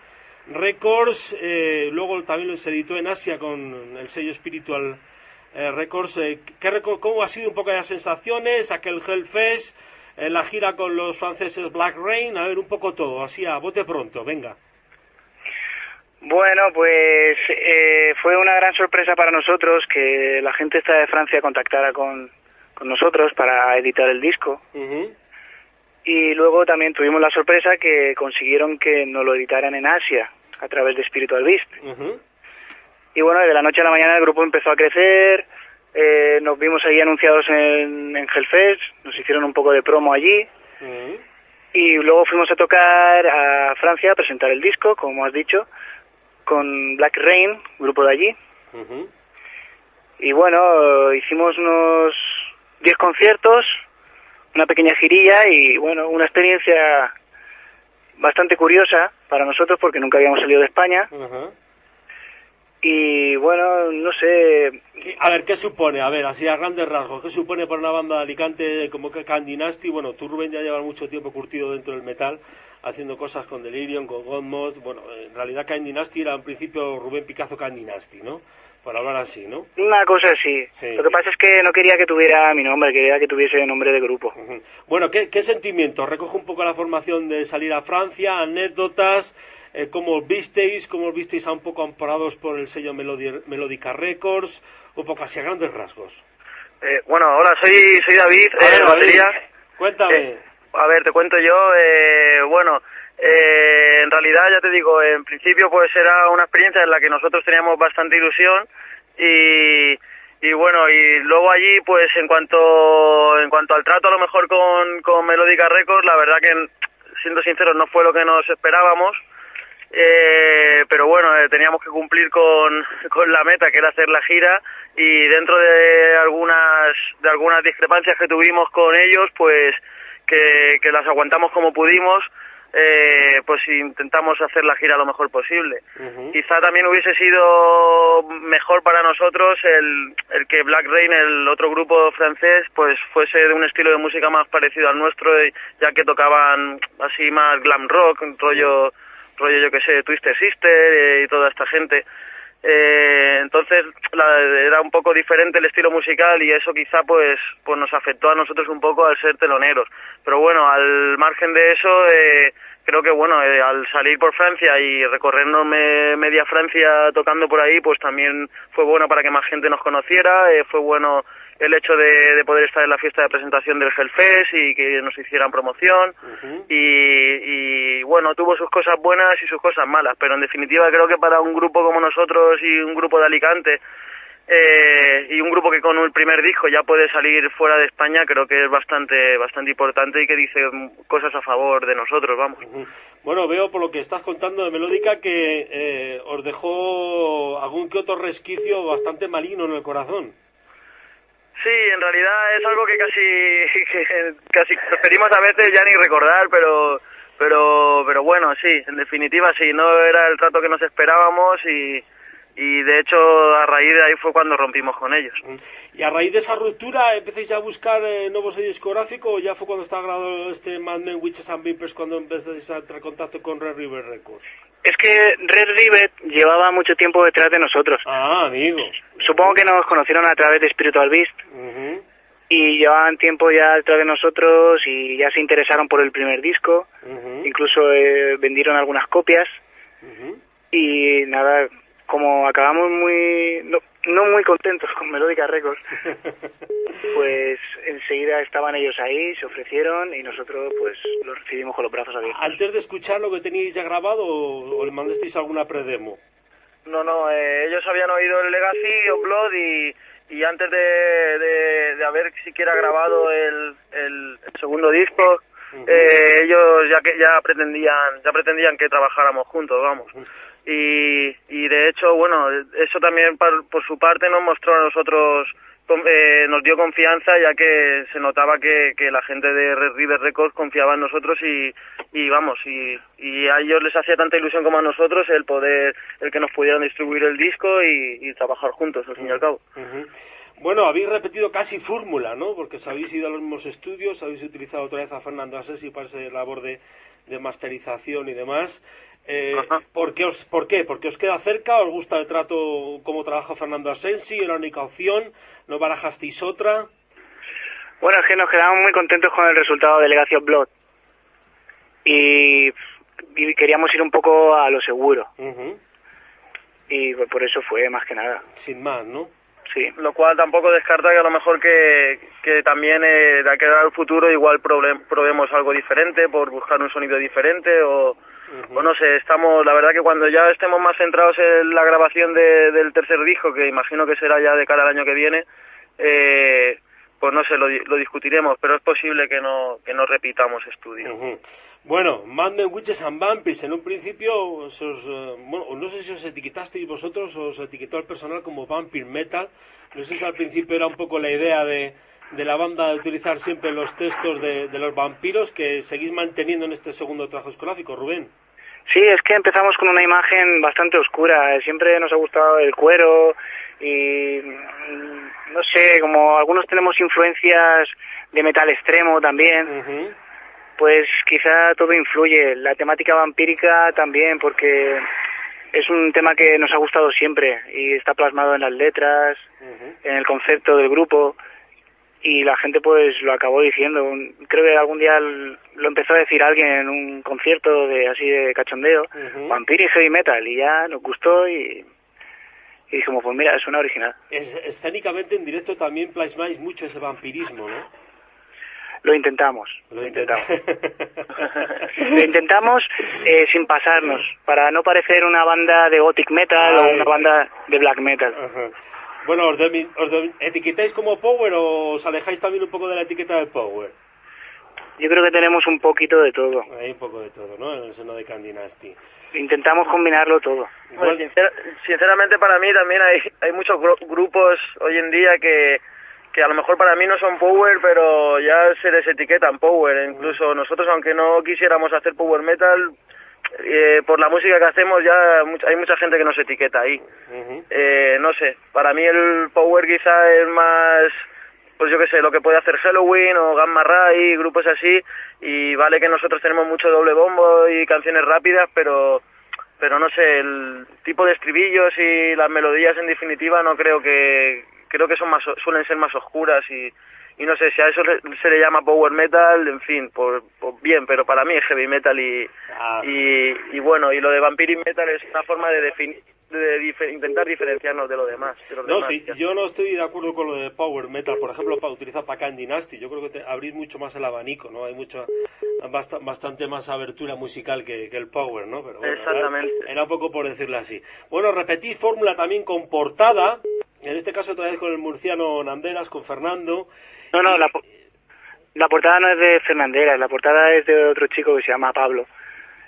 Records, eh, luego también se editó en Asia con el sello Spiritual eh, Records. Eh, ¿qué, ¿Cómo ha sido un poco las sensaciones? Aquel Hellfest, eh, la gira con los franceses Black Rain, a ver un poco todo, así a bote pronto, venga. Bueno, pues eh, fue una gran sorpresa para nosotros que la gente esta de Francia contactara con, con nosotros para editar el disco. Y luego también tuvimos la sorpresa que consiguieron que nos lo editaran en Asia a través de Spiritual Beast. Y bueno, de la noche a la mañana el grupo empezó a crecer, eh, nos vimos ahí anunciados en, en Hellfest, nos hicieron un poco de promo allí. Y luego fuimos a tocar a Francia a presentar el disco, como has dicho, con Black Rain, grupo de allí. Y bueno, hicimos unos 10 conciertos, una pequeña girilla y bueno, una experiencia bastante curiosa para nosotros porque nunca habíamos salido de España. Y bueno, no sé. A ver, ¿qué supone? A ver, así a grandes rasgos, ¿qué supone para una banda de Alicante como Candinasti? Bueno, tú Rubén ya llevas mucho tiempo curtido dentro del metal, haciendo cosas con Delirium, con Godmod. Bueno, en realidad Candinasti era en principio Rubén Picazo Candinasti, ¿no? por hablar así, ¿no? Una cosa así. Lo que pasa es que no quería que tuviera mi nombre, quería que tuviese nombre de grupo. Bueno, ¿qué, ¿qué sentimientos? Recoge un poco la formación de salir a Francia, anécdotas, eh, cómo os visteis, cómo os visteis a un poco amparados por el sello Melodica Records, un poco así a grandes rasgos. Eh, bueno, hola, soy, soy David, eh, batería. Cuéntame. Eh, a ver, te cuento yo, bueno, eh, en realidad, ya te digo, en principio pues era una experiencia en la que nosotros teníamos bastante ilusión y, y bueno, y luego allí pues en cuanto en cuanto al trato a lo mejor con, con Melodica Records, la verdad que siendo sinceros no fue lo que nos esperábamos. Eh, pero bueno, eh, teníamos que cumplir con, con la meta que era hacer la gira y dentro de algunas de algunas discrepancias que tuvimos con ellos, pues que, que las aguantamos como pudimos eh, pues intentamos hacer la gira lo mejor posible. Quizá también hubiese sido mejor para nosotros el, el que Black Rain, el otro grupo francés, pues fuese de un estilo de música más parecido al nuestro, ya que tocaban así más glam rock, rollo, rollo yo que sé, Twister Sister eh, y toda esta gente. Eh, entonces era un poco diferente el estilo musical y eso quizá pues pues nos afectó a nosotros un poco al ser teloneros. Pero bueno al margen de eso eh, creo que bueno, eh, al salir por Francia y recorrernos media Francia tocando por ahí, pues también fue bueno para que más gente nos conociera, eh, fue bueno el hecho de, poder estar en la fiesta de presentación del Hellfest y que nos hicieran promoción. Y, bueno, tuvo sus cosas buenas y sus cosas malas, pero en definitiva creo que para un grupo como nosotros y un grupo de Alicante eh, y un grupo que con el primer disco ya puede salir fuera de España creo que es bastante bastante importante y que dice cosas a favor de nosotros vamos. Bueno veo por lo que estás contando de Melódica que eh, os dejó algún que otro resquicio bastante maligno en el corazón Sí, en realidad es algo que casi que casi preferimos a veces ya ni recordar, pero pero pero bueno, sí, en definitiva sí, no era el trato que nos esperábamos y y de hecho a raíz de ahí fue cuando rompimos con ellos. ¿Y a raíz de esa ruptura empecéis ya a buscar eh, nuevos sello discográfico o ya fue cuando estaba grabado este Mad Men, Witches and Vipers cuando empezasteis a entrar en contacto con Red River Records? Es que Red River llevaba mucho tiempo detrás de nosotros. Ah, amigo. Supongo que nos conocieron a través de Spiritual Beast. Y llevaban tiempo ya detrás de nosotros y ya se interesaron por el primer disco. Incluso eh, vendieron algunas copias. Y nada, como acabamos muy no, no muy contentos con Melódica Records, pues enseguida estaban ellos ahí, se ofrecieron y nosotros pues los recibimos con los brazos abiertos. ¿Antes de escuchar lo que teníais ya grabado o, le mandasteis alguna predemo? No, no, eh, ellos habían oído el Legacy o Blood y, y antes de, de, de haber siquiera grabado el, el, segundo disco, eh, ellos ya que ya pretendían ya pretendían que trabajáramos juntos, vamos y, de hecho, bueno, eso también por, su parte nos mostró a nosotros, eh, nos dio confianza ya que se notaba que, que la gente de Red River Records confiaba en nosotros y, y vamos, y, a ellos les hacía tanta ilusión como a nosotros el poder, el que nos pudieran distribuir el disco y, trabajar juntos, al fin y al cabo. Bueno, habéis repetido casi fórmula, ¿no? Porque habéis ido a los mismos estudios, habéis utilizado otra vez a Fernando Asesi para esa labor de, de masterización y demás. Eh, ¿por, qué os, ¿Por qué? ¿Porque os queda cerca? ¿Os gusta el trato como trabaja Fernando Asensi? ¿Era la única opción? ¿No barajasteis otra? Bueno, es que nos quedamos muy contentos con el resultado de Legación Blood. Y, queríamos ir un poco a lo seguro. Y por eso fue, más que nada. Sin más, ¿no? Sí, lo cual tampoco descarta que a lo mejor que, que también eh, de aquí al futuro igual probemos algo diferente por buscar un sonido diferente o, o no sé, estamos, la verdad que cuando ya estemos más centrados en la grabación de, del tercer disco, que imagino que será ya de cara al año que viene, eh, pues no sé, lo, lo, discutiremos, pero es posible que no, que no repitamos estudio. Bueno, Mad Men, Witches and Vampires, en un principio, eh, bueno, no sé si os etiquetasteis vosotros o os etiquetó el personal como Vampire Metal, no sé si al principio era un poco la idea de, de la banda de utilizar siempre los textos de, de los vampiros que seguís manteniendo en este segundo trabajo escográfico, Rubén. Sí, es que empezamos con una imagen bastante oscura. Siempre nos ha gustado el cuero y mm, no sé, como algunos tenemos influencias de metal extremo también, pues quizá todo influye. La temática vampírica también, porque es un tema que nos ha gustado siempre y está plasmado en las letras, en el concepto del grupo y la gente pues lo acabó diciendo. Creo que algún día lo empezó a decir alguien en un concierto de así de cachondeo, Vampire y Heavy Metal, y ya nos gustó y, y dijimos, pues mira, es una original. escénicamente en directo también plasmáis mucho ese vampirismo, ¿no? Lo intentamos, lo, intentamos. lo intentamos eh, sin pasarnos, para no parecer una banda de gothic metal o una banda de black metal. Bueno, ¿os, etiquetáis como Power o os alejáis también un poco de la etiqueta del Power? Yo creo que tenemos un poquito de todo. Hay un poco de todo, ¿no? En el seno de Candinasti. Intentamos combinarlo todo. sinceramente para mí también hay, hay muchos grupos hoy en día que, que a lo mejor para mí no son power, pero ya se les etiquetan power. Incluso nosotros, aunque no quisiéramos hacer power metal, eh, por la música que hacemos ya hay mucha gente que nos etiqueta ahí. eh, no sé, para mí el power quizá es más, pues yo qué sé, lo que puede hacer Halloween o Gamma Ray, grupos así, y vale que nosotros tenemos mucho doble bombo y canciones rápidas, pero pero no sé, el tipo de estribillos y las melodías en definitiva no creo que creo que son más suelen ser más oscuras y y no sé si a eso se le llama power metal, en fin, por, bien, pero para mí es heavy metal y, Ah. y, y bueno, y lo de vampiric metal es una forma de definir de intentar diferenciarnos de lo demás. de los No, demás, sí, ya. yo no estoy de acuerdo con lo de Power Metal, por ejemplo, para utilizar para en Dynasty. Yo creo que te, abrís mucho más el abanico, ¿no? Hay mucho, basta- bastante más abertura musical que, que el Power, ¿no? Pero bueno, Exactamente. Era, era un poco por decirlo así. Bueno, repetí fórmula también con portada, en este caso otra vez con el murciano Nanderas, con Fernando. No, no, la, po- la portada no es de Fernandera, la portada es de otro chico que se llama Pablo.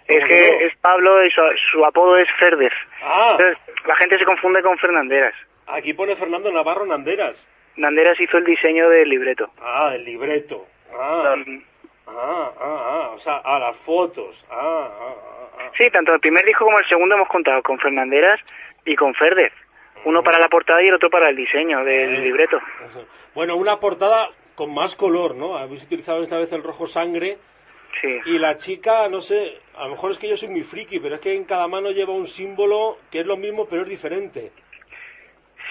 Es ¿Cómo que no? es Pablo y su, su apodo es Ferdez. Ah, Entonces, la gente se confunde con Fernanderas. aquí pone Fernando Navarro Nanderas. Nanderas hizo el diseño del libreto. Ah, del libreto. Ah, ah, ah, ah, o sea, ah, las fotos. Ah, ah, ah, ah. Sí, tanto el primer disco como el segundo hemos contado con Fernanderas y con Ferdez. Uno para la portada y el otro para el diseño del Eh, libreto. eso. Bueno, una portada con más color, ¿no? Habéis utilizado esta vez el rojo sangre. Sí. Y la chica, no sé, a lo mejor es que yo soy muy friki, pero es que en cada mano lleva un símbolo que es lo mismo, pero es diferente.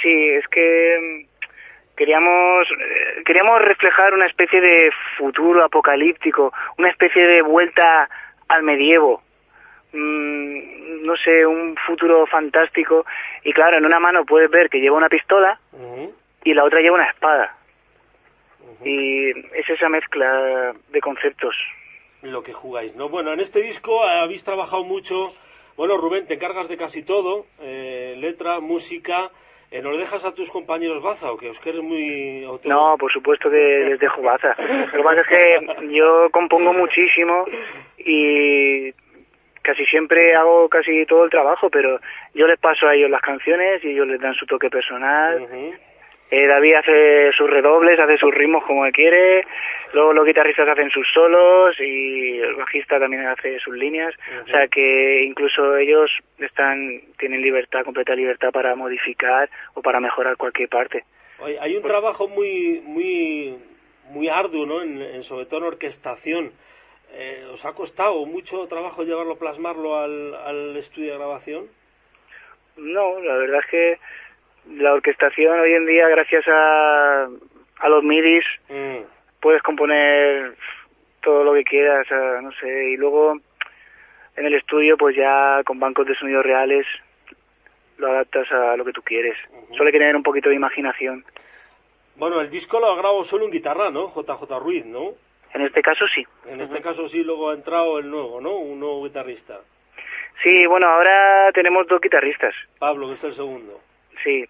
Sí, es que mm, queríamos eh, queríamos reflejar una especie de futuro apocalíptico, una especie de vuelta al medievo. Mm, no sé, un futuro fantástico y claro, en una mano puedes ver que lleva una pistola y la otra lleva una espada. Y es esa mezcla de conceptos. Lo que jugáis, ¿no? Bueno, en este disco habéis trabajado mucho. Bueno, Rubén, te encargas de casi todo: eh, letra, música. Eh, ¿Nos dejas a tus compañeros Baza o que os que eres muy No, por supuesto que les dejo baza. Lo que pasa es que yo compongo muchísimo y casi siempre hago casi todo el trabajo, pero yo les paso a ellos las canciones y ellos les dan su toque personal. Eh, David hace sus redobles, hace sus ritmos como él quiere, luego los guitarristas hacen sus solos y el bajista también hace sus líneas, o sea que incluso ellos están tienen libertad, completa libertad para modificar o para mejorar cualquier parte. Oye, hay un trabajo muy muy muy arduo, ¿no? En, en sobre todo en orquestación. Eh, ¿Os ha costado mucho trabajo llevarlo, plasmarlo al, al estudio de grabación? No, la verdad es que la orquestación hoy en día, gracias a, a los midis, Mm. puedes componer todo lo que quieras, no sé, y luego en el estudio, pues ya con bancos de sonidos reales, lo adaptas a lo que tú quieres. Solo hay que tener un poquito de imaginación. Bueno, el disco lo grabado solo un guitarra, ¿no? JJ Ruiz, ¿no? En este caso sí. En este caso sí, luego ha entrado el nuevo, ¿no? Un nuevo guitarrista. Sí, bueno, ahora tenemos dos guitarristas. Pablo, que es el segundo. Sí,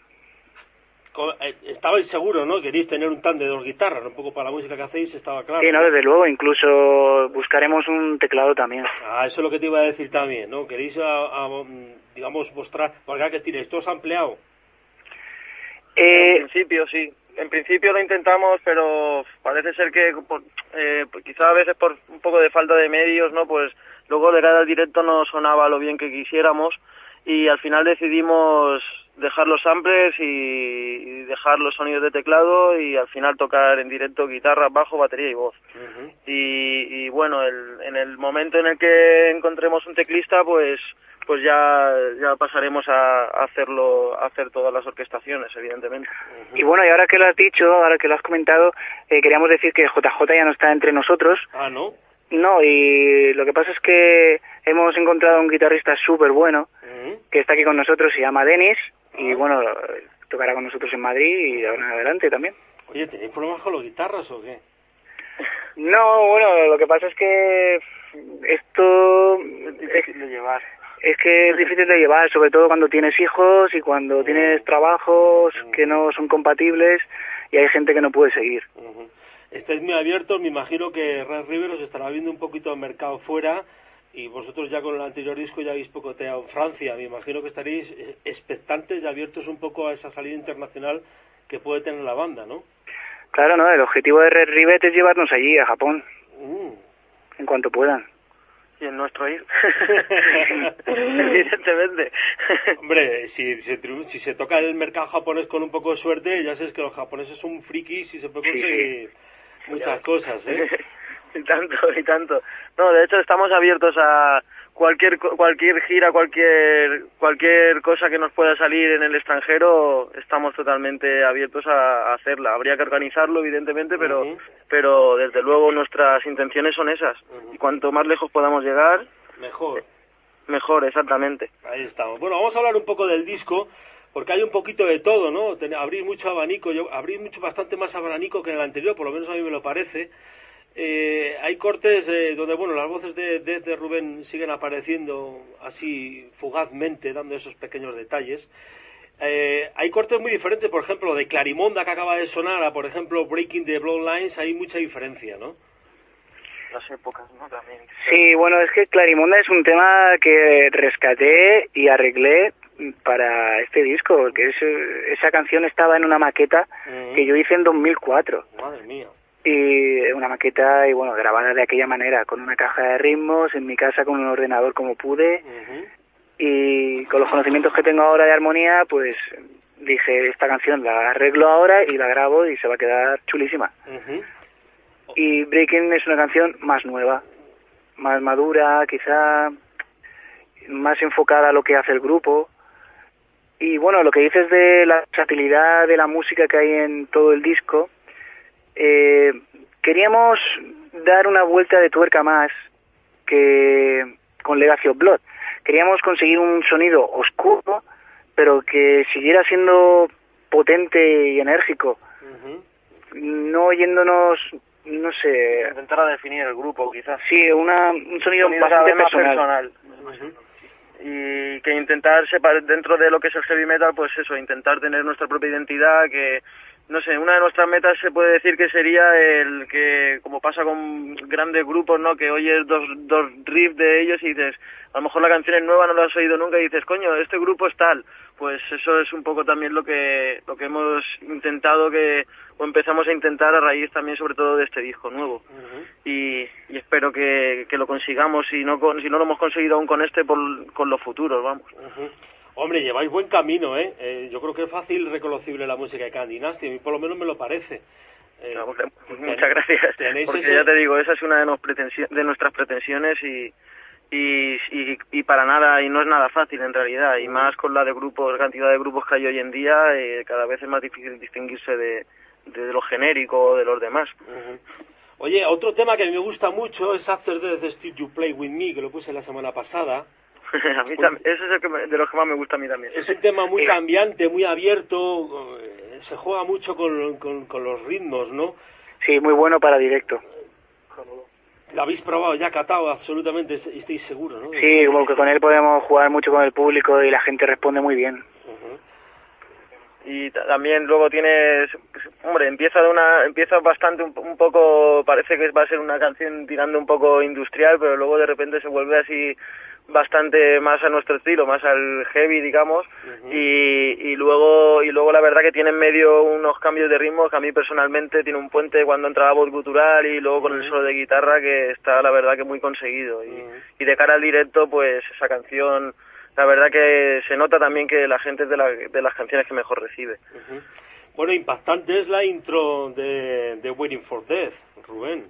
eh, Estabais seguros, ¿no? Queréis tener un tan de dos guitarras, un poco para la música que hacéis, estaba claro. sí, no, desde luego. Incluso buscaremos un teclado también. Ah, eso es lo que te iba a decir también, ¿no? Queréis, a- a, mm, digamos, mostrar... Porque que tiréis, ¿todos ampliado? Eh, En principio sí. En principio lo intentamos, pero parece ser que por- eh, pues quizá a veces por un poco de falta de medios, ¿no? Pues luego de cara al directo no sonaba lo bien que quisiéramos y al final decidimos dejar los samples y, y dejar los sonidos de teclado y al final tocar en directo guitarra, bajo, batería y voz. Y, y bueno, el- en el momento en el que encontremos un teclista, pues pues ya ya pasaremos a, hacerlo a hacer todas las orquestaciones, evidentemente. y bueno, y ahora que lo has dicho, ahora que lo has comentado, eh, queríamos decir que JJ ya no está entre nosotros. Ah, ¿no? No, y lo que pasa es que hemos encontrado un guitarrista súper bueno que está aquí con nosotros, se llama Denis, y bueno, tocará con nosotros en Madrid y de ahora en adelante también. Oye, ¿tenéis problemas con los guitarras o qué? No, bueno, lo que pasa es que esto es, difícil de llevar. Es que es difícil de llevar, sobre todo cuando tienes hijos y cuando tienes trabajos que no son compatibles y hay gente que no puede seguir. Ujú. Estáis muy abiertos, me imagino que Red River os estará viendo un poquito el mercado fuera y vosotros ya con el anterior disco ya habéis pocoteado en Francia. Me imagino que estaréis eh, expectantes y abiertos un poco a esa salida internacional que puede tener la banda, ¿no? Claro, no, el objetivo de Red Rivet es llevarnos allí, a Japón, Mm. en cuanto puedan. Y el nuestro ir. Evidentemente. Hombre, si, si, si se toca el mercado japonés con un poco de suerte, ya sabes que los japoneses son frikis y se puede Sí, sí. conseguir muchas cosas, ¿eh? y tanto, y tanto. No, de hecho estamos abiertos a cualquier cualquier gira, cualquier cualquier cosa que nos pueda salir en el extranjero, estamos totalmente abiertos a, hacerla. Habría que organizarlo, evidentemente, pero pero desde luego nuestras intenciones son esas. Y cuanto más lejos podamos llegar, mejor. Mejor, exactamente. Ahí estamos. Bueno, vamos a hablar un poco del disco porque hay un poquito de todo, ¿no? abrir mucho abanico, yo abrí mucho bastante más abanico que en el anterior, por lo menos a mí me lo parece. Eh, hay cortes eh, donde, bueno, las voces de, de, Rubén siguen apareciendo así fugazmente, dando esos pequeños detalles. Eh, hay cortes muy diferentes, por ejemplo, de Clarimonda que acaba de sonar a, por ejemplo, Breaking the Bloodlines, hay mucha diferencia, ¿no? Las épocas, ¿no? También. Sí, bueno, es que Clarimonda es un tema que rescaté y arreglé para este disco, porque esa canción estaba en una maqueta mm. que yo hice en 2004. Madre mía y una maqueta y bueno grabada de aquella manera con una caja de ritmos en mi casa con un ordenador como pude. Y con los conocimientos que tengo ahora de armonía pues dije esta canción la arreglo ahora y la grabo y se va a quedar chulísima y Breaking es una canción más nueva más madura quizá más enfocada a lo que hace el grupo. Y bueno lo que dices de la versatilidad de la música que hay en todo el disco eh, queríamos dar una vuelta de tuerca más que con Legacy of Blood. Queríamos conseguir un sonido oscuro, pero que siguiera siendo potente y enérgico. No yéndonos, no sé... Intentar a definir el grupo, quizás. Sí, una, un sonido, bastante personal. Y que intentar separar dentro de lo que es el heavy metal, pues eso, intentar tener nuestra propia identidad, que no sé, una de nuestras metas se puede decir que sería el que, como pasa con grandes grupos, ¿no? Que oyes dos, dos riffs de ellos y dices, a lo mejor la canción es nueva, no la has oído nunca y dices, coño, este grupo es tal. Pues eso es un poco también lo que, lo que hemos intentado que, o empezamos a intentar a raíz también sobre todo de este disco nuevo. y, y, espero que, que lo consigamos, si no, si no lo hemos conseguido aún con este, por, con los futuros, vamos. Hombre, lleváis buen camino, ¿eh? ¿eh? Yo creo que es fácil reconocible la música de Candy Nasty, a mí por lo menos me lo parece. Eh, muchas gracias. Porque ya te digo, esa es una de, de nuestras pretensiones y, y, y, para nada, y no es nada fácil en realidad, y más con la de grupos, cantidad de grupos que hay hoy en día, eh, cada vez es más difícil distinguirse de, de, lo genérico o de los demás. Oye, otro tema que a mí me gusta mucho es After Death Still You Play With Me, que lo puse la semana pasada. a mí también, ese es el que de los que más me gusta a mí también. Es un tema muy cambiante, muy abierto, eh, se juega mucho con, con, los ritmos, ¿no? Sí, muy bueno para directo. Lo habéis probado ya, catado absolutamente, estoy seguro, ¿no? Sí, como que con él podemos jugar mucho con el público y la gente responde muy bien. Y también luego tienes, pues, hombre, empieza de una, empieza bastante un, un, poco, parece que va a ser una canción tirando un poco industrial, pero luego de repente se vuelve así bastante más a nuestro estilo, más al heavy, digamos, y, y luego y luego la verdad que tiene en medio unos cambios de ritmo que a mí personalmente tiene un puente cuando entra la voz gutural y luego con el solo de guitarra que está la verdad que muy conseguido. Y, y de cara al directo pues esa canción la verdad que se nota también que la gente es de, la, de las canciones que mejor recibe. Bueno, impactante es la intro de, de Waiting for Death, Rubén.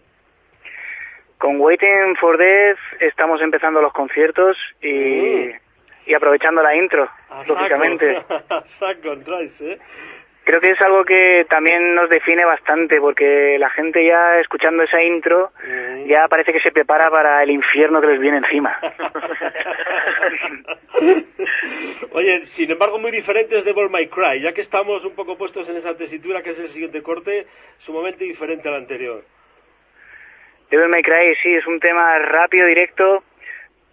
Con Waiting for Death estamos empezando los conciertos y, mm. y aprovechando la intro, lógicamente. ¿eh? Creo que es algo que también nos define bastante porque la gente ya escuchando esa intro mm. ya parece que se prepara para el infierno que les viene encima. Oye, sin embargo muy diferentes de Ball My Cry, ya que estamos un poco puestos en esa tesitura que es el siguiente corte, sumamente diferente al anterior. Devil May Cry sí, es un tema rápido, directo,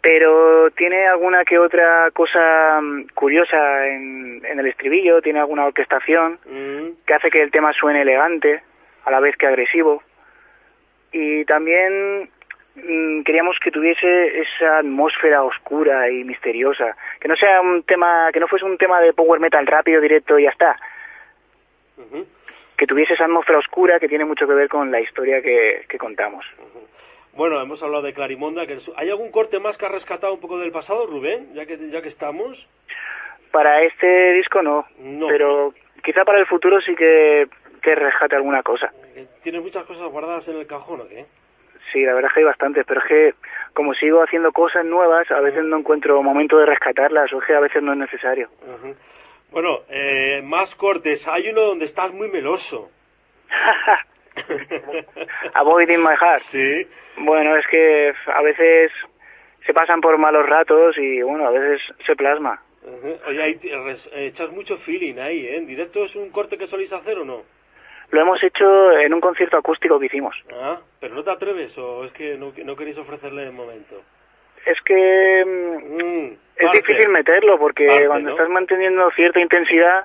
pero tiene alguna que otra cosa mm, curiosa en, el estribillo, tiene alguna orquestación mm. que hace que el tema suene elegante, a la vez que agresivo. Y también mm, queríamos que tuviese esa atmósfera oscura y misteriosa, que no sea un tema, que no fuese un tema de power metal rápido, directo y ya está que tuviese esa atmósfera oscura que tiene mucho que ver con la historia que, contamos. Bueno, hemos hablado de Clarimonda. Que ¿Hay algún corte más que ha rescatado un poco del pasado, Rubén, ya que, ya que estamos? Para este disco no, pero quizá para el futuro sí que, que rescate alguna cosa. ¿Tienes muchas cosas guardadas en el cajón o qué? Sí, la verdad es que hay bastantes, pero es que como sigo haciendo cosas nuevas, a veces no encuentro momento de rescatarlas, o es que a veces no es necesario. Bueno, eh, más cortes. Hay uno donde estás muy meloso. Avoiding my heart. Sí. Bueno, es que a veces se pasan por malos ratos y bueno, a veces se plasma. Oye, ahí echas mucho feeling ahí, ¿eh? ¿En directo es un corte que soléis hacer o no? Lo hemos hecho en un concierto acústico que hicimos. Ah, pero no te atreves o es que no, no queréis ofrecerle de momento. Es que mm, es difícil meterlo porque cuando estás manteniendo cierta intensidad,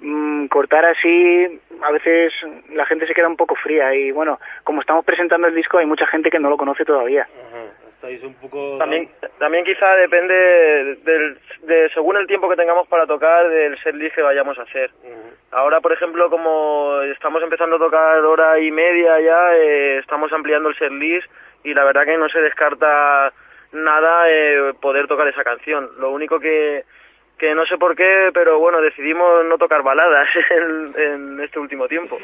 mm, cortar así, a veces la gente se queda un poco fría y bueno, como estamos presentando el disco hay mucha gente que no lo conoce todavía. Estáis un poco... También, también quizá depende del, de, según el tiempo que tengamos para tocar, del set list que vayamos a hacer. Ahora, por ejemplo, como estamos empezando a tocar hora y media ya, eh, estamos ampliando el set list y la verdad que no se descarta nada eh, poder tocar esa canción. Lo único que, que no sé por qué, pero bueno, decidimos no tocar baladas en, este último tiempo.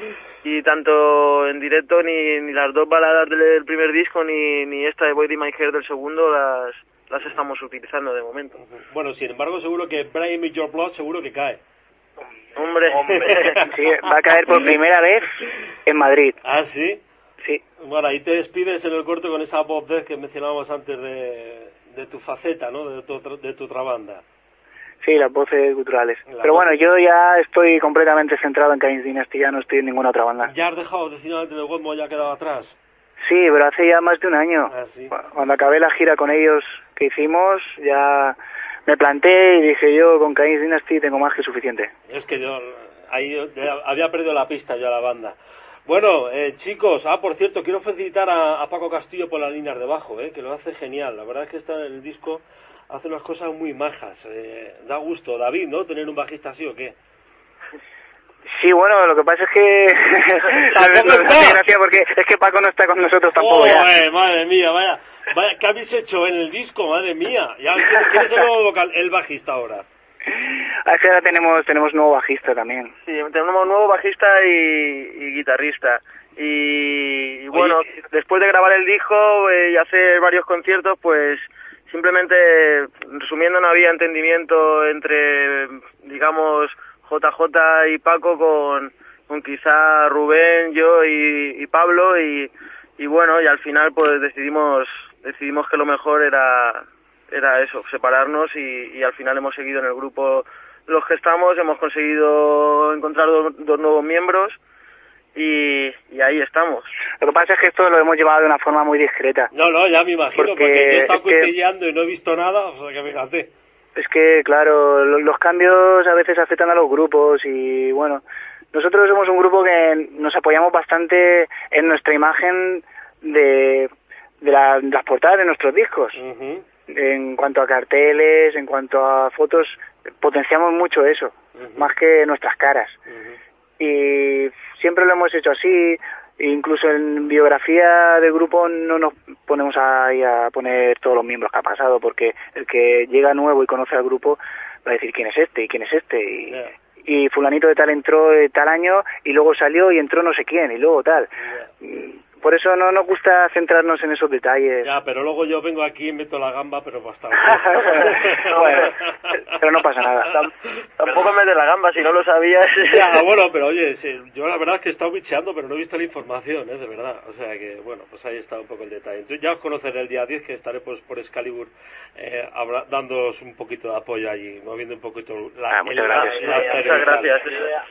Y tanto en directo ni, ni las dos baladas del primer disco ni, ni esta de Boy My Hair del segundo las, las estamos utilizando de momento. Bueno, sin embargo, seguro que Brian Me Your Blood seguro que cae. Hombre, sí, va a caer por primera vez en Madrid. ¿Ah, sí? Sí. Bueno, ahí te despides en el corto con esa voz que mencionábamos antes de, de tu faceta, ¿no? De tu, de tu otra banda. Sí, las voces culturales. Pero bueno, yo ya estoy completamente centrado en Cain's Dynasty, ya no estoy en ninguna otra banda. ¿Ya has dejado definitivamente de Godmo, ya ha quedado atrás? Sí, pero hace ya más de un año. Ah, ¿sí? Cuando acabé la gira con ellos que hicimos, ya me planté y dije yo con Cain's Dynasty tengo más que suficiente. Es que yo ahí había perdido la pista yo a la banda. Bueno, eh, chicos, ah, por cierto, quiero felicitar a, Paco Castillo por las líneas de bajo, eh, que lo hace genial. La verdad es que está en el disco hace unas cosas muy majas. Eh, da gusto, David, ¿no? Tener un bajista así o qué. Sí, bueno, lo que pasa es que... gracias porque es que Paco no está con nosotros tampoco oh, ya. madre mía, vaya, vaya, ¿qué habéis hecho en el disco? Madre mía. Ya, ¿Quién es el nuevo vocal, el bajista ahora? Ahora tenemos, tenemos nuevo bajista también. Sí, tenemos nuevo bajista y, guitarrista. Y, bueno, después de grabar el disco eh, y hacer varios conciertos, pues simplemente, resumiendo, no había entendimiento entre, digamos, JJ y Paco con, con quizá Rubén, yo y, y Pablo y, y bueno, y al final pues decidimos, decidimos que lo mejor era, era eso, separarnos y, y al final hemos seguido en el grupo los que estamos, hemos conseguido encontrar dos, dos nuevos miembros y, y, ahí estamos. Lo que pasa es que esto lo hemos llevado de una forma muy discreta. No, no, ya me imagino, porque, yo he estado cotilleando y no he visto nada, o sea que fíjate. Es que, claro, los cambios a veces afectan a los grupos y, bueno, nosotros somos un grupo que nos apoyamos bastante en nuestra imagen de, de, las portadas de nuestros discos. En cuanto a carteles, en cuanto a fotos, potenciamos mucho eso, más que nuestras caras. Y siempre lo hemos hecho así, incluso en biografía del grupo no nos ponemos ahí a poner todos los miembros que ha pasado, porque el que llega nuevo y conoce al grupo va a decir quién es este y quién es este. Y, y fulanito de tal entró de tal año y luego salió y entró no sé quién y luego tal. Por eso no nos gusta centrarnos en esos detalles. Ya, pero luego yo vengo aquí y meto la gamba, pero bastante. bueno, pero no pasa nada. Tampoco mete la gamba, si no lo sabías. ya, bueno, pero oye, yo la verdad es que he estado bicheando, pero no he visto la información, ¿eh? de verdad. O sea que, bueno, pues ahí está un poco el detalle. Entonces ya os conoceré el día 10, que estaré pues por Excalibur eh, dándoos un poquito de apoyo allí, moviendo un poquito la... Ah, muchas gracias. muchas gracias.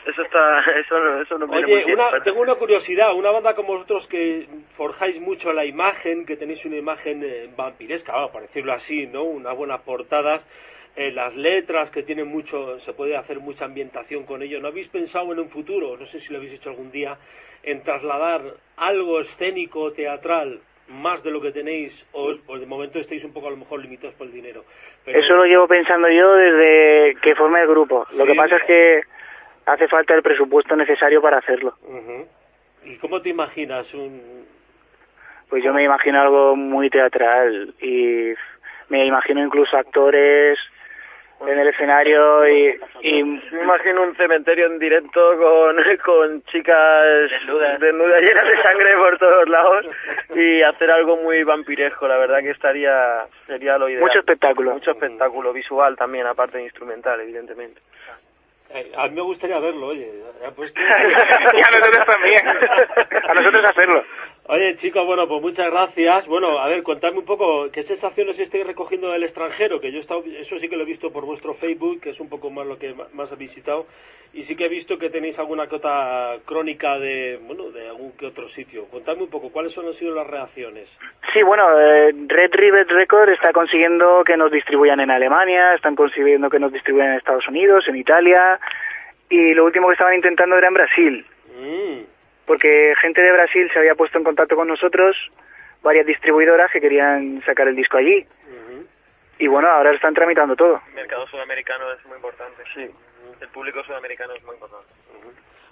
Eso, está... Eso, eso no Oye, tengo una curiosidad. Una banda como vosotros que forjáis mucho la imagen, que tenéis una imagen eh, vampiresca, vamos, por decirlo así, ¿no? Unas buenas portadas, eh, las letras que tienen mucho, se puede hacer mucha ambientación con ello. ¿No habéis pensado en un futuro, no sé si lo habéis hecho algún día, en trasladar algo escénico, teatral, más de lo que tenéis, o, de momento estáis un poco a lo mejor limitados por el dinero? Eso lo llevo pensando yo desde que formé el grupo. Lo que pasa es que hace falta el presupuesto necesario para hacerlo. ¿Y cómo te imaginas un...? Pues yo me imagino algo muy teatral y me imagino incluso actores en el escenario y, y me imagino un cementerio en directo con, con chicas desnudas. llenas de sangre por todos lados y hacer algo muy vampiresco la verdad que estaría sería lo ideal mucho espectáculo mucho espectáculo visual también aparte de instrumental evidentemente a mí me gustaría verlo, oye. Y a nosotros también. A nosotros hacerlo. Oye, chicos, bueno, pues muchas gracias. Bueno, a ver, contadme un poco qué sensaciones estáis recogiendo del extranjero, que yo he estado, eso sí que lo he visto por vuestro Facebook, que es un poco más lo que más he visitado, y sí que he visto que tenéis alguna cota crónica de, bueno, de algún que otro sitio. Contadme un poco, ¿cuáles han sido las reacciones? Sí, bueno, eh, Red Rivet Record está consiguiendo que nos distribuyan en Alemania, están consiguiendo que nos distribuyan en Estados Unidos, en Italia, y lo último que estaban intentando era en Brasil. Mm porque gente de Brasil se había puesto en contacto con nosotros, varias distribuidoras que querían sacar el disco allí. Y bueno, ahora están tramitando todo. El mercado sudamericano es muy importante. Sí. El público sudamericano es muy importante.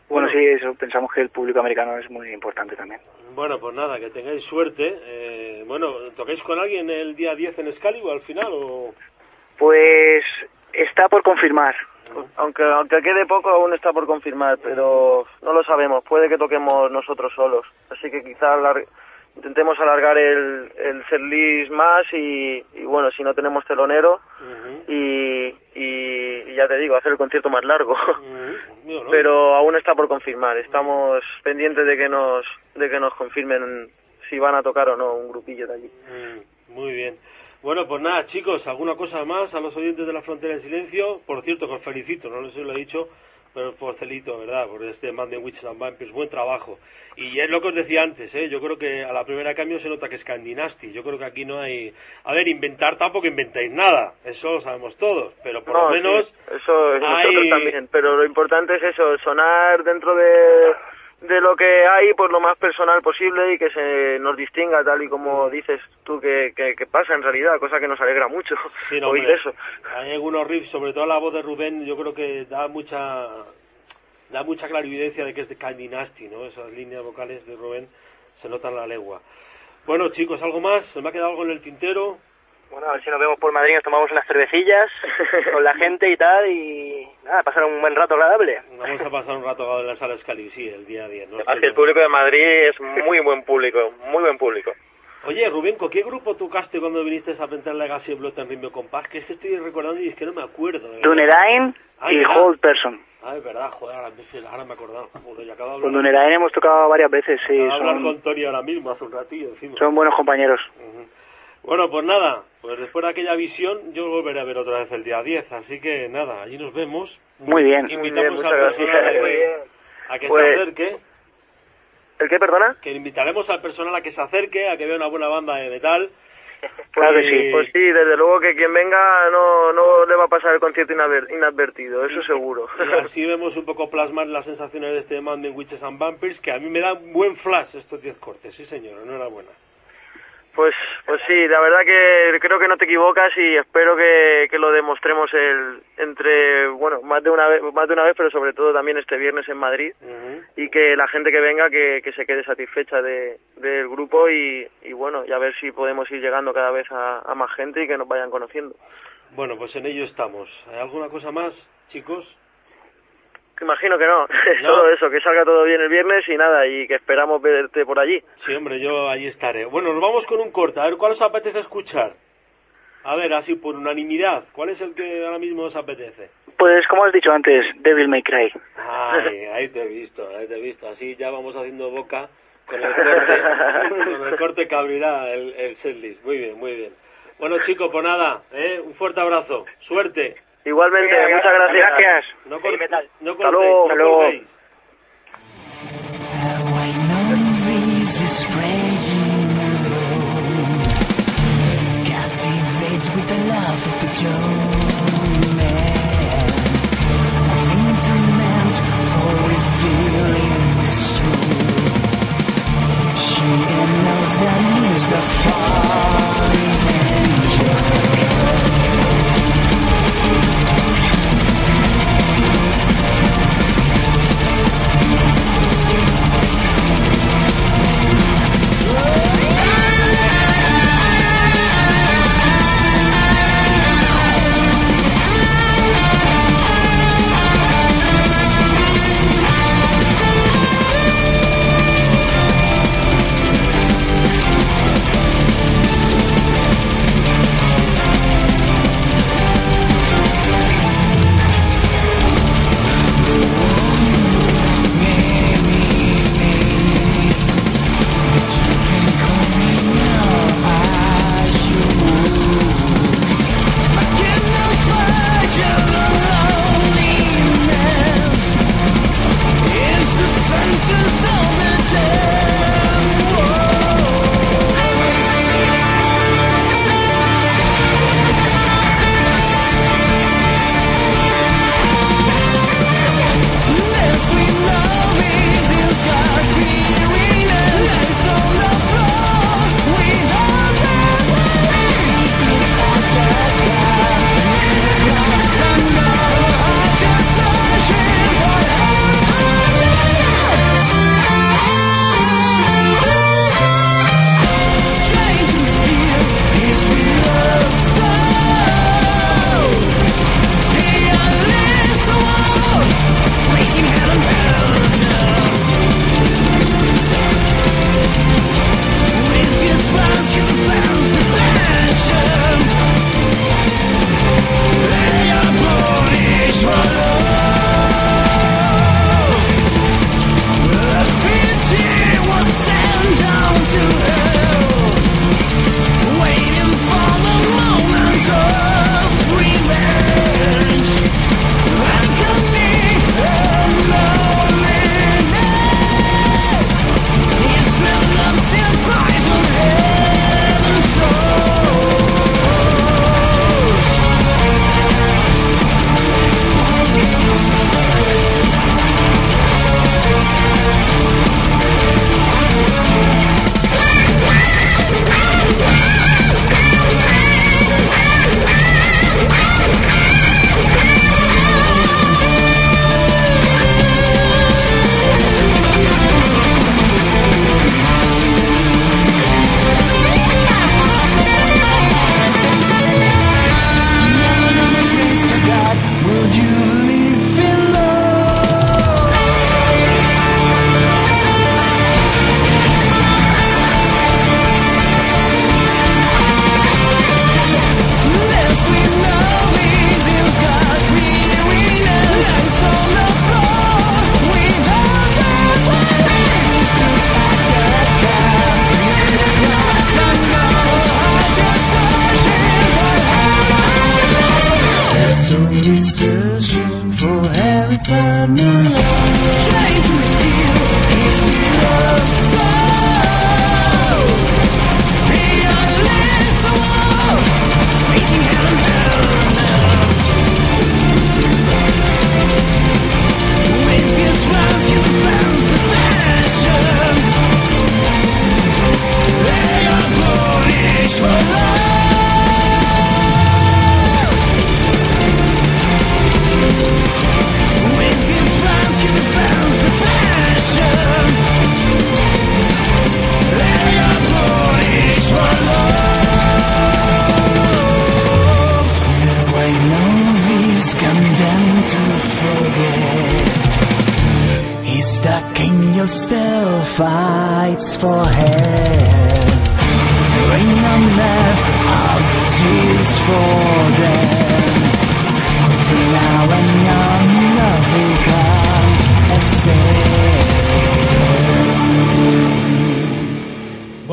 Bueno, sí, eso, pensamos que el público americano es muy importante también. Bueno, pues nada, que tengáis suerte. Eh, bueno, ¿tocáis con alguien el día 10 en Excalibur al final o...? Pues está por confirmar. Aunque, aunque quede poco, aún está por confirmar, pero no lo sabemos. Puede que toquemos nosotros solos. Así que quizá intentemos alargar el, el setlist más y, bueno, si no tenemos telonero y, y, ya te digo, hacer el concierto más largo. Pero aún está por confirmar. Estamos pendientes de que nos, de que nos confirmen si van a tocar o no un grupillo de allí. Muy bien. Bueno, pues nada, chicos, ¿alguna cosa más a los oyentes de la Frontera del Silencio? Por cierto, que os felicito, no les lo he dicho, pero por celito, ¿verdad? Por este Man de Witches and Vampires, buen trabajo. Y es lo que os decía antes, ¿eh? Yo creo que a la primera cambio se nota que es Dynasty. Yo creo que aquí no hay... A ver, inventar tampoco inventáis nada, eso lo sabemos todos, pero por lo menos... eso, nosotros también, pero lo importante es eso, sonar dentro de de lo que hay, pues lo más personal posible y que se nos distinga tal y como dices tú que, que, pasa en realidad, cosa que nos alegra mucho oír eso. Hay algunos riffs, sobre todo la voz de Rubén, yo creo que da mucha da mucha clarividencia de que es de Kind Dynasty, ¿no? Esas líneas vocales de Rubén se notan la legua. Bueno, chicos, ¿algo más? ¿Se me ha quedado algo en el tintero? Bueno, a ver si nos vemos por Madrid, nos tomamos unas cervecillas con la gente y tal, y nada, pasar un buen rato agradable. Vamos a pasar un rato agradable en la sala Scali, sí, el día a día. ¿no? Además el público de Madrid es muy buen público, muy buen público. Oye, Rubén, ¿con qué grupo tocaste cuando viniste a presentar Legacy Blood en Rimio Compás? Que es que estoy recordando y es que no me acuerdo. Dunedain ah, y Hold Person. Ah, es verdad, joder, ahora, me he acordado. Con Dunedain hemos tocado varias veces, sí. Acabo son... hablar con Tony ahora mismo, hace un ratillo. Son buenos compañeros. Bueno, pues nada, pues después de aquella visión yo volveré a ver otra vez el día 10, así que nada, allí nos vemos. Muy bien. Invitamos personal a que, se pues, acerque. ¿El qué, perdona? Que invitaremos al personal a que se acerque, a que vea una buena banda de metal. Claro que sí. Pues sí, desde luego que quien venga no, no le va a pasar el concierto inadvertido, eso seguro. Y así vemos un poco plasmar las sensaciones de este Man de Witches and Vampires, que a mí me da un buen flash estos 10 cortes, sí señor, enhorabuena. Pues, pues sí, la verdad que creo que no te equivocas y espero que, que lo demostremos el, entre, bueno, más de una vez, más de una vez, pero sobre todo también este viernes en Madrid y que la gente que venga que, que se quede satisfecha de, del grupo y, y bueno, y a ver si podemos ir llegando cada vez a, a más gente y que nos vayan conociendo. Bueno, pues en ello estamos. ¿Hay alguna cosa más, chicos? Imagino que no. Todo eso, que salga todo bien el viernes y nada, y que esperamos verte por allí. Sí, hombre, yo allí estaré. Bueno, nos vamos con un corte. A ver, ¿cuál os apetece escuchar? A ver, así por unanimidad, ¿cuál es el que ahora mismo os apetece? Pues como has dicho antes, Devil May Cry. Ay, ahí te he visto, ahí te he visto. Así ya vamos haciendo boca con el corte, con el corte que abrirá el, el setlist. Muy bien, muy bien. Bueno chicos, pues nada, ¿eh? un fuerte abrazo. Suerte. Igualmente, muchas gracias. Gracias. No, cor metal. no Hasta luego. Fights for hair. Bring them their apologies for death. From now and on, love becomes a sin.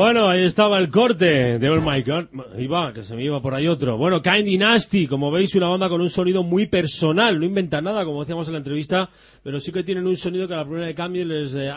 Bueno, ahí estaba el corte de Oh My God. Iba, que se me iba por ahí otro. Bueno, Kind Dynasty, como veis, una banda con un sonido muy personal. No inventa nada, como decíamos en la entrevista, pero sí que tienen un sonido que a la primera de cambio les eh,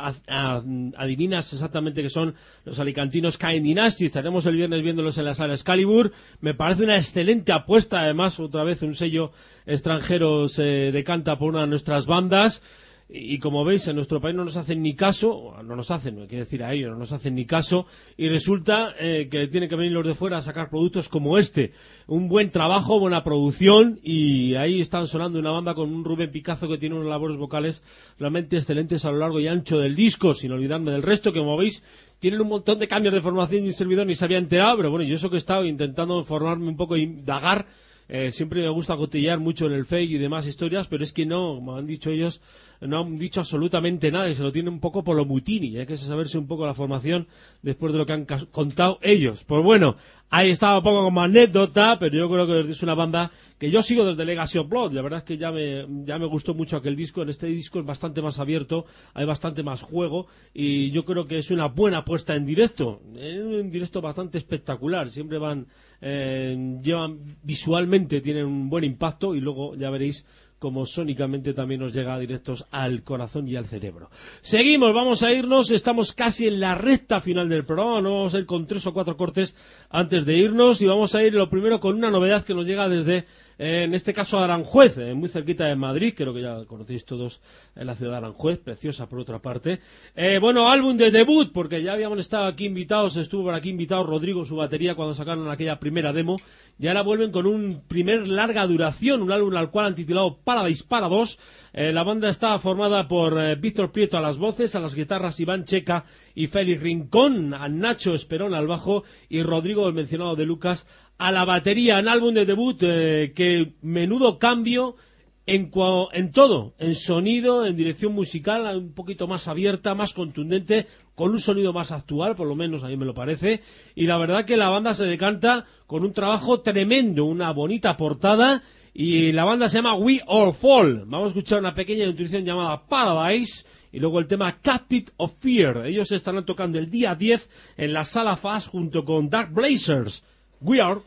adivinas exactamente que son los alicantinos Kind Dynasty. Estaremos el viernes viéndolos en la sala Excalibur. Me parece una excelente apuesta, además, otra vez un sello extranjero se decanta por una de nuestras bandas. Y, como veis, en nuestro país no nos hacen ni caso, no nos hacen, no quiero decir a ellos, no nos hacen ni caso, y resulta eh, que tienen que venir los de fuera a sacar productos como este. Un buen trabajo, buena producción, y ahí están sonando una banda con un Rubén Picazo que tiene unas labores vocales realmente excelentes a lo largo y ancho del disco, sin olvidarme del resto, que como veis, tienen un montón de cambios de formación y un servidor ni se había enterado, pero bueno, yo eso que he estado intentando formarme un poco y indagar, eh, siempre me gusta cotillar mucho en el fake y demás historias, pero es que no, como han dicho ellos, no han dicho absolutamente nada y se lo tienen un poco por lo mutini. Hay que saberse un poco la formación después de lo que han contado ellos. Pues bueno, ahí estaba un poco como anécdota, pero yo creo que es una banda que yo sigo desde Legacy of Blood. La verdad es que ya me, ya me gustó mucho aquel disco. En este disco es bastante más abierto, hay bastante más juego y yo creo que es una buena puesta en directo. Es un directo bastante espectacular. Siempre van, eh, llevan visualmente, tienen un buen impacto y luego ya veréis como sónicamente también nos llega directos al corazón y al cerebro. Seguimos, vamos a irnos, estamos casi en la recta final del programa, no vamos a ir con tres o cuatro cortes antes de irnos y vamos a ir lo primero con una novedad que nos llega desde, en este caso, Aranjuez, eh, muy cerquita de Madrid, creo que ya conocéis todos en la ciudad de Aranjuez, preciosa por otra parte. Eh, bueno, álbum de debut, porque ya habíamos estado aquí invitados, estuvo por aquí invitado Rodrigo, su batería, cuando sacaron aquella primera demo, y ahora vuelven con un primer larga duración, un álbum al cual han titulado Paradise para dos. Eh, la banda está formada por eh, Víctor Prieto a las voces, a las guitarras Iván Checa y Félix Rincón, a Nacho Esperón al bajo y Rodrigo, el mencionado de Lucas, a la batería. Un álbum de debut eh, que menudo cambio en, en todo, en sonido, en dirección musical, un poquito más abierta, más contundente, con un sonido más actual, por lo menos a mí me lo parece. Y la verdad que la banda se decanta con un trabajo tremendo, una bonita portada. Y la banda se llama We All Fall. Vamos a escuchar una pequeña introducción llamada Paradise. Y luego el tema Captive of Fear. Ellos estarán tocando el día 10 en la sala Fast junto con Dark Blazers. We Are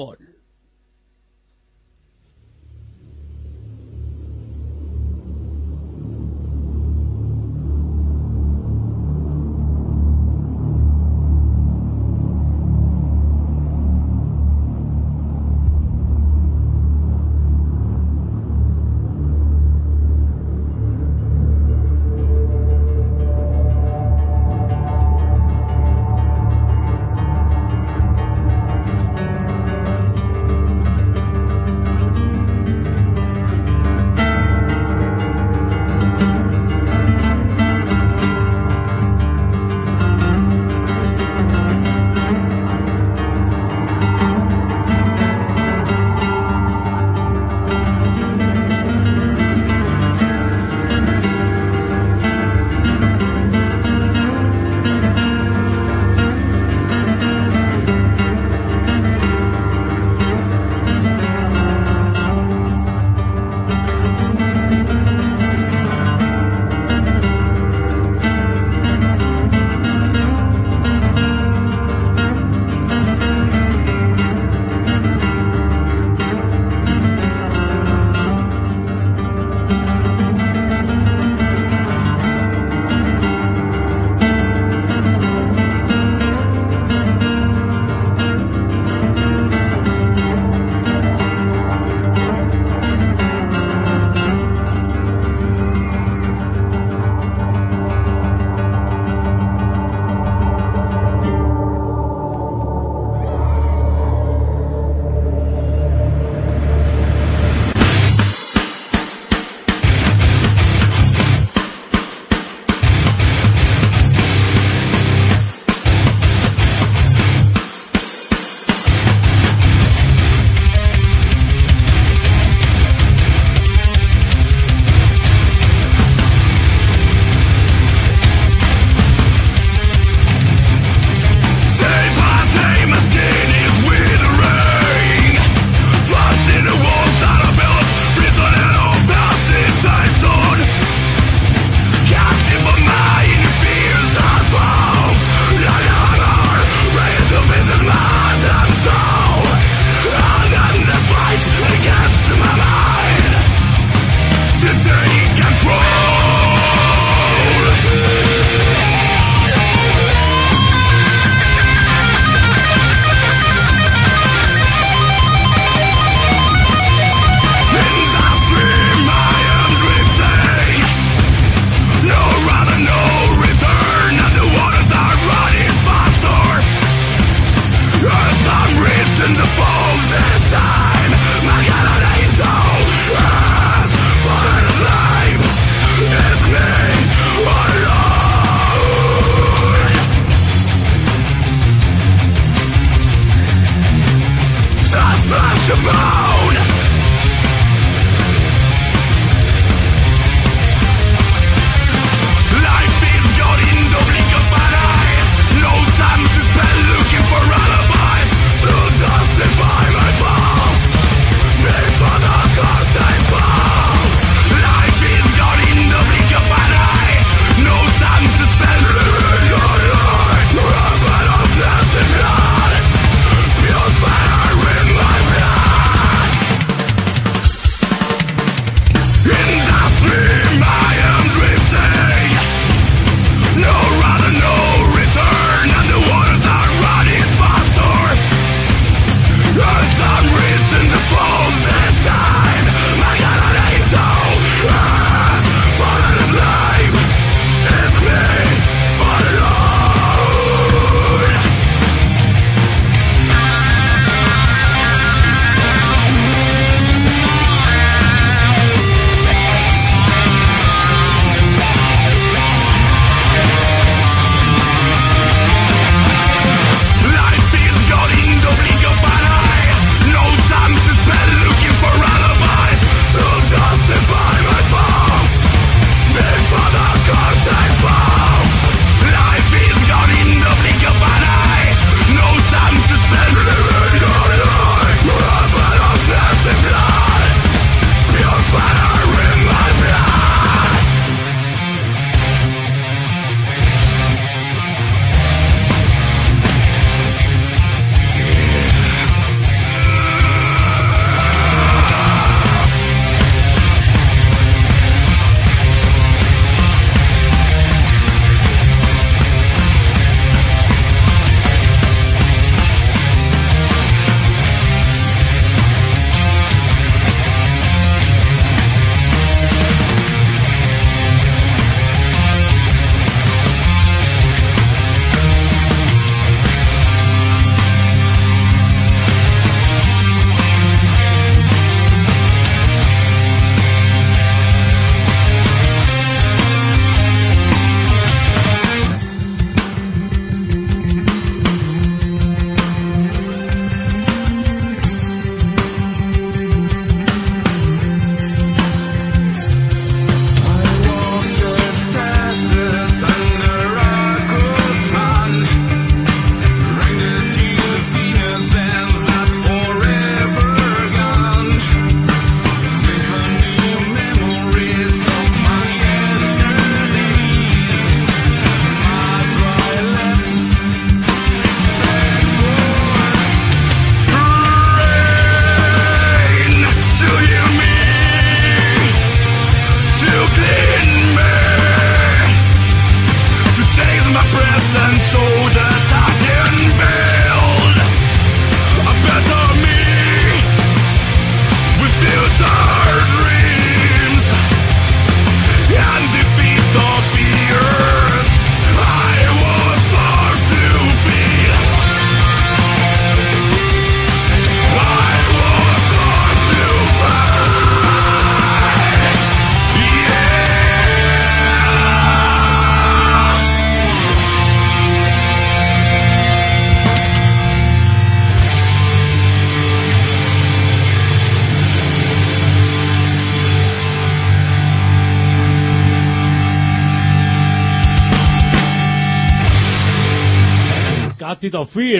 Fall.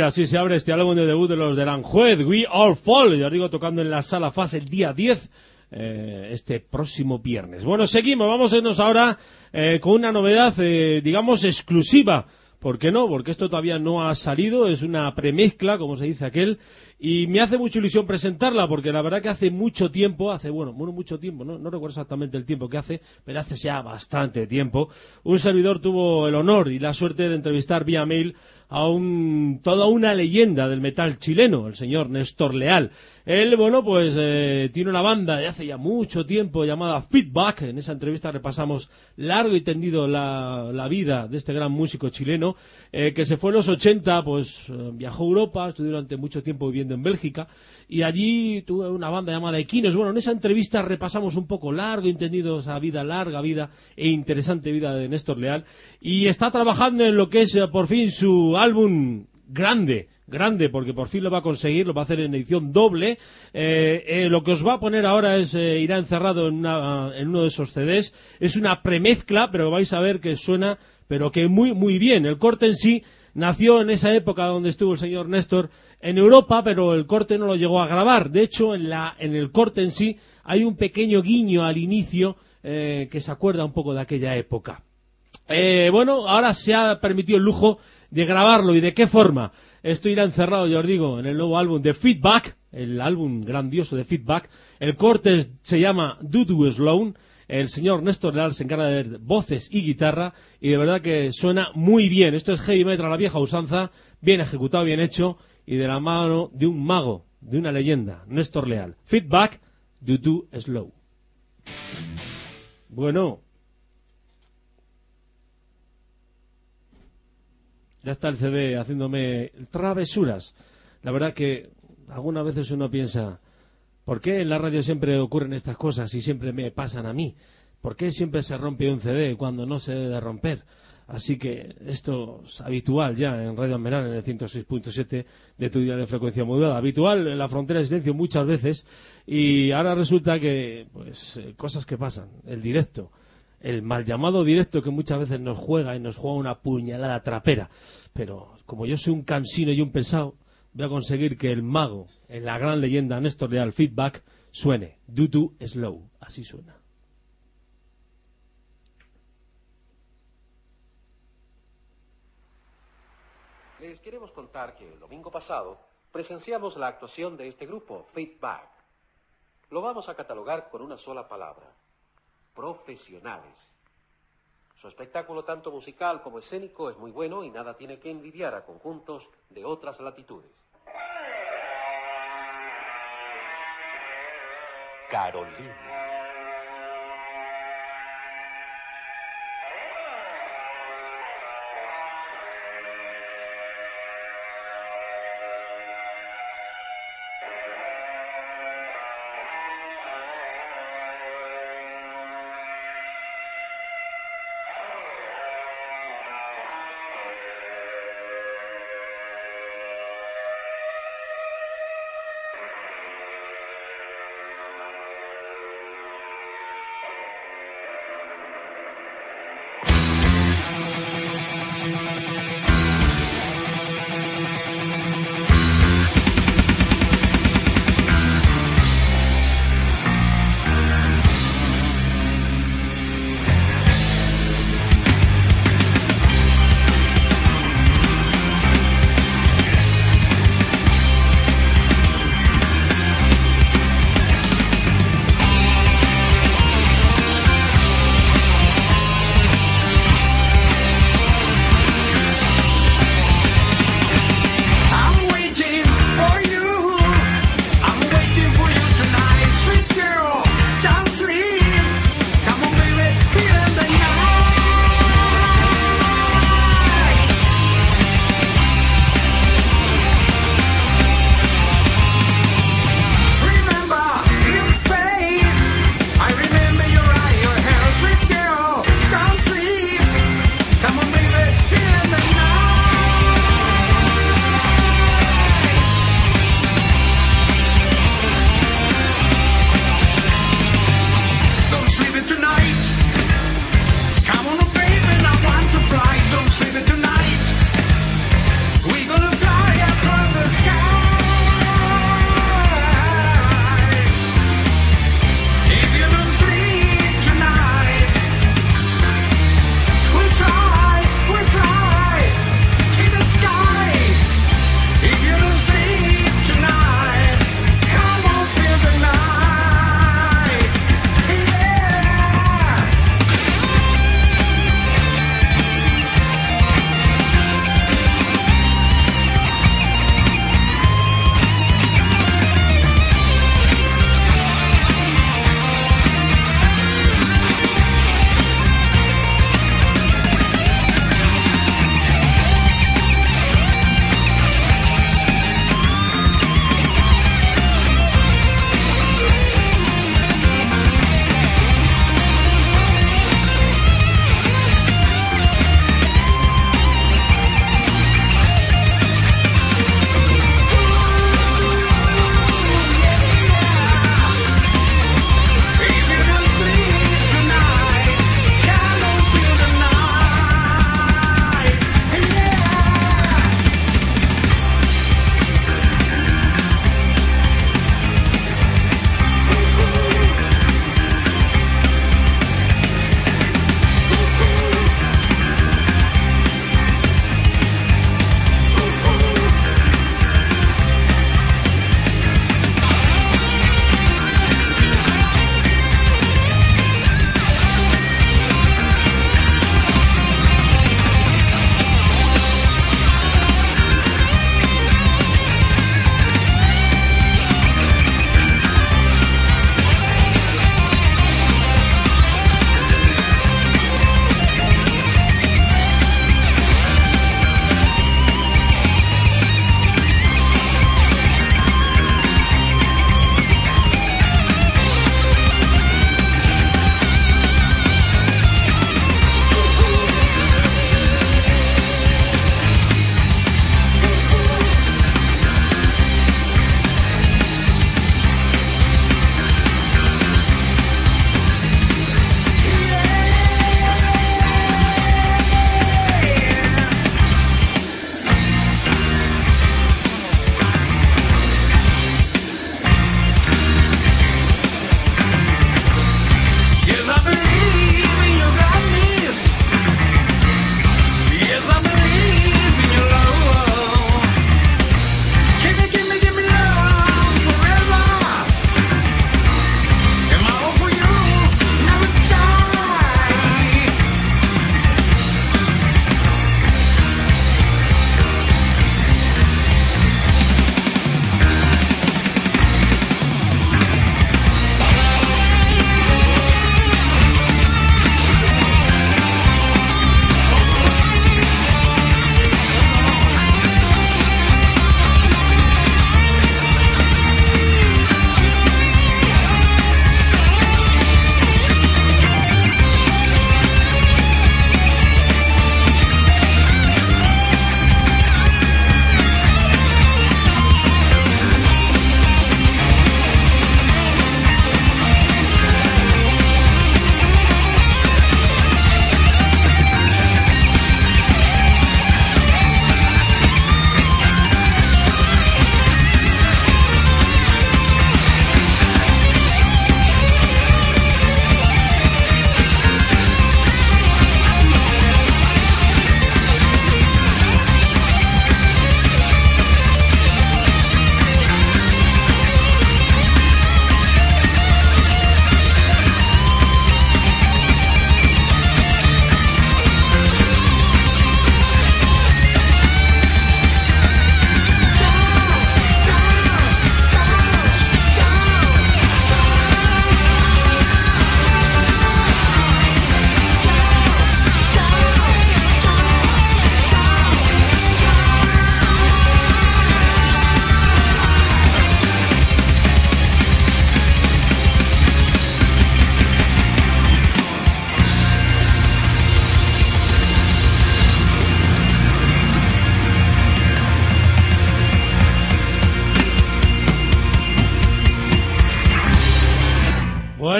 Así se abre este álbum de debut de los de Aranjuez, We All Fall, ya os digo, tocando en la sala fase el día 10, eh, este próximo viernes. Bueno, seguimos, vamos a irnos ahora eh, con una novedad, eh, digamos, exclusiva. ¿Por qué no? Porque esto todavía no ha salido, es una premezcla, como se dice aquel, y me hace mucha ilusión presentarla, porque la verdad que hace mucho tiempo, hace, bueno, mucho tiempo, no, no recuerdo exactamente el tiempo que hace, pero hace ya bastante tiempo, un servidor tuvo el honor y la suerte de entrevistar vía mail a un, toda una leyenda del metal chileno, el señor Néstor Leal. Él, bueno, pues eh, tiene una banda de hace ya mucho tiempo llamada Feedback. En esa entrevista repasamos largo y tendido la, la vida de este gran músico chileno, eh, que se fue en los 80, pues eh, viajó a Europa, estuvo durante mucho tiempo viviendo en Bélgica, y allí tuvo una banda llamada Equinos. Bueno, en esa entrevista repasamos un poco largo y tendido esa vida, larga vida e interesante vida de Néstor Leal, y está trabajando en lo que es por fin su álbum grande, grande porque por fin lo va a conseguir, lo va a hacer en edición doble. Eh, eh, lo que os va a poner ahora es, eh, irá encerrado en, en uno de esos CDs. Es una premezcla, pero vais a ver que suena, pero que muy, muy bien. El corte en sí nació en esa época donde estuvo el señor Néstor en Europa, pero el corte no lo llegó a grabar. De hecho, en, la, en el corte en sí hay un pequeño guiño al inicio que se acuerda un poco de aquella época. bueno, ahora se ha permitido el lujo de grabarlo y de qué forma. Esto irá encerrado, ya os digo, en el nuevo álbum de Feedback, el álbum grandioso de Feedback. El corte se llama Dudu Sloan. El señor Néstor Leal se encarga de voces y guitarra y de verdad que suena muy bien. Esto es heavy metal la vieja usanza, bien ejecutado, bien hecho y de la mano de un mago, de una leyenda, Néstor Leal. Feedback, Dudu Slow. Bueno, Ya está el CD haciéndome travesuras. La verdad que algunas veces uno piensa, ¿por qué en la radio siempre ocurren estas cosas y siempre me pasan a mí? ¿Por qué siempre se rompe un CD cuando no se debe romper? Así que esto es habitual ya en Radio Almenar, en el 106.7 de tu día de frecuencia modulada. Habitual en la frontera de silencio muchas veces y ahora resulta que, pues, eh, cosas que pasan. El directo el mal llamado directo que muchas veces nos juega y nos juega una puñalada trapera. Pero como yo soy un cansino y un pesado, voy a conseguir que el mago, en la gran leyenda Néstor Leal Feedback, suene. Do slow. Así suena. Les queremos contar que el domingo pasado presenciamos la actuación de este grupo, Feedback. Lo vamos a catalogar con una sola palabra, profesionales. Su espectáculo, tanto musical como escénico, es muy bueno y nada tiene que envidiar a conjuntos de otras latitudes. Carolina.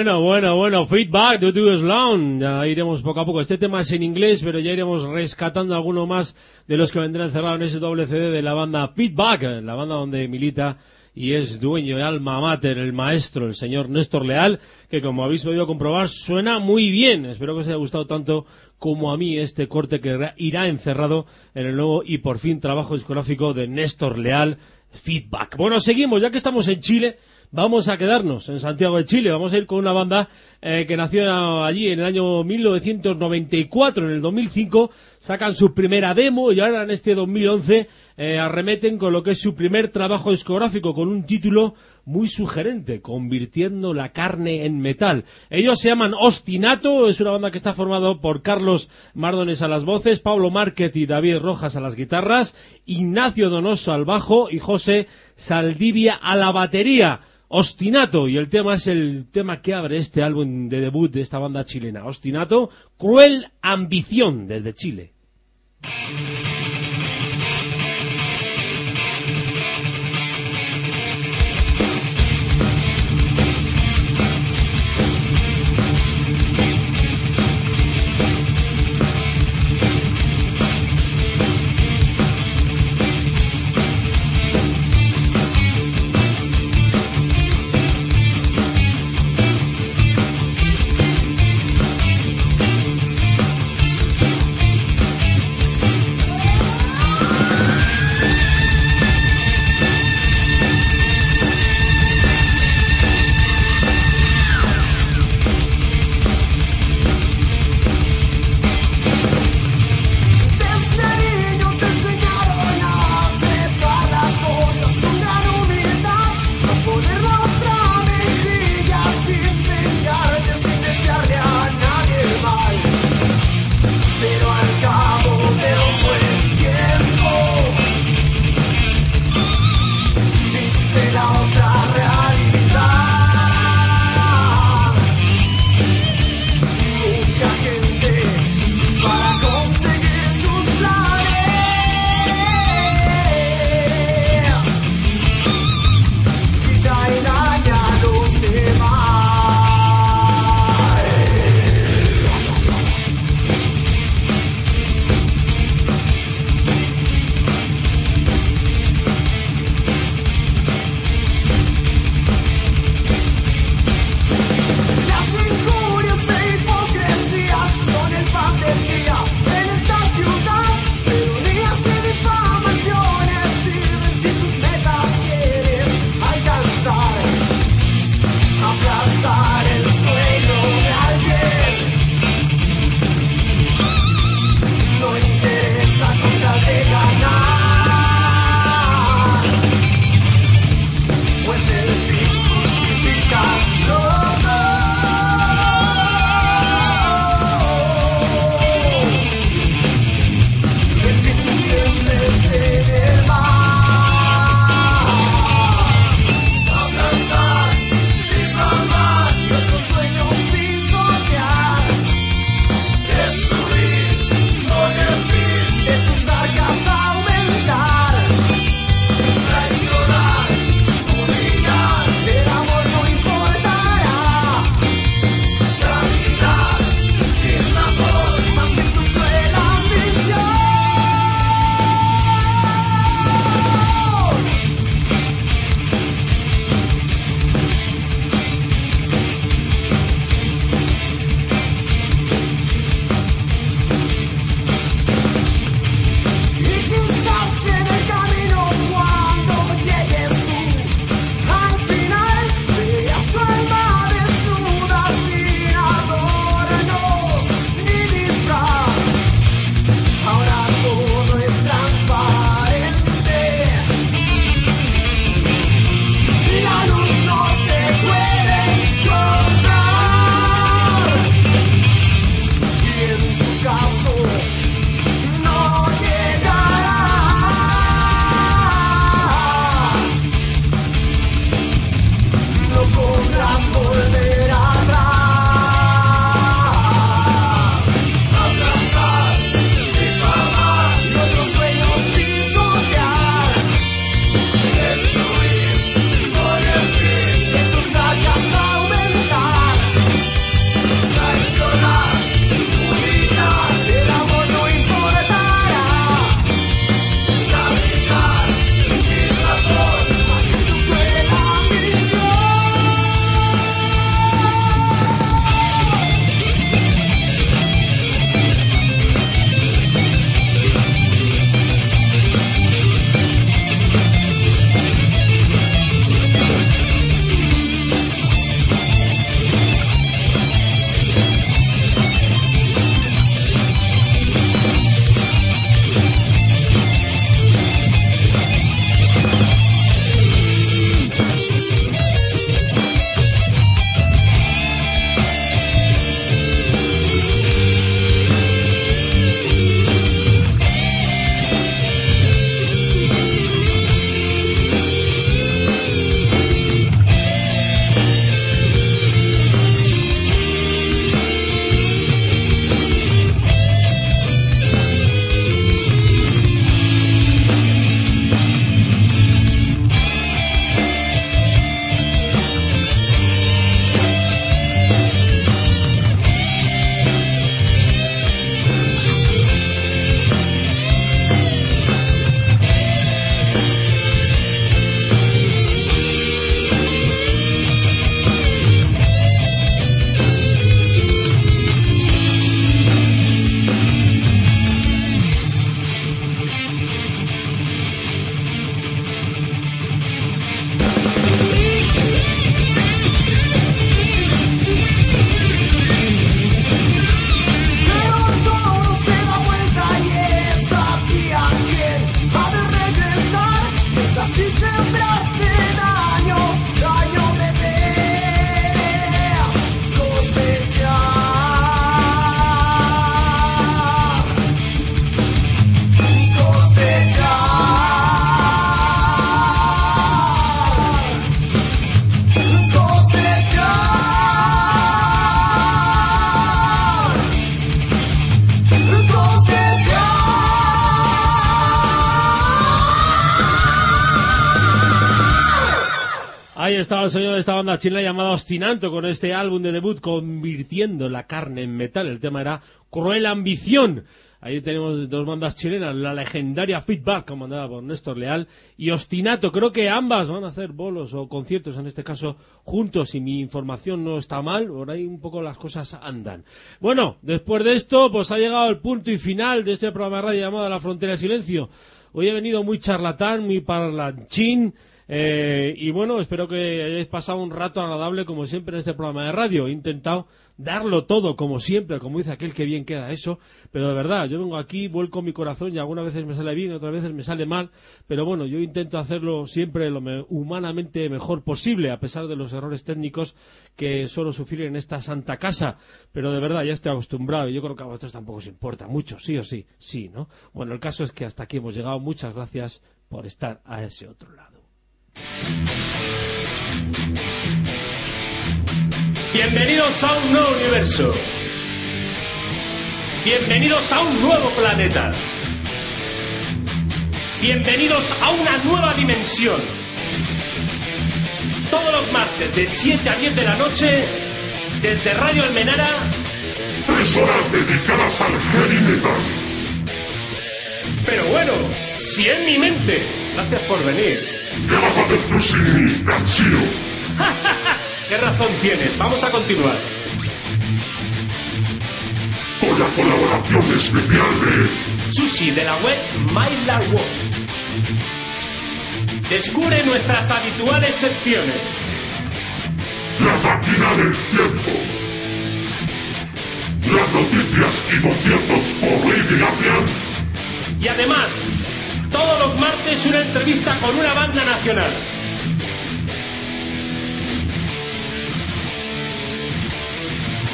Bueno, bueno, bueno, feedback de Do Sloan. Ya iremos poco a poco. Este tema es en inglés, pero ya iremos rescatando alguno más de los que vendrán cerrados en ese doble CD de la banda Feedback, la banda donde milita y es dueño de alma mater, el maestro, el señor Néstor Leal, que como habéis podido comprobar suena muy bien. Espero que os haya gustado tanto como a mí este corte que irá encerrado en el nuevo y por fin trabajo discográfico de Néstor Leal, Feedback. Bueno, seguimos, ya que estamos en Chile vamos a quedarnos en Santiago de Chile. Vamos a ir con una banda eh, que nació allí en el año 1994. En el 2005 sacan su primera demo y ahora en este 2011 eh, arremeten con lo que es su primer trabajo discográfico con un título muy sugerente, convirtiendo la carne en metal. Ellos se llaman Ostinato, es una banda que está formada por Carlos Mardones a las voces, Pablo Márquez y David Rojas a las guitarras, Ignacio Donoso al bajo y José Saldivia a la batería. Ostinato, y el tema es el tema que abre este álbum de debut de esta banda chilena. Ostinato, Cruel Ambición desde Chile. Banda chilena llamada Ostinanto con este álbum de debut convirtiendo la carne en metal. El tema era Cruel Ambición. Ahí tenemos dos bandas chilenas, la legendaria Feedback, comandada por Néstor Leal, y Ostinato. Creo que ambas van a hacer bolos o conciertos, en este caso, juntos, y mi información no está mal, por ahí un poco las cosas andan. Bueno, después de esto, pues ha llegado el punto y final de este programa de radio llamado La Frontera de Silencio. Hoy he venido muy charlatán, muy parlanchín, eh, y bueno, espero que hayáis pasado un rato agradable como siempre en este programa de radio. He intentado darlo todo como siempre, como dice aquel que bien queda eso, pero de verdad, yo vengo aquí, vuelco mi corazón y algunas veces me sale bien, otras veces me sale mal, pero bueno, yo intento hacerlo siempre lo humanamente mejor posible, a pesar de los errores técnicos que suelo sufrir en esta santa casa, pero de verdad ya estoy acostumbrado y yo creo que a vosotros tampoco os importa mucho, sí o sí, sí, ¿no? Bueno, el caso es que hasta aquí hemos llegado, muchas gracias por estar a ese otro lado. Bienvenidos a un nuevo universo. Bienvenidos a un nuevo planeta. Bienvenidos a una nueva dimensión. Todos los martes de 7 a 10 de la noche, desde Radio Almenara. Tres horas dedicadas al heavy metal. Pero bueno, si en mi mente. Gracias por venir. ¿Qué vas a hacer tú sin mí, Gansillo? ¿Qué razón tienes? Vamos a continuar. Con la colaboración especial de... Sushi de la web MyLarWatch. Descubre nuestras habituales secciones. La máquina del tiempo. Las noticias y conciertos por Lady Gabriel. Y además, todos los martes una entrevista con una banda nacional.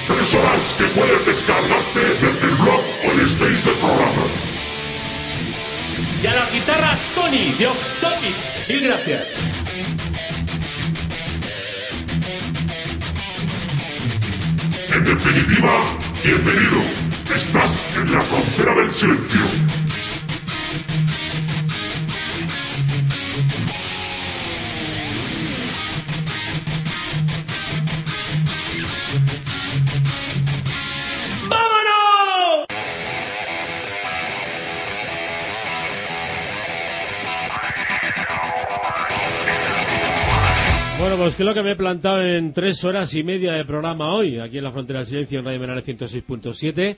Tres horas que puedes descargarte desde el blog o el stage del programa. Y a las guitarras Tony de Off Topic. Mil gracias. En definitiva, bienvenido. Estás en la frontera del silencio. Pues que lo que me he plantado en tres horas y media de programa hoy, aquí en la Frontera del Silencio, en Radio Menal 106.7.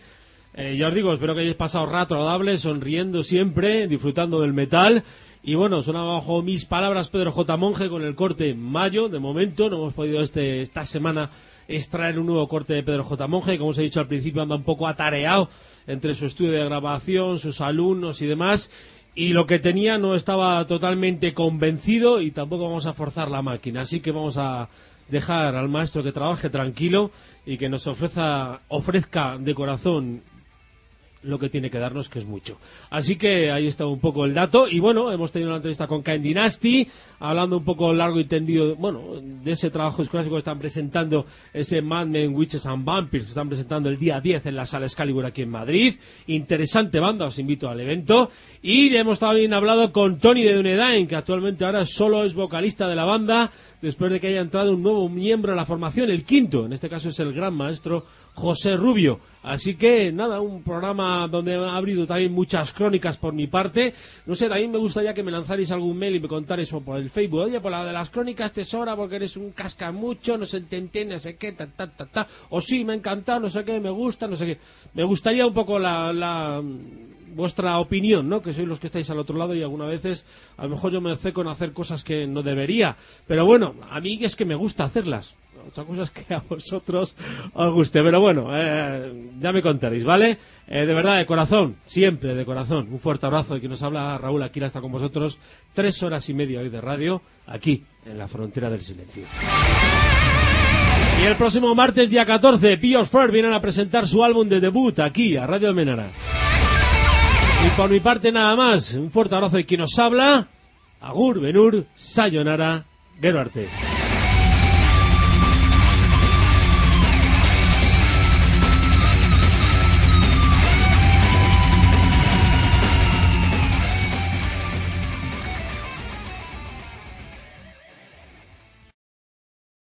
Eh, ya os digo, espero que hayáis pasado rato agradable, sonriendo siempre, disfrutando del metal. Y bueno, suena bajo mis palabras Pedro J. Monge con el corte mayo, de momento. No hemos podido este, esta semana extraer un nuevo corte de Pedro J. Monge. Como os he dicho al principio, anda un poco atareado entre su estudio de grabación, sus alumnos y demás y lo que tenía no estaba totalmente convencido y tampoco vamos a forzar la máquina. Así que vamos a dejar al maestro que trabaje tranquilo y que nos ofrezca, ofrezca de corazón lo que tiene que darnos, que es mucho. Así que ahí está un poco el dato. Y bueno, hemos tenido una entrevista con Cain Dynasty, hablando un poco largo y tendido, bueno, de ese trabajo escolástico que están presentando, ese Mad Men, Witches and Vampires, están presentando el día 10 en la sala Excalibur aquí en Madrid. Interesante banda, os invito al evento. Y hemos también hablado con Tony de Dunedain, que actualmente ahora solo es vocalista de la banda, después de que haya entrado un nuevo miembro en la formación, el quinto, en este caso es el gran maestro José Rubio. Así que nada, un programa donde ha habido también muchas crónicas por mi parte. No sé, también me gustaría que me lanzarais algún mail y me contarais por el Facebook. Oye, por la de las crónicas tesora porque eres un casca mucho, no se entiende, no sé qué, ta, ta, ta, ta. O sí, me ha encantado, no sé qué, me gusta, no sé qué. Me gustaría un poco la, la vuestra opinión, ¿no? Que sois los que estáis al otro lado y algunas veces a lo mejor yo me ceco en hacer cosas que no debería. Pero bueno, a mí es que me gusta hacerlas. Otra cosa es que a vosotros os guste. Pero bueno, eh, ya me contaréis, ¿vale? Eh, de verdad, de corazón, siempre de corazón. Un fuerte abrazo de quien nos habla Raúl Aquila está con vosotros. Tres horas y media hoy de radio, aquí, en la frontera del silencio. Y el próximo martes, día 14, Pios Fair vienen a presentar su álbum de debut aquí, a Radio Almenara. Y por mi parte nada más, un fuerte abrazo de quien nos habla, Agur, Benur, Sayonara, Geruarte.